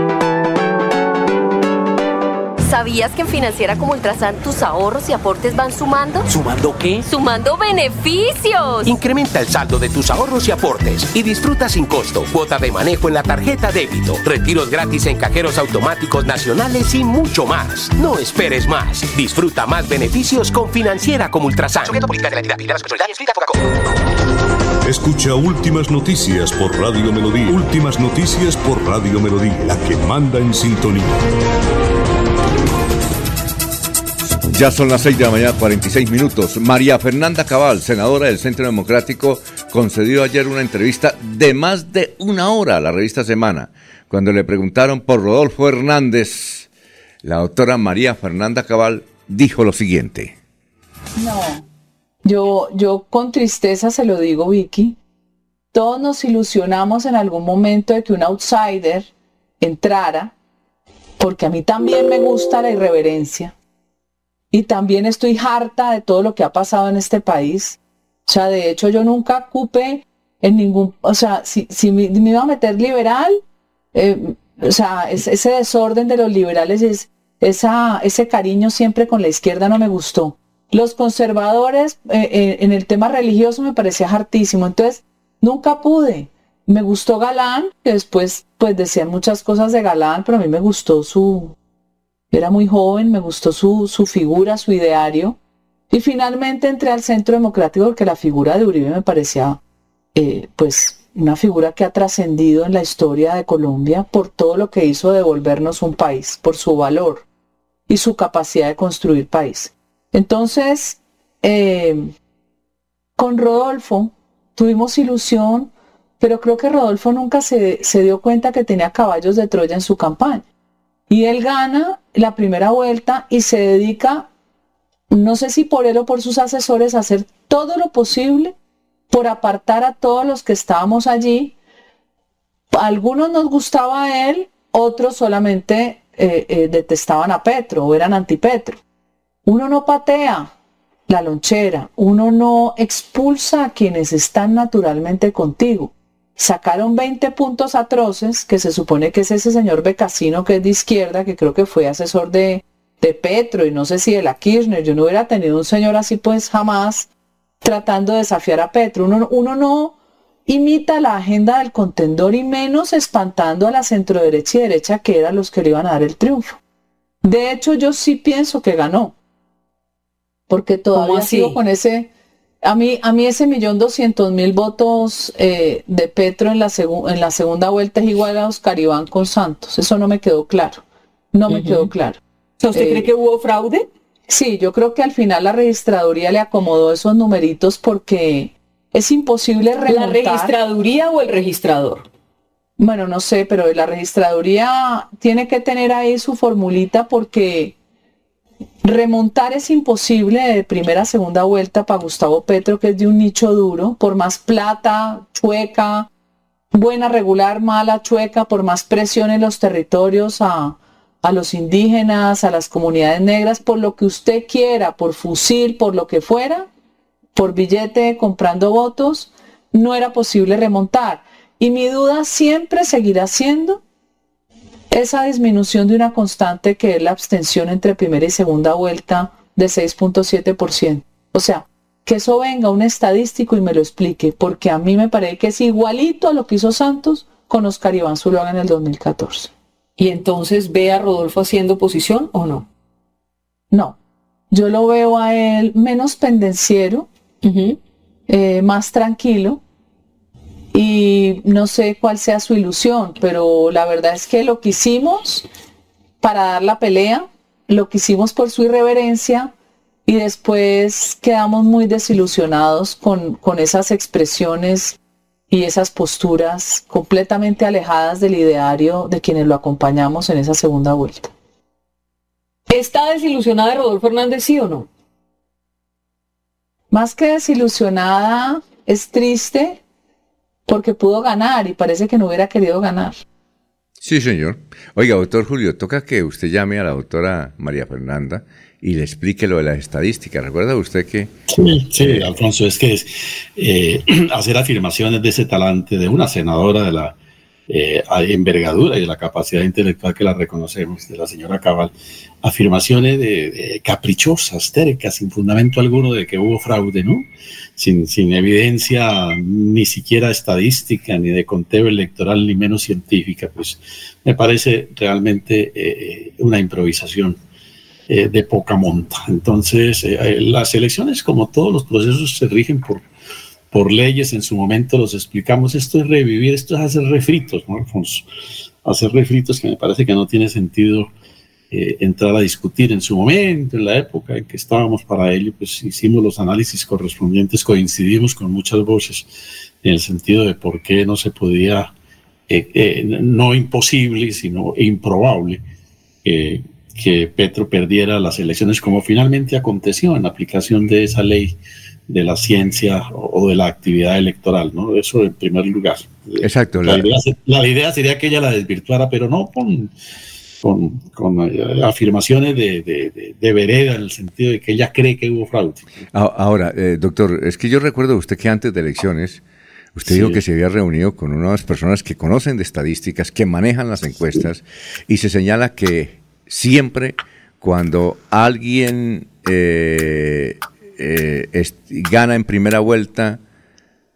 ¿Sabías que en Financiera como Ultrasan tus ahorros y aportes van sumando? ¿Sumando qué? ¡Sumando beneficios! Incrementa el saldo de tus ahorros y aportes y disfruta sin costo cuota de manejo en la tarjeta débito, retiros gratis en cajeros automáticos nacionales y mucho más. No esperes más. Disfruta más beneficios con Financiera como Ultrasan. Escucha Últimas Noticias por Radio Melodía. Últimas Noticias por Radio Melodía, la que manda en sintonía. Ya son las 6 de la mañana, 46 minutos. María Fernanda Cabal, senadora del Centro Democrático, concedió ayer una entrevista de más de una hora a la revista Semana. Cuando le preguntaron por Rodolfo Hernández, la doctora María Fernanda Cabal dijo lo siguiente. No, yo, yo con tristeza se lo digo, Vicky, todos nos ilusionamos en algún momento de que un outsider entrara, porque a mí también me gusta la irreverencia y también estoy harta de todo lo que ha pasado en este país. O sea, de hecho yo nunca ocupé en ningún, o sea, si, me, iba a meter liberal, eh, o sea, ese desorden de los liberales, es, ese cariño siempre con la izquierda no me gustó. Los conservadores eh, eh, en el tema religioso me parecía hartísimo, entonces nunca pude. Me gustó Galán, que después pues decían muchas cosas de Galán, pero a mí me gustó su... Era muy joven, me gustó su, su figura, su ideario. Y finalmente entré al Centro Democrático porque la figura de Uribe me parecía eh, pues una figura que ha trascendido en la historia de Colombia por todo lo que hizo devolvernos un país, por su valor y su capacidad de construir país. Entonces, eh, con Rodolfo tuvimos ilusión, pero creo que Rodolfo nunca se, se dio cuenta que tenía caballos de Troya en su campaña. Y él gana la primera vuelta y se dedica, no sé si por él o por sus asesores, a hacer todo lo posible por apartar a todos los que estábamos allí. algunos nos gustaba a él, otros solamente eh, eh, detestaban a Petro o eran anti-Petro. Uno no patea la lonchera, uno no expulsa a quienes están naturalmente contigo. Sacaron 20 puntos atroces, que se supone que es ese señor Becasino que es de izquierda, que creo que fue asesor de, de Petro y no sé si de la Kirchner. Yo no hubiera tenido un señor así pues jamás tratando de desafiar a Petro. Uno, no imita la agenda del contendor y menos espantando a la centroderecha y derecha que eran los que le iban a dar el triunfo. De hecho, yo sí pienso que ganó, porque todavía sigo con ese, a mí, a mí ese millón doscientos mil votos eh, de Petro en la, en la segunda vuelta es igual a Oscar Iván con Santos. Eso no me quedó claro. No me quedó claro. ¿Usted cree eh, que hubo fraude? Sí, yo creo que al final la registraduría le acomodó esos numeritos porque es imposible remontar. ¿La registraduría o el registrador? Bueno, no sé, pero la registraduría tiene que tener ahí su formulita porque remontar es imposible de primera a segunda vuelta para Gustavo Petro, que es de un nicho duro, por más plata, chueca, buena, regular, mala, chueca, por más presión en los territorios a, a los indígenas, a las comunidades negras, por lo que usted quiera, por fusil, por lo que fuera, por billete, comprando votos, no era posible remontar. Y mi duda siempre seguirá siendo esa disminución de una constante que es la abstención entre primera y segunda vuelta de 6.7%. O sea, que eso venga un estadístico y me lo explique, porque a mí me parece que es igualito a lo que hizo Santos con Oscar Iván Zuluaga en el 2014 y entonces ve a Rodolfo haciendo oposición o no? No, yo lo veo a él menos pendenciero, eh, más tranquilo y no sé cuál sea su ilusión, pero la verdad es que lo que hicimos para dar la pelea, lo que hicimos por su irreverencia y después quedamos muy desilusionados con, con esas expresiones y esas posturas completamente alejadas del ideario de quienes lo acompañamos en esa segunda vuelta. ¿Está desilusionada de Rodolfo Hernández, sí o no? Más que desilusionada, es triste porque pudo ganar y parece que no hubiera querido ganar. Sí, señor. Oiga, doctor Julio, toca que usted llame a la doctora María Fernanda y le explique lo de las estadísticas. ¿Recuerda usted que... Sí, sí Alfonso, es que es, eh, (clears throat) hacer afirmaciones de ese talante de una senadora de la eh, envergadura y de la capacidad intelectual que la reconocemos, de la señora Cabal, afirmaciones de, caprichosas, tercas, sin fundamento alguno de que hubo fraude, ¿no? Sin, sin evidencia ni siquiera estadística, ni de conteo electoral, ni menos científica, pues me parece realmente eh, una improvisación eh, de poca monta. Entonces, eh, eh, las elecciones, como todos los procesos, se rigen por, por leyes. En su momento los explicamos. Esto es revivir, esto es hacer refritos, ¿no, Alfonso? Hacer refritos que me parece que no tiene sentido entrar a discutir en su momento, en la época en que estábamos para ello, pues hicimos los análisis correspondientes, coincidimos con muchas voces en el sentido de por qué no se podía, no imposible, sino improbable, que Petro perdiera las elecciones, como finalmente aconteció en aplicación de esa ley de la ciencia o, de la actividad electoral, ¿no? Eso en primer lugar. Exacto. La, idea, sería que ella la desvirtuara, pero no con, con, eh, afirmaciones de, de, vereda en el sentido de que ella cree que hubo fraude. Ahora, eh, doctor, es que yo recuerdo usted que antes de elecciones, usted dijo que se había reunido con unas personas que conocen de estadísticas, que manejan las encuestas, y se señala que siempre cuando alguien eh, gana en primera vuelta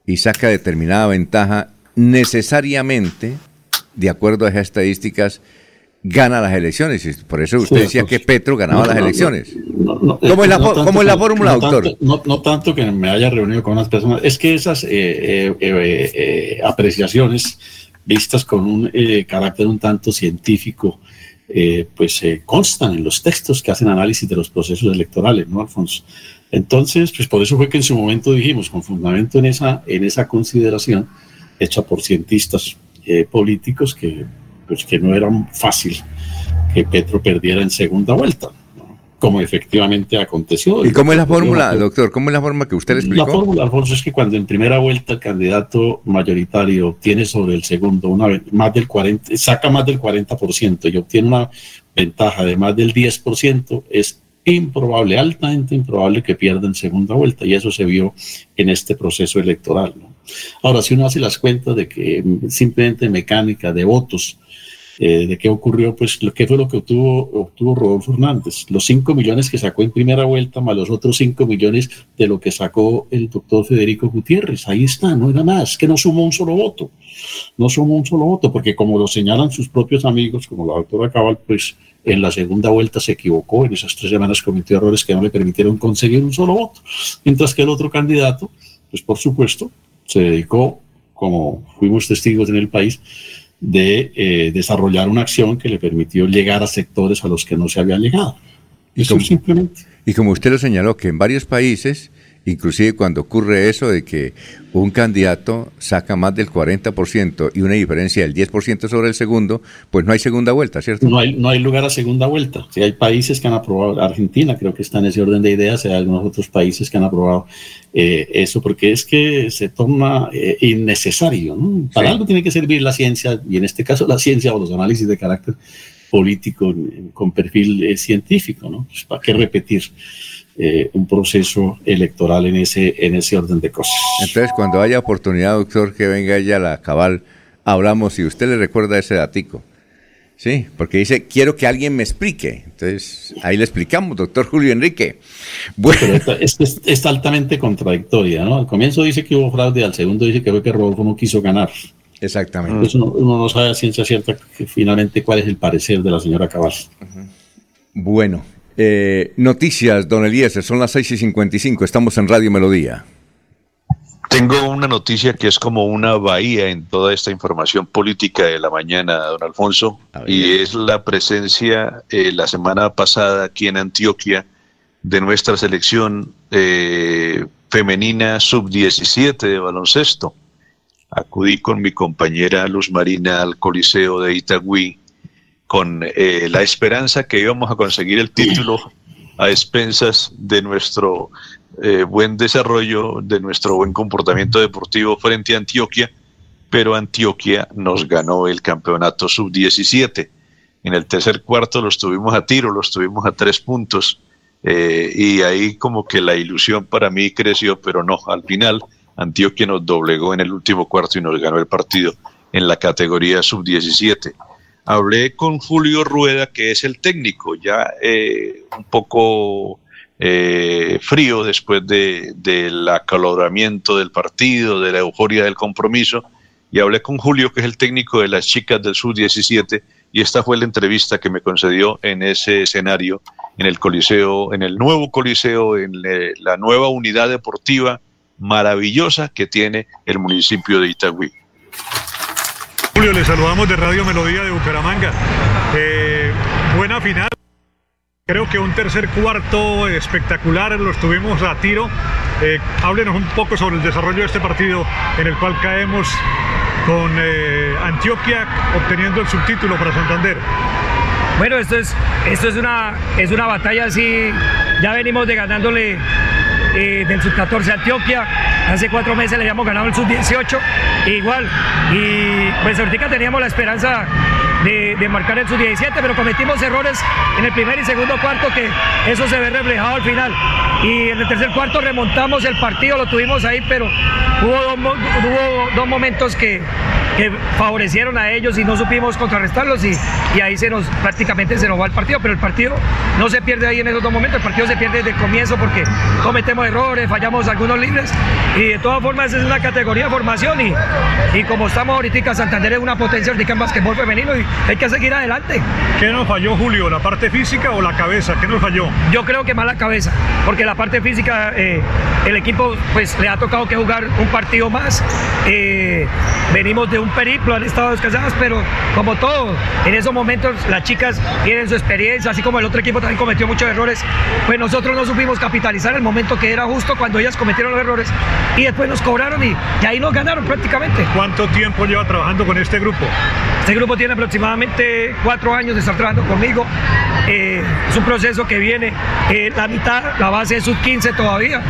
y saca determinada ventaja, necesariamente, de acuerdo a esas estadísticas, gana las elecciones. Y por eso usted decía que Petro ganaba las elecciones. ¿Cómo es la, fórmula, doctor? no, tanto que me haya reunido con unas personas, es que esas eh, eh, eh, apreciaciones vistas con un carácter un tanto científico, pues constan en los textos que hacen análisis de los procesos electorales, ¿no, Alfonso? Entonces, pues por eso fue que en su momento dijimos, con fundamento en esa, en esa consideración hecha por cientistas políticos que pues que no era fácil que Petro perdiera en segunda vuelta, como efectivamente aconteció. ¿Y cómo es la fórmula, doctor? ¿Cómo es la forma que usted le explicó? La fórmula, Alfonso, es que cuando en primera vuelta el candidato mayoritario obtiene sobre el segundo una, más del 40, saca más del 40% y obtiene una ventaja de más del 10%, es improbable, altamente improbable que pierda en segunda vuelta. Y eso se vio en este proceso electoral. Ahora, si uno hace las cuentas de que simplemente mecánica de votos, eh, de qué ocurrió, pues qué fue lo que obtuvo, obtuvo Rodolfo Hernández. Los 5 millones que sacó en primera vuelta, más los otros 5 millones de lo que sacó el doctor Federico Gutiérrez. Ahí está, no era más, que no sumó un solo voto. No sumó un solo voto, porque como lo señalan sus propios amigos, como la doctora Cabal, pues en la segunda vuelta se equivocó, en esas tres semanas cometió errores que no le permitieron conseguir un solo voto. Mientras que el otro candidato, pues por supuesto, se dedicó, como fuimos testigos en el país, de eh, desarrollar una acción que le permitió llegar a sectores a los que no se había llegado. Eso simplemente. Y como usted lo señaló, que en varios países Inclusive cuando ocurre eso de que un candidato saca más del 40% y una diferencia del 10% sobre el segundo, pues no hay segunda vuelta, ¿cierto? No hay, no hay lugar a segunda vuelta. Si hay países que han aprobado, Argentina creo que está en ese orden de ideas, hay algunos otros países que han aprobado eh, eso, porque es que se torna eh, innecesario. Para algo tiene que servir la ciencia, y en este caso la ciencia o los análisis de carácter político con perfil eh, científico, ¿no? Pues, ¿Para qué repetir? Eh, un proceso electoral en ese, en ese orden de cosas. Entonces, cuando haya oportunidad, doctor, que venga ella a la cabal, hablamos y usted le recuerda ese datico. Sí, porque dice, quiero que alguien me explique. Entonces, ahí le explicamos, doctor Julio Enrique. Bueno. es, altamente contradictoria, ¿no? Al comienzo dice que hubo fraude, al segundo dice que fue que Rodolfo no quiso ganar. Exactamente. Entonces uno, no sabe a ciencia cierta finalmente cuál es el parecer de la señora Cabal. Bueno, eh, noticias, don Eliezer, son las 6 y 55, estamos en Radio Melodía. Tengo una noticia que es como una bahía en toda esta información política de la mañana, don Alfonso, y es la presencia eh, la semana pasada aquí en Antioquia de nuestra selección eh, femenina sub-17 de baloncesto. Acudí con mi compañera Luz Marina al Coliseo de Itagüí con eh, la esperanza que íbamos a conseguir el título a expensas de nuestro eh, buen desarrollo, de nuestro buen comportamiento deportivo frente a Antioquia, pero Antioquia nos ganó el campeonato sub-17. En el tercer cuarto los tuvimos a tiro, los tuvimos a tres puntos, eh, y ahí como que la ilusión para mí creció, pero no, al final Antioquia nos doblegó en el último cuarto y nos ganó el partido en la categoría sub-17 hablé con Julio Rueda, que es el técnico, ya eh, un poco eh, frío después del acaloramiento del partido, de la euforia del compromiso, y hablé con Julio, que es el técnico de las chicas del Sub-17, y esta fue la entrevista que me concedió en ese escenario, en el Coliseo, en el nuevo Coliseo, en la nueva unidad deportiva maravillosa que tiene el municipio de Itagüí. Julio, le saludamos de Radio Melodía de Bucaramanga. Eh, buena final. Creo que un tercer cuarto espectacular, los tuvimos a tiro. Eh, háblenos un poco sobre el desarrollo de este partido en el cual caemos con eh, Antioquia obteniendo el subtítulo para Santander. Bueno, esto es, esto es, una, es una batalla así, ya venimos de ganándole eh, del sub-14 Antioquia. Hace cuatro meses le habíamos ganado el sub-18, igual. Y pues ahorita teníamos la esperanza de, de, marcar el sub-17, pero cometimos errores en el primer y segundo cuarto que eso se ve reflejado al final. Y en el tercer cuarto remontamos el partido, lo tuvimos ahí, pero hubo dos, hubo dos momentos que, que favorecieron a ellos y no supimos contrarrestarlos y, y, ahí se nos prácticamente se nos va el partido, pero el partido no se pierde ahí en esos dos momentos, el partido se pierde desde el comienzo porque cometemos errores, fallamos algunos libres y de todas formas es una categoría de formación y, y como estamos ahorita Santander es una potencia ahorita en basquetbol femenino y hay que seguir adelante. ¿Qué nos falló Julio, la parte física o la cabeza? ¿Qué nos falló? Yo creo que más la cabeza, porque la parte física eh, el equipo pues le ha tocado que jugar un partido más, eh, venimos de un periplo, han estado descansadas, pero como todo, en esos momentos las chicas tienen su experiencia, así como el otro equipo también cometió muchos errores, pues nosotros no supimos capitalizar el momento que era justo cuando ellas cometieron los errores y después nos cobraron y, y ahí nos ganaron prácticamente. ¿Cuánto tiempo lleva trabajando con este grupo? Este grupo tiene aproximadamente cuatro años de estar trabajando conmigo. Eh, es un proceso que viene eh, la mitad, la base es sub 15 todavía.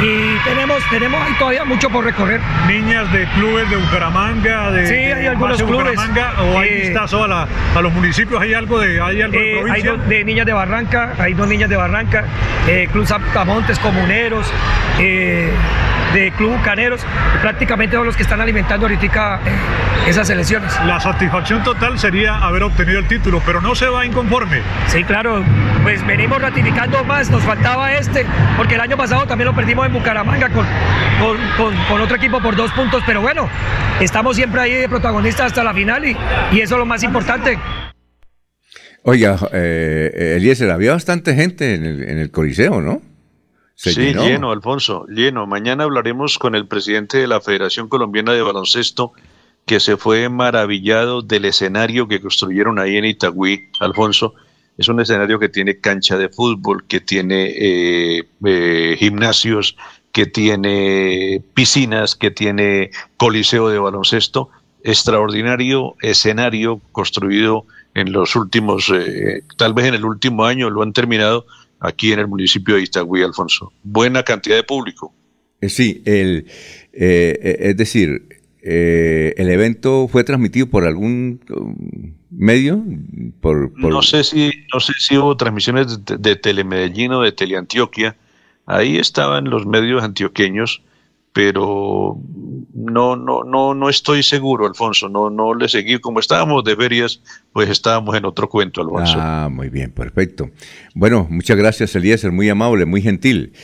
Y tenemos, tenemos ahí todavía mucho por recorrer. Niñas de clubes de Bucaramanga, de, sí, hay algunos de clubes. ¿O hay eh, vistazo a, la, a, los municipios? ¿Hay algo de, hay algo de provincia? Hay dos de niñas de Barranca, hay dos niñas de Barranca, Club Santamontes, Comuneros de Club Caneros, prácticamente son los que están alimentando ahorita esas elecciones. La satisfacción total sería haber obtenido el título, pero no se va inconforme. Sí, claro, pues venimos ratificando más, nos faltaba este, porque el año pasado también lo perdimos en Bucaramanga con, con, con, con otro equipo por dos puntos, pero bueno, estamos siempre ahí de protagonistas hasta la final y, y eso es lo más importante. Oiga, eh, Eliezer, había bastante gente en el, en el Coliseo, ¿no? Se sí, llenó. lleno, Alfonso, lleno. Mañana hablaremos con el presidente de la Federación Colombiana de Baloncesto, que se fue maravillado del escenario que construyeron ahí en Itagüí, Alfonso. Es un escenario que tiene cancha de fútbol, que tiene eh, eh, gimnasios, que tiene piscinas, que tiene coliseo de baloncesto. Extraordinario escenario construido en los últimos, eh, tal vez en el último año, lo han terminado aquí en el municipio de Itagüí, Alfonso. Buena cantidad de público. Sí, el, eh, es decir, eh, el evento fue transmitido por algún um, medio. Por, por... No sé si no sé si hubo transmisiones de, de Telemedellín o de Teleantioquia. Ahí estaban los medios antioqueños, pero no no no no estoy seguro, Alfonso. No no le seguí como estábamos de ferias, pues estábamos en otro cuento, Alfonso. Ah, muy bien, perfecto. Bueno, muchas gracias, Eliezer, muy amable, muy gentil.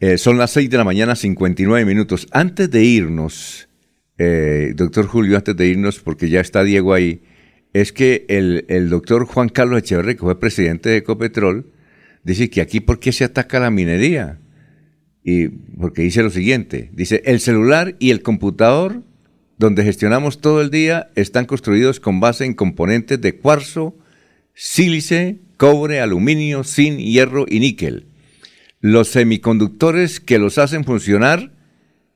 Eh, son las 6 de la mañana, 59 minutos. Antes de irnos, eh, doctor Julio, antes de irnos, porque ya está Diego ahí, es que el, doctor Juan Carlos Echeverri, que fue presidente de Ecopetrol, dice que aquí, ¿por qué se ataca la minería? Y porque dice lo siguiente, dice, el celular y el computador, donde gestionamos todo el día, están construidos con base en componentes de cuarzo, sílice, cobre, aluminio, zinc, hierro y níquel. Los semiconductores que los hacen funcionar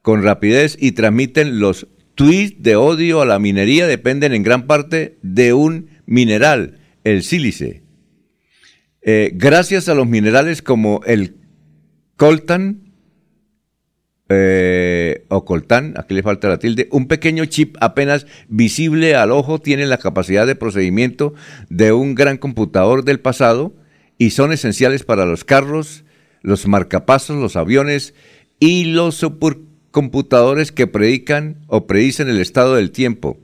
con rapidez y transmiten los tweets de odio a la minería dependen en gran parte de un mineral, el sílice. Eh, gracias a los minerales como el coltan, eh, o coltán, aquí le falta la tilde, un pequeño chip apenas visible al ojo tiene la capacidad de procedimiento de un gran computador del pasado y son esenciales para los carros, los marcapasos, los aviones y los supercomputadores que predican o predicen el estado del tiempo.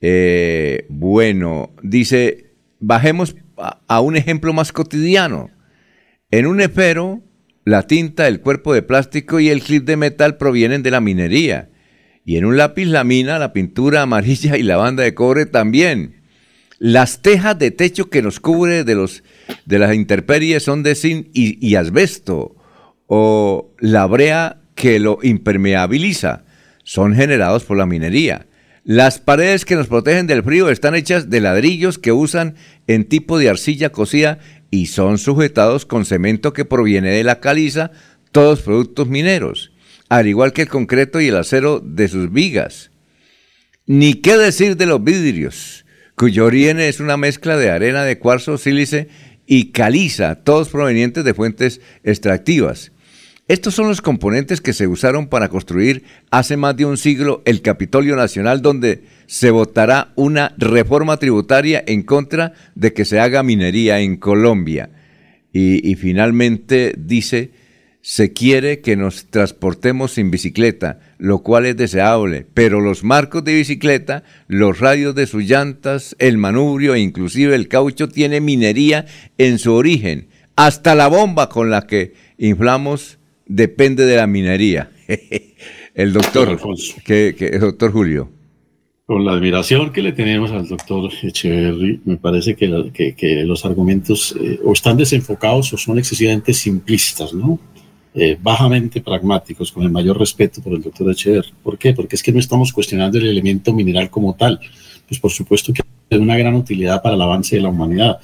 Eh, bueno, dice, bajemos a, a un ejemplo más cotidiano. En un esfero, la tinta, el cuerpo de plástico y el clip de metal provienen de la minería. Y en un lápiz la mina, la pintura amarilla y la banda de cobre también. Las tejas de techo que nos cubre de, los, de las intemperies son de zinc y, y asbesto. O la brea que lo impermeabiliza son generados por la minería. Las paredes que nos protegen del frío están hechas de ladrillos que usan en tipo de arcilla cocida y son sujetados con cemento que proviene de la caliza, todos productos mineros, al igual que el concreto y el acero de sus vigas. Ni qué decir de los vidrios, cuyo origen es una mezcla de arena de cuarzo, sílice y caliza, todos provenientes de fuentes extractivas. Estos son los componentes que se usaron para construir hace más de un siglo el Capitolio Nacional donde se votará una reforma tributaria en contra de que se haga minería en Colombia. Y, y finalmente dice, se quiere que nos transportemos sin bicicleta, lo cual es deseable, pero los marcos de bicicleta, los radios de sus llantas, el manubrio e inclusive el caucho tiene minería en su origen. Hasta la bomba con la que inflamos depende de la minería. (laughs) el doctor, que, doctor Julio. Con la admiración que le tenemos al doctor Echeverry, me parece que, los argumentos eh, o están desenfocados o son excesivamente simplistas, ¿no? Eh, bajamente pragmáticos, con el mayor respeto por el doctor Echeverry. ¿Por qué? Porque es que no estamos cuestionando el elemento mineral como tal. Pues por supuesto que es una gran utilidad para el avance de la humanidad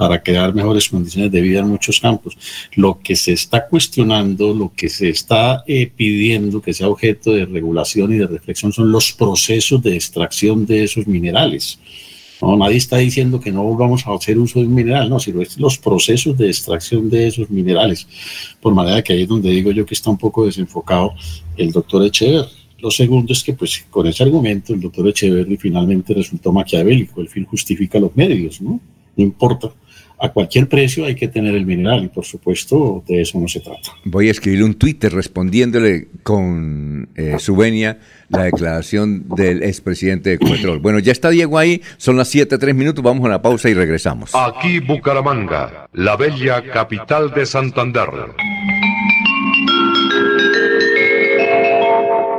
para crear mejores condiciones de vida en muchos campos. Lo que se está cuestionando, lo que se está eh, pidiendo que sea objeto de regulación y de reflexión son los procesos de extracción de esos minerales. No, nadie está diciendo que no vamos a hacer uso de un mineral, no, sino los procesos de extracción de esos minerales. Por manera que ahí es donde digo yo que está un poco desenfocado el doctor Echeverry. Lo segundo es que, pues, con ese argumento, el doctor Echeverry finalmente resultó maquiavélico. El fin justifica los medios, ¿no? No importa a cualquier precio hay que tener el mineral y por supuesto de eso no se trata. Voy a escribir un Twitter respondiéndole con eh, su venia la declaración del expresidente de Ecopetrol. Bueno, ya está Diego ahí, son las 7, 3 minutos, vamos a la pausa y regresamos. Aquí Bucaramanga, la bella capital de Santander.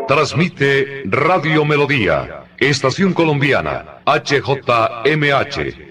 Transmite Radio Melodía, Estación Colombiana, HJMH.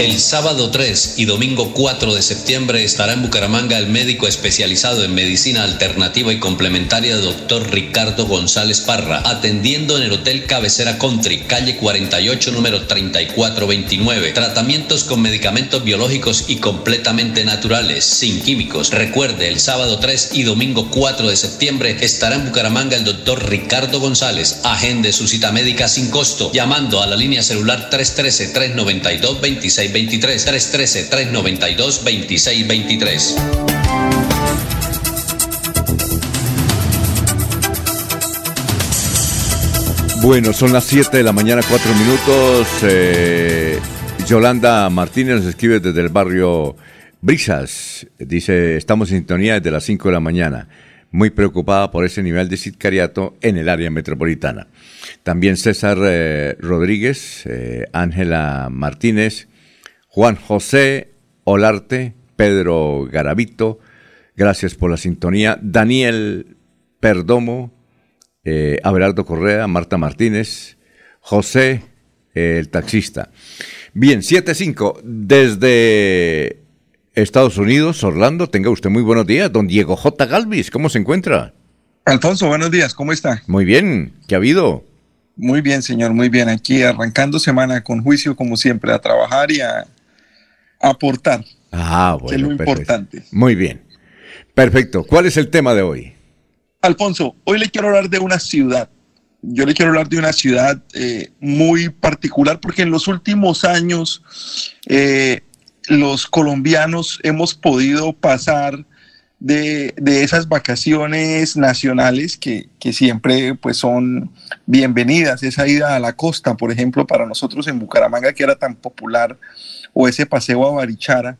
El sábado 3 y domingo 4 de septiembre estará en Bucaramanga el médico especializado en medicina alternativa y complementaria doctor Ricardo González Parra, atendiendo en el Hotel Cabecera Country, calle 48, número 3429. Tratamientos con medicamentos biológicos y completamente naturales, sin químicos. Recuerde, el sábado 3 y domingo 4 de septiembre estará en Bucaramanga el doctor Ricardo González. Agende su cita médica sin costo, llamando a la línea celular 313 392 26 23 313 392 2623. Bueno, son las 7 de la mañana, 4 minutos. Eh, Yolanda Martínez nos escribe desde el barrio Brisas. Dice, estamos en sintonía desde las 5 de la mañana. Muy preocupada por ese nivel de sicariato en el área metropolitana. También César eh, Rodríguez, eh, Ángela Martínez, Juan José Olarte, Pedro Garavito, gracias por la sintonía. Daniel Perdomo, eh, Abelardo Correa, Marta Martínez, José, el taxista. Bien, 7-5, desde Estados Unidos, Orlando, tenga usted muy buenos días. Don Diego J. Galvis, ¿cómo se encuentra? Alfonso, buenos días, ¿cómo está? Muy bien, ¿qué ha habido? Muy bien, señor, muy bien. Aquí arrancando semana con juicio, como siempre, a trabajar y a aportar. Ah, bueno. es lo importante. Muy bien. Perfecto. ¿Cuál es el tema de hoy? Alfonso, hoy le quiero hablar de una ciudad. Yo le quiero hablar de una ciudad eh, muy particular porque en los últimos años eh, los colombianos hemos podido pasar de, esas vacaciones nacionales que, que, siempre pues son bienvenidas. Esa ida a la costa, por ejemplo, para nosotros en Bucaramanga, que era tan popular o ese paseo a Barichara,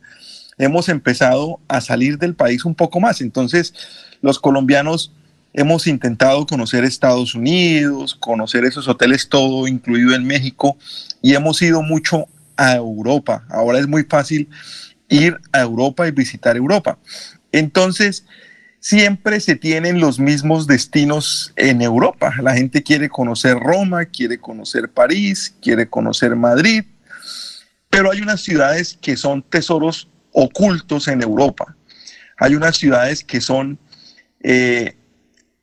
hemos empezado a salir del país un poco más. Entonces, los colombianos hemos intentado conocer Estados Unidos, conocer esos hoteles todo incluido en México y hemos ido mucho a Europa. Ahora es muy fácil ir a Europa y visitar Europa. Entonces, siempre se tienen los mismos destinos en Europa. La gente quiere conocer Roma, quiere conocer París, quiere conocer Madrid, pero hay unas ciudades que son tesoros ocultos en Europa. Hay unas ciudades que son eh,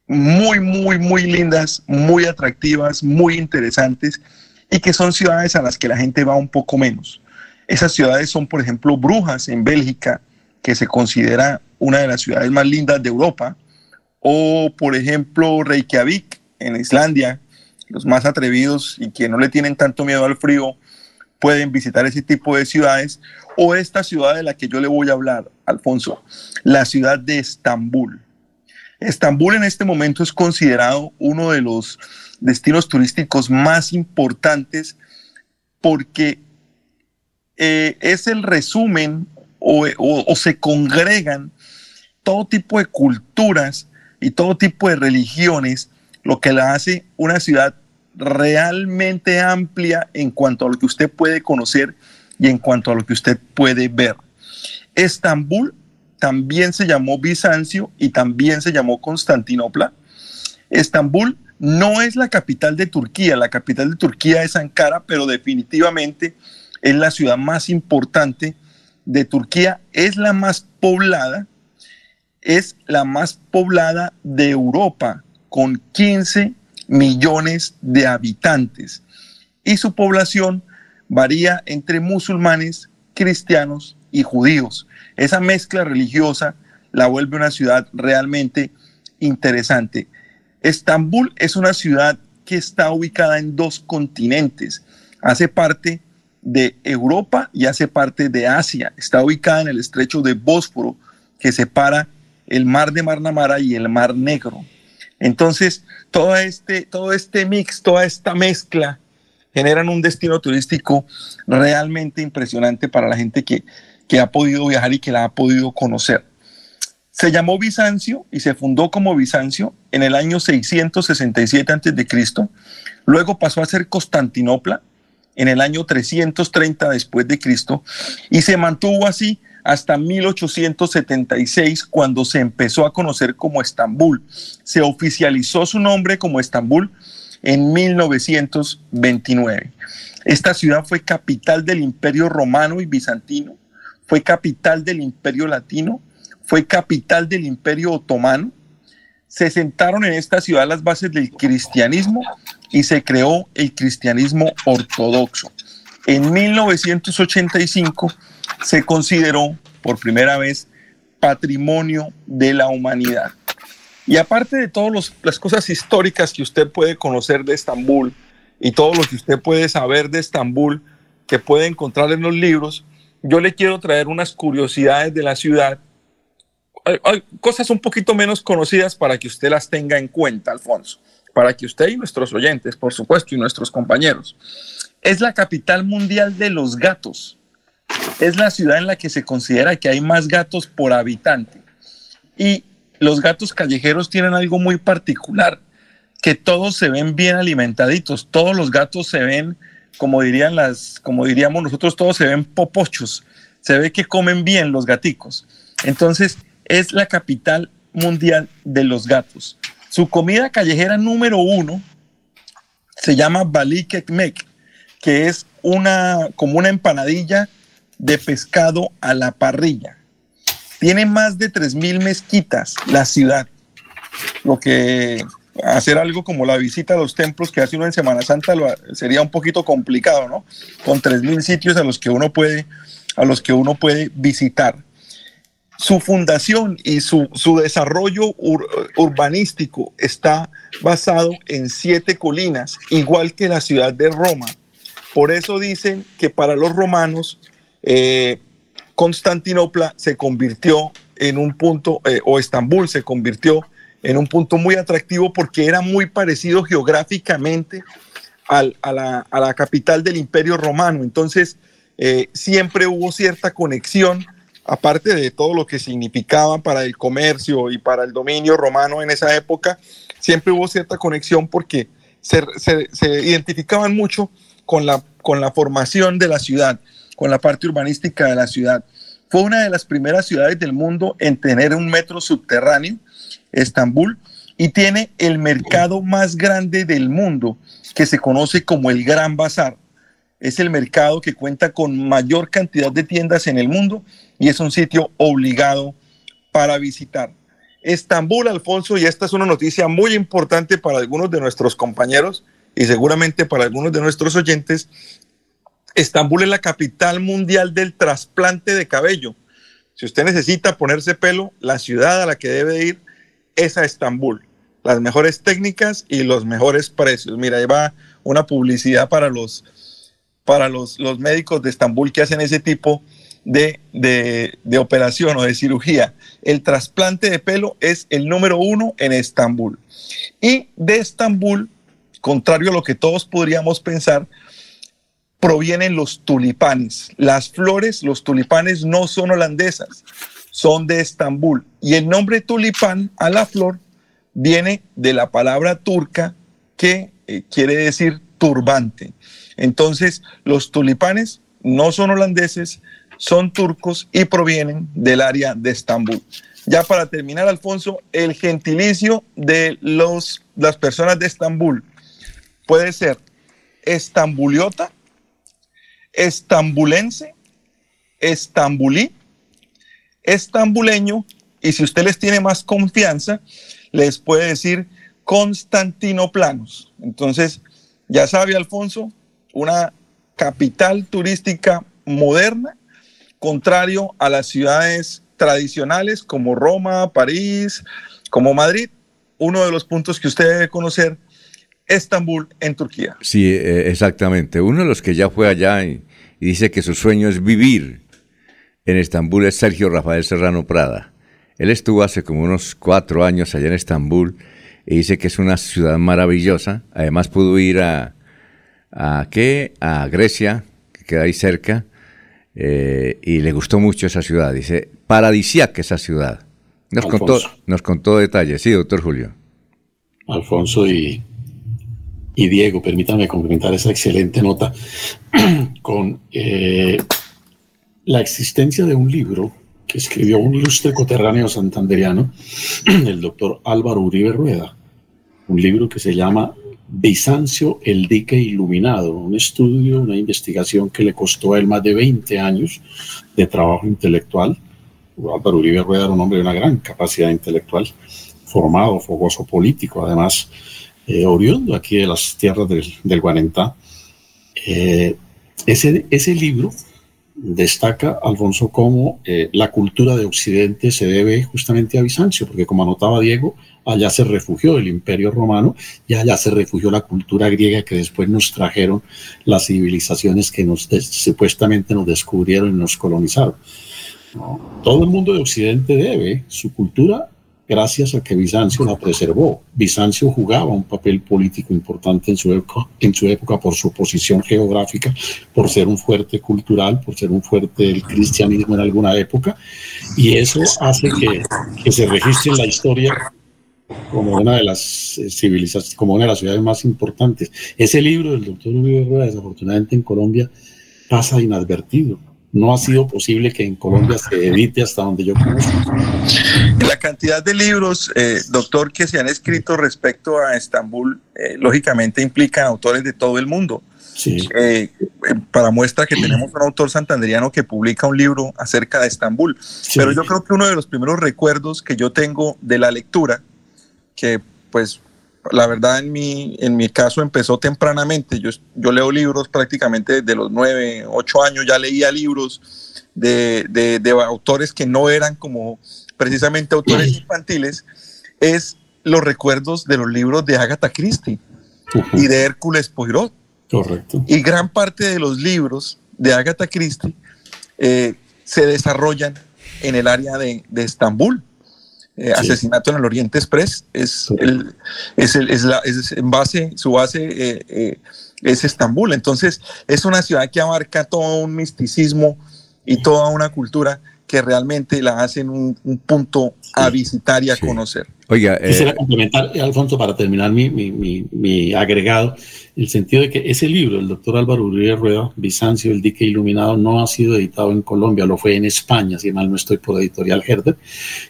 muy, muy, muy lindas, muy atractivas, muy interesantes y que son ciudades a las que la gente va un poco menos. Esas ciudades son, por ejemplo, Brujas en Bélgica, que se considera una de las ciudades más lindas de Europa, o por ejemplo Reykjavik en Islandia, los más atrevidos y que no le tienen tanto miedo al frío pueden visitar ese tipo de ciudades, o esta ciudad de la que yo le voy a hablar, Alfonso, la ciudad de Estambul. Estambul en este momento es considerado uno de los destinos turísticos más importantes porque eh, es el resumen o, se congregan todo tipo de culturas y todo tipo de religiones, lo que la hace una ciudad realmente amplia en cuanto a lo que usted puede conocer y en cuanto a lo que usted puede ver. Estambul también se llamó Bizancio y también se llamó Constantinopla. Estambul no es la capital de Turquía, la capital de Turquía es Ankara, pero definitivamente es la ciudad más importante de Turquía, es la más poblada, es la más poblada de Europa, con 15 millones de habitantes. Y su población varía entre musulmanes, cristianos y judíos. Esa mezcla religiosa la vuelve una ciudad realmente interesante. Estambul es una ciudad que está ubicada en dos continentes. Hace parte de Europa y hace parte de Asia. Está ubicada en el estrecho de Bósforo, que separa el mar de Marnamara y el mar Negro. Entonces, todo este, todo este mix, toda esta mezcla generan un destino turístico realmente impresionante para la gente que, que ha podido viajar y que la ha podido conocer. Se llamó Bizancio y se fundó como Bizancio en el año 667 a.C. Luego pasó a ser Constantinopla en el año 330 después de Cristo y se mantuvo así hasta 1876 cuando se empezó a conocer como Estambul. Se oficializó su nombre como Estambul en 1929. Esta ciudad fue capital del Imperio Romano y Bizantino, fue capital del Imperio Latino, fue capital del Imperio Otomano. Se sentaron en esta ciudad las bases del cristianismo y se creó el cristianismo ortodoxo. En 1985 se consideró por primera vez patrimonio de la humanidad. Y aparte de todas las cosas históricas que usted puede conocer de Estambul y todo lo que usted puede saber de Estambul, que puede encontrar en los libros, yo le quiero traer unas curiosidades de la ciudad cosas un poquito menos conocidas para que usted las tenga en cuenta, Alfonso, para que usted y nuestros oyentes, por supuesto, y nuestros compañeros. Es la capital mundial de los gatos. Es la ciudad en la que se considera que hay más gatos por habitante. Y los gatos callejeros tienen algo muy particular, que todos se ven bien alimentaditos, todos los gatos se ven, como dirían las, como diríamos nosotros, todos se ven popochos, se ve que comen bien los gaticos. Entonces, es la capital mundial de los gatos. Su comida callejera número uno se llama Balik Ekmek, que es una, como una empanadilla de pescado a la parrilla. Tiene más de 3.000 mezquitas la ciudad, lo que hacer algo como la visita a los templos que hace uno en Semana Santa sería un poquito complicado, ¿no? Con 3.000 sitios a los que uno puede, a los que uno puede visitar su fundación y su, desarrollo urbanístico está basado en siete colinas, igual que la ciudad de Roma. Por eso dicen que para los romanos eh, Constantinopla se convirtió en un punto, eh, o Estambul se convirtió en un punto muy atractivo porque era muy parecido geográficamente a, la, capital del imperio romano. Entonces, eh, siempre hubo cierta conexión aparte de todo lo que significaba para el comercio y para el dominio romano en esa época, siempre hubo cierta conexión porque se, identificaban mucho con la, con la formación de la ciudad, con la parte urbanística de la ciudad. Fue una de las primeras ciudades del mundo en tener un metro subterráneo, Estambul, y tiene el mercado más grande del mundo, que se conoce como el Gran Bazar. Es el mercado que cuenta con mayor cantidad de tiendas en el mundo y es un sitio obligado para visitar. Estambul, Alfonso, y esta es una noticia muy importante para algunos de nuestros compañeros y seguramente para algunos de nuestros oyentes, Estambul es la capital mundial del trasplante de cabello. Si usted necesita ponerse pelo, la ciudad a la que debe ir es a Estambul. Las mejores técnicas y los mejores precios. Mira, ahí va una publicidad para los, para los, los médicos de Estambul que hacen ese tipo de, de, de, operación o de cirugía. El trasplante de pelo es el número uno en Estambul. Y de Estambul, contrario a lo que todos podríamos pensar, provienen los tulipanes. Las flores, los tulipanes no son holandesas, son de Estambul. Y el nombre tulipán a la flor viene de la palabra turca que eh, quiere decir turbante. Entonces, los tulipanes no son holandeses, son turcos y provienen del área de Estambul. Ya para terminar, Alfonso, el gentilicio de los, las personas de Estambul puede ser estambuliota, estambulense, estambulí, estambuleño, y si usted les tiene más confianza, les puede decir constantinoplanos. Entonces, ya sabe, Alfonso, una capital turística moderna, contrario a las ciudades tradicionales como Roma, París, como Madrid. Uno de los puntos que usted debe conocer, Estambul, en Turquía. Sí, eh, exactamente. Uno de los que ya fue allá y, y dice que su sueño es vivir en Estambul es Sergio Rafael Serrano Prada. Él estuvo hace como unos cuatro años allá en Estambul y dice que es una ciudad maravillosa. Además pudo ir a, a ¿qué? A Grecia, que queda ahí cerca, eh, y le gustó mucho esa ciudad. Dice, paradisíaca esa ciudad. Nos contó, nos contó detalles. Sí, doctor Julio. Alfonso y, y Diego, permítanme complementar esa excelente nota (clears throat) con eh, la existencia de un libro que escribió un ilustre coterráneo santanderiano, (clears throat) el doctor Álvaro Uribe Rueda, un libro que se llama Bizancio, el dique iluminado, un estudio, una investigación que le costó a él más de 20 años de trabajo intelectual. Álvaro Uribe Rueda era un hombre de una gran capacidad intelectual, formado, fogoso político, además eh, oriundo aquí de las tierras del, del Guarentá. Eh, ese, ese libro destaca, Alfonso, cómo eh, la cultura de Occidente se debe justamente a Bizancio, porque como anotaba Diego, allá se refugió el imperio romano y allá se refugió la cultura griega que después nos trajeron las civilizaciones que nos supuestamente nos descubrieron y nos colonizaron. Todo el mundo de Occidente debe su cultura gracias a que Bizancio la preservó. Bizancio jugaba un papel político importante en su, época, en su época por su posición geográfica, por ser un fuerte cultural, por ser un fuerte del cristianismo en alguna época, y eso hace que, se registre en la historia como una de las eh, civilizaciones, como una de las ciudades más importantes. Ese libro del doctor Uribe Rueda, desafortunadamente en Colombia, pasa inadvertido no ha sido posible que en Colombia se edite hasta donde yo conozco. La cantidad de libros, eh, doctor, que se han escrito respecto a Estambul, eh, lógicamente implican autores de todo el mundo. Sí. Eh, para muestra que tenemos un autor santanderiano que publica un libro acerca de Estambul. Pero yo creo que uno de los primeros recuerdos que yo tengo de la lectura, que pues la verdad en mi, en mi caso empezó tempranamente. Yo, yo leo libros prácticamente desde los nueve, ocho años, ya leía libros de, de, autores que no eran como precisamente autores (clears throat) infantiles, es los recuerdos de los libros de Agatha Christie y de Hércules Poirot. Correcto. Y gran parte de los libros de Agatha Christie eh, se desarrollan en el área de, de Estambul. Eh, asesinato en el Oriente Express es, el, es, el, es, la, es en base, su base eh, eh, es Estambul. Entonces es una ciudad que abarca todo un misticismo y toda una cultura que realmente la hacen un, un punto a visitar y a conocer. Oiga, quisiera complementar, Alfonso, para terminar mi, mi, mi, mi, agregado, el sentido de que ese libro, el doctor Álvaro Uribe Rueda, Bizancio, el dique iluminado, no ha sido editado en Colombia, lo fue en España, si mal no estoy por editorial Herder,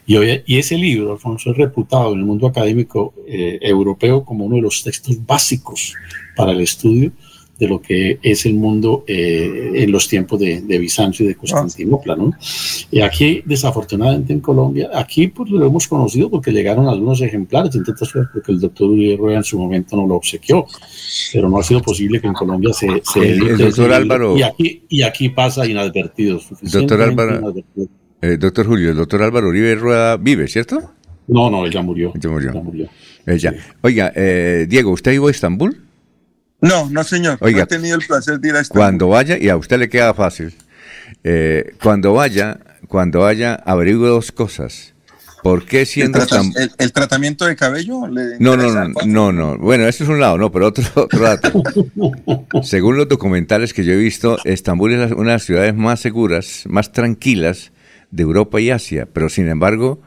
y, hoy, y ese libro, Alfonso, es reputado en el mundo académico eh, europeo como uno de los textos básicos para el estudio de lo que es el mundo eh, en los tiempos de, Bizancio y de Constantinopla, ¿no? Y aquí, desafortunadamente en Colombia, aquí pues lo hemos conocido porque llegaron algunos ejemplares, porque el doctor Uribe Rueda en su momento no lo obsequió, pero no ha sido posible que en Colombia se... el, doctor Álvaro... Y aquí, y aquí pasa inadvertido. Doctor Álvaro... Eh, doctor Julio, el doctor Álvaro Uribe Rueda vive, ¿cierto? No, no, ella murió. Ella murió. murió. Ella. Oiga, eh, Diego, ¿usted iba a Estambul? No, no, señor. Oiga, no he tenido el placer de ir a Estambul. Cuando vaya, y a usted le queda fácil, eh, cuando vaya, cuando vaya, averigüe dos cosas. ¿Por qué siendo ¿El, el, tratamiento de cabello? no, no, no, no, no. Bueno, eso es un lado, no, pero otro, (laughs) otro dato. Según los documentales que yo he visto, Estambul es una de las ciudades más seguras, más tranquilas de Europa y Asia. Pero sin embargo,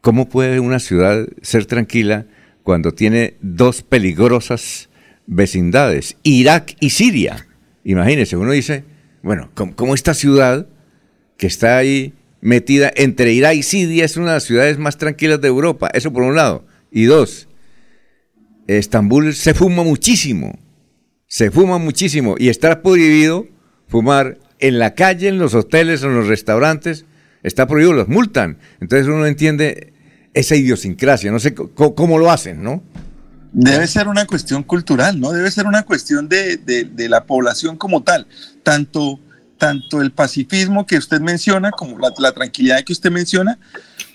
¿cómo puede una ciudad ser tranquila cuando tiene dos peligrosas vecindades, Irak y Siria? Imagínense, uno dice, bueno, ¿cómo, esta ciudad que está ahí metida entre Irak y Siria es una de las ciudades más tranquilas de Europa? Eso por un lado. Y dos, Estambul se fuma muchísimo, se fuma muchísimo y está prohibido fumar en la calle, en los hoteles, en los restaurantes, está prohibido, los multan. Entonces uno entiende esa idiosincrasia, no sé cómo, lo hacen, ¿no? Debe ser una cuestión cultural, ¿no? Debe ser una cuestión de, la población como tal. Tanto, tanto el pacifismo que usted menciona, como la, tranquilidad que usted menciona,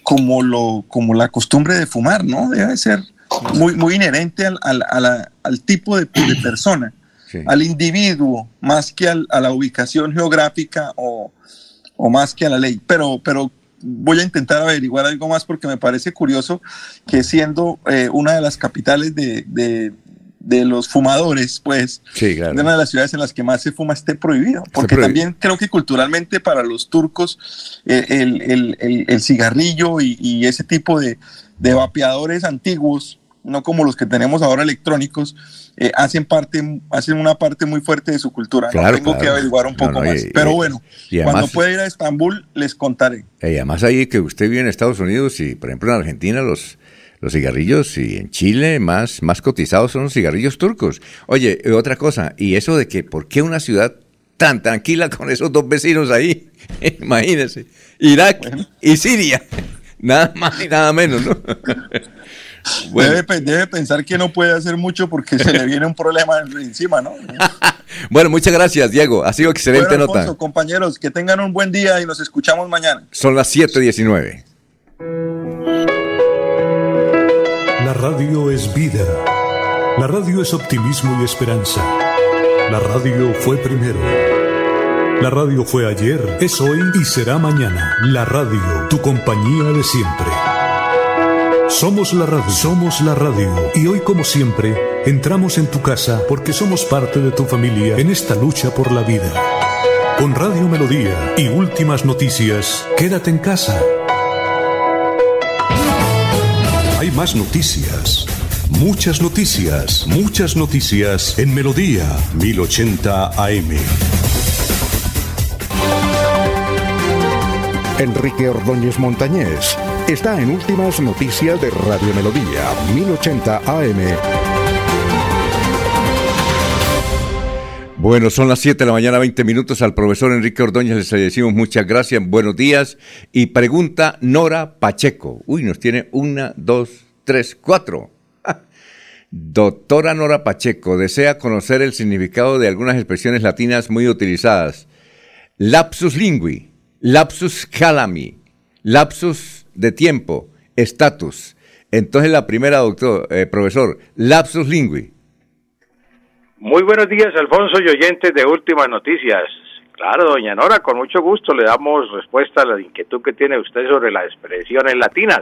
como, lo, como la costumbre de fumar, ¿no? Debe ser muy, muy inherente al, al, tipo de, persona, al individuo, más que a la ubicación geográfica o, o más que a la ley. Pero, pero voy a intentar averiguar algo más porque me parece curioso que siendo eh, una de las capitales de, de, los fumadores, pues, una de las ciudades en las que más se fuma esté prohibido. Porque también creo que culturalmente para los turcos eh, el, el, el, cigarrillo y, y, ese tipo de, de vapeadores antiguos, no como los que tenemos ahora electrónicos, eh, hacen parte, hacen una parte muy fuerte de su cultura. Tengo que averiguar un poco más. Pero bueno, cuando pueda ir a Estambul, les contaré. Y además ahí que usted vive en Estados Unidos y, por ejemplo, en Argentina los, los cigarrillos y en Chile más, más cotizados son los cigarrillos turcos. Oye, otra cosa, y eso de que, ¿por qué una ciudad tan tranquila con esos dos vecinos ahí? (laughs) Imagínense, Irak y Siria. (laughs) Nada más y nada menos, ¿no? (laughs) Debe, pensar que no puede hacer mucho porque se le (laughs) viene un problema encima, ¿no? (laughs) bueno, muchas gracias, Diego. Ha sido excelente nota. compañeros, que tengan un buen día y nos escuchamos mañana. Son las 7:19. La radio es vida. La radio es optimismo y esperanza. La radio fue primero. La radio fue ayer, es hoy y será mañana. La radio, tu compañía de siempre. Somos la radio, somos la radio. Y hoy como siempre, entramos en tu casa porque somos parte de tu familia en esta lucha por la vida. Con Radio Melodía y últimas noticias, quédate en casa. Hay más noticias. Muchas noticias, muchas noticias en Melodía 1080 AM. Enrique Ordóñez Montañés está en Últimas Noticias de Radio Melodía, 1080 AM. Bueno, son las 7 de la mañana, 20 minutos. Al profesor Enrique Ordóñez les decimos muchas gracias, buenos días. Y pregunta Nora Pacheco. Uy, nos tiene una, dos, tres, cuatro. (laughs) Doctora Nora Pacheco desea conocer el significado de algunas expresiones latinas muy utilizadas. Lapsus lingui, lapsus calami, lapsus de tiempo, estatus. Entonces la primera, doctor, eh, profesor, lapsus lingui. Muy buenos días, Alfonso y oyentes de Últimas Noticias. Claro, doña Nora, con mucho gusto le damos respuesta a la inquietud que tiene usted sobre las expresiones latinas.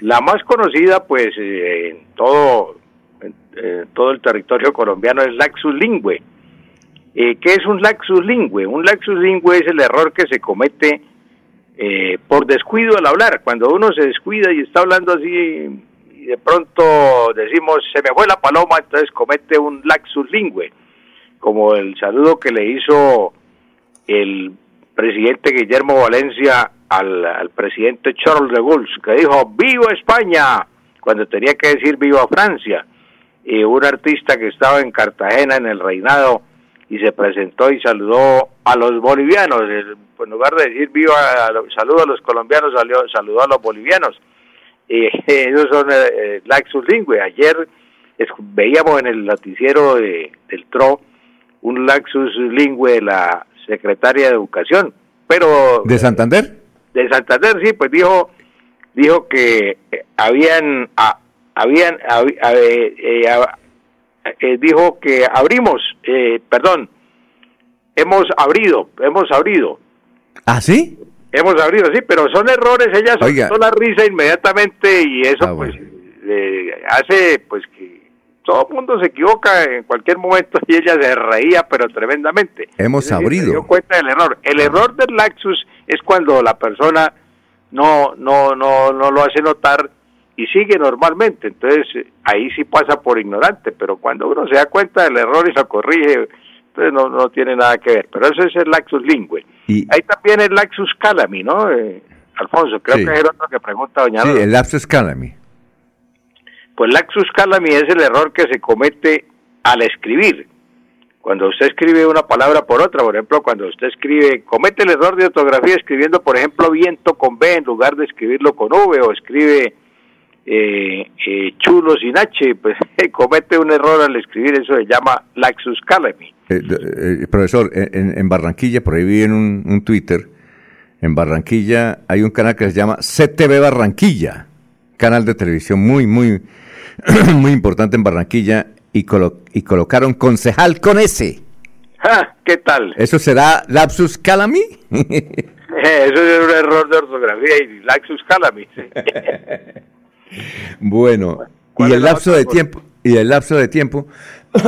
La más conocida, pues, eh, en todo, en, todo el territorio colombiano es laxus lingüe. Eh, ¿Qué es un laxus lingüe? Un laxus lingüe es el error que se comete eh, por descuido al hablar. Cuando uno se descuida y está hablando así y de pronto decimos se me fue la paloma, entonces comete un laxus lingüe, como el saludo que le hizo el presidente Guillermo Valencia al, presidente Charles de Gaulle, que dijo ¡Viva España! cuando tenía que decir ¡Viva Francia! eh, un artista que estaba en Cartagena en el reinado y se presentó y saludó a los bolivianos. En lugar de decir viva, saludo a los colombianos, salió, saludó a los bolivianos. (laughs) Ellos son eh, Laxus Lingüe. Ayer veíamos en el noticiero de, del TRO un Laxus Lingüe de la secretaria de Educación. Pero ¿De Santander? De Santander, sí, pues dijo dijo que habían habían eh, eh, dijo que abrimos, eh, perdón, hemos abrido, hemos abrido. ¿Ah, sí? Hemos abrido, sí, pero son errores, ella soltó la risa inmediatamente y eso Ah, pues hace pues que todo el mundo se equivoca en cualquier momento y ella se reía pero tremendamente. Hemos decir, abrido. Se dio cuenta del error. El error del laxus es cuando la persona no no no no lo hace notar y sigue normalmente. Entonces ahí sí pasa por ignorante, pero cuando uno se da cuenta del error y lo corrige, entonces no, no tiene nada que ver. Pero eso es el laxus lingüe. Hay también el laxus calami, ¿no? Eh, Alfonso, creo Sí. que es el otro que pregunta doña Sí, el lapsus calami. Pues laxus calami es el error que se comete al escribir. Cuando usted escribe una palabra por otra, por ejemplo, cuando usted escribe, comete el error de ortografía escribiendo, por ejemplo, viento con B en lugar de escribirlo con V, o escribe eh, eh, chulo sin H, pues (laughs) comete un error al escribir, eso se llama laxus calami. Eh, d- eh, profesor, en, en Barranquilla, por ahí vi en un, un Twitter, en Barranquilla hay un canal que se llama CTV Barranquilla, canal de televisión muy, muy, (clears throat) muy importante en Barranquilla, y, colo- y colocaron concejal con S. ¿Qué tal? ¿Eso será lapsus calami? (laughs) Eso es un error de ortografía y laxus calami. (laughs) bueno, ¿Cuál y el la lapso de tiempo, y el lapso de tiempo,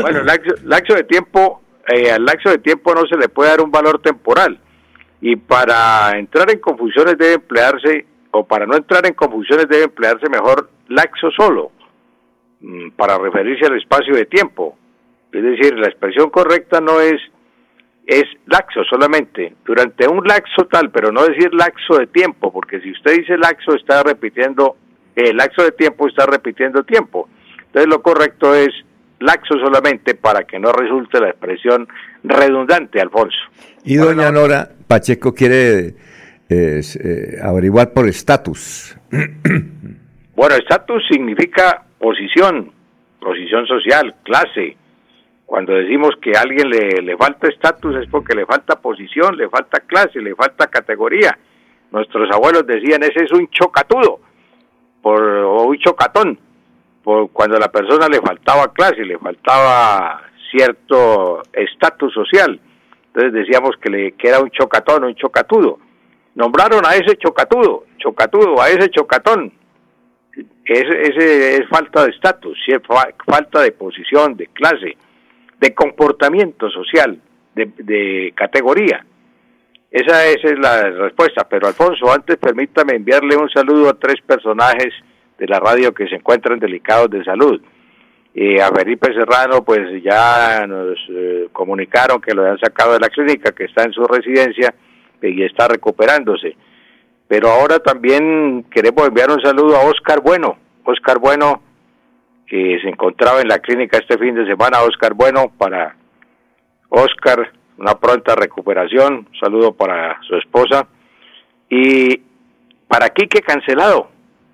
Bueno, laxo, laxo de tiempo, eh, al laxo de tiempo no se le puede dar un valor temporal. Y para entrar en confusiones debe emplearse, o para no entrar en confusiones debe emplearse mejor laxo solo, mm, para referirse al espacio de tiempo. Es decir, la expresión correcta no es es laxo solamente, durante un laxo tal, pero no decir laxo de tiempo, porque si usted dice laxo está repitiendo, el laxo de tiempo está repitiendo tiempo. Entonces lo correcto es laxo solamente para que no resulte la expresión redundante, Alfonso. y doña Nora Pacheco quiere eh, eh, averiguar por estatus. (clears throat) Bueno, estatus significa posición, posición social, clase. Cuando decimos que a alguien le, le falta estatus es porque le falta posición, le falta clase, le falta categoría. Nuestros abuelos decían, ese es un chocatudo, por, o un chocatón, por cuando a la persona le faltaba clase, le faltaba cierto estatus social. Entonces decíamos que, le, que era un chocatón, un chocatudo. Nombraron a ese chocatudo, chocatudo, a ese chocatón, ese, ese es falta de estatus, falta de posición, de clase, de comportamiento social, de categoría. Esa, esa es la respuesta. Pero Alfonso, antes permítame enviarle un saludo a tres personajes de la radio que se encuentran delicados de salud. Eh, a Felipe Serrano, pues ya nos eh, comunicaron que lo han sacado de la clínica, que está en su residencia eh, y está recuperándose. Pero ahora también queremos enviar un saludo a Oscar Bueno. Oscar Bueno, que se encontraba en la clínica este fin de semana. Oscar Bueno, para Oscar, una pronta recuperación. Un saludo para su esposa. Y para Quique Cancelado,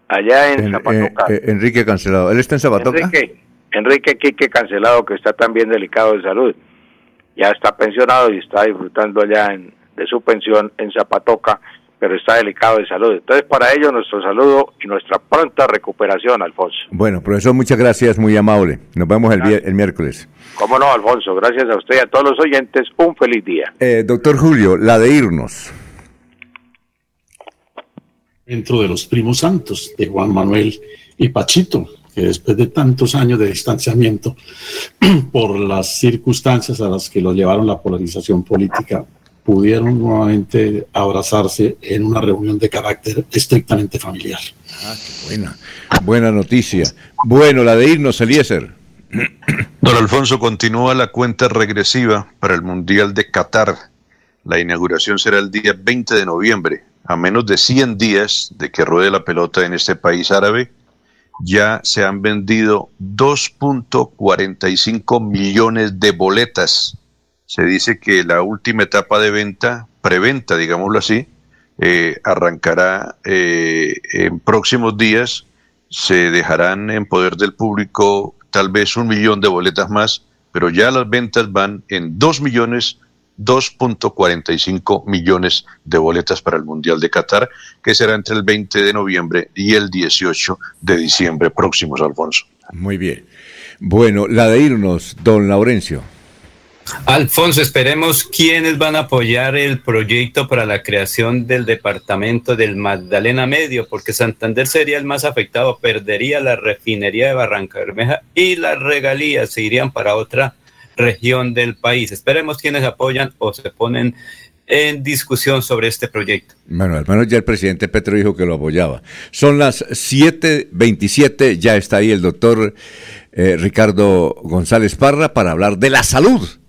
allá en, En- Zapatoca. eh, eh, Enrique Cancelado. ¿Él está en Zapatoca? Enrique, Enrique Quique Cancelado, que está también delicado de salud. Ya está pensionado y está disfrutando ya en- de su pensión en Zapatoca, pero está delicado de salud. Entonces, para ello, nuestro saludo y nuestra pronta recuperación, Alfonso. Bueno, profesor, muchas gracias, muy amable. Nos vemos el, el miércoles. ¿Cómo no, Alfonso? Gracias a usted y a todos los oyentes. Un feliz día. Eh, doctor Julio, la de irnos. dentro de los primos santos de Juan Manuel y Pachito, que después de tantos años de distanciamiento (clears throat) por las circunstancias a las que lo llevaron la polarización política, pudieron nuevamente abrazarse en una reunión de carácter estrictamente familiar. Buena, buena noticia. Bueno, la de irnos, Eliezer. Don Alfonso, continúa la cuenta regresiva para el Mundial de Qatar. La inauguración será el día 20 de noviembre, a menos de 100 días de que ruede la pelota en este país árabe. ya se han vendido 2.45 millones de boletas. Se dice que la última etapa de venta, preventa, digámoslo así, eh, arrancará eh, en próximos días. Se dejarán en poder del público tal vez un millón de boletas más, pero ya las ventas van en 2 millones 2.45 millones de boletas para el Mundial de Qatar, que será entre el 20 de noviembre y el 18 de diciembre próximos, Alfonso. Muy bien. Bueno, la de irnos, don Laurencio. Alfonso, esperemos quiénes van a apoyar el proyecto para la creación del departamento del Magdalena Medio, porque Santander sería el más afectado, perdería la refinería de Barranca Bermeja y las regalías se irían para otra región del país. Esperemos quienes apoyan o se ponen en discusión sobre este proyecto. Bueno, al menos ya el presidente Petro dijo que lo apoyaba. Son las 7.27, ya está ahí el doctor eh, Ricardo González Parra para hablar de la salud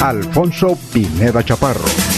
Alfonso Pineda Chaparro.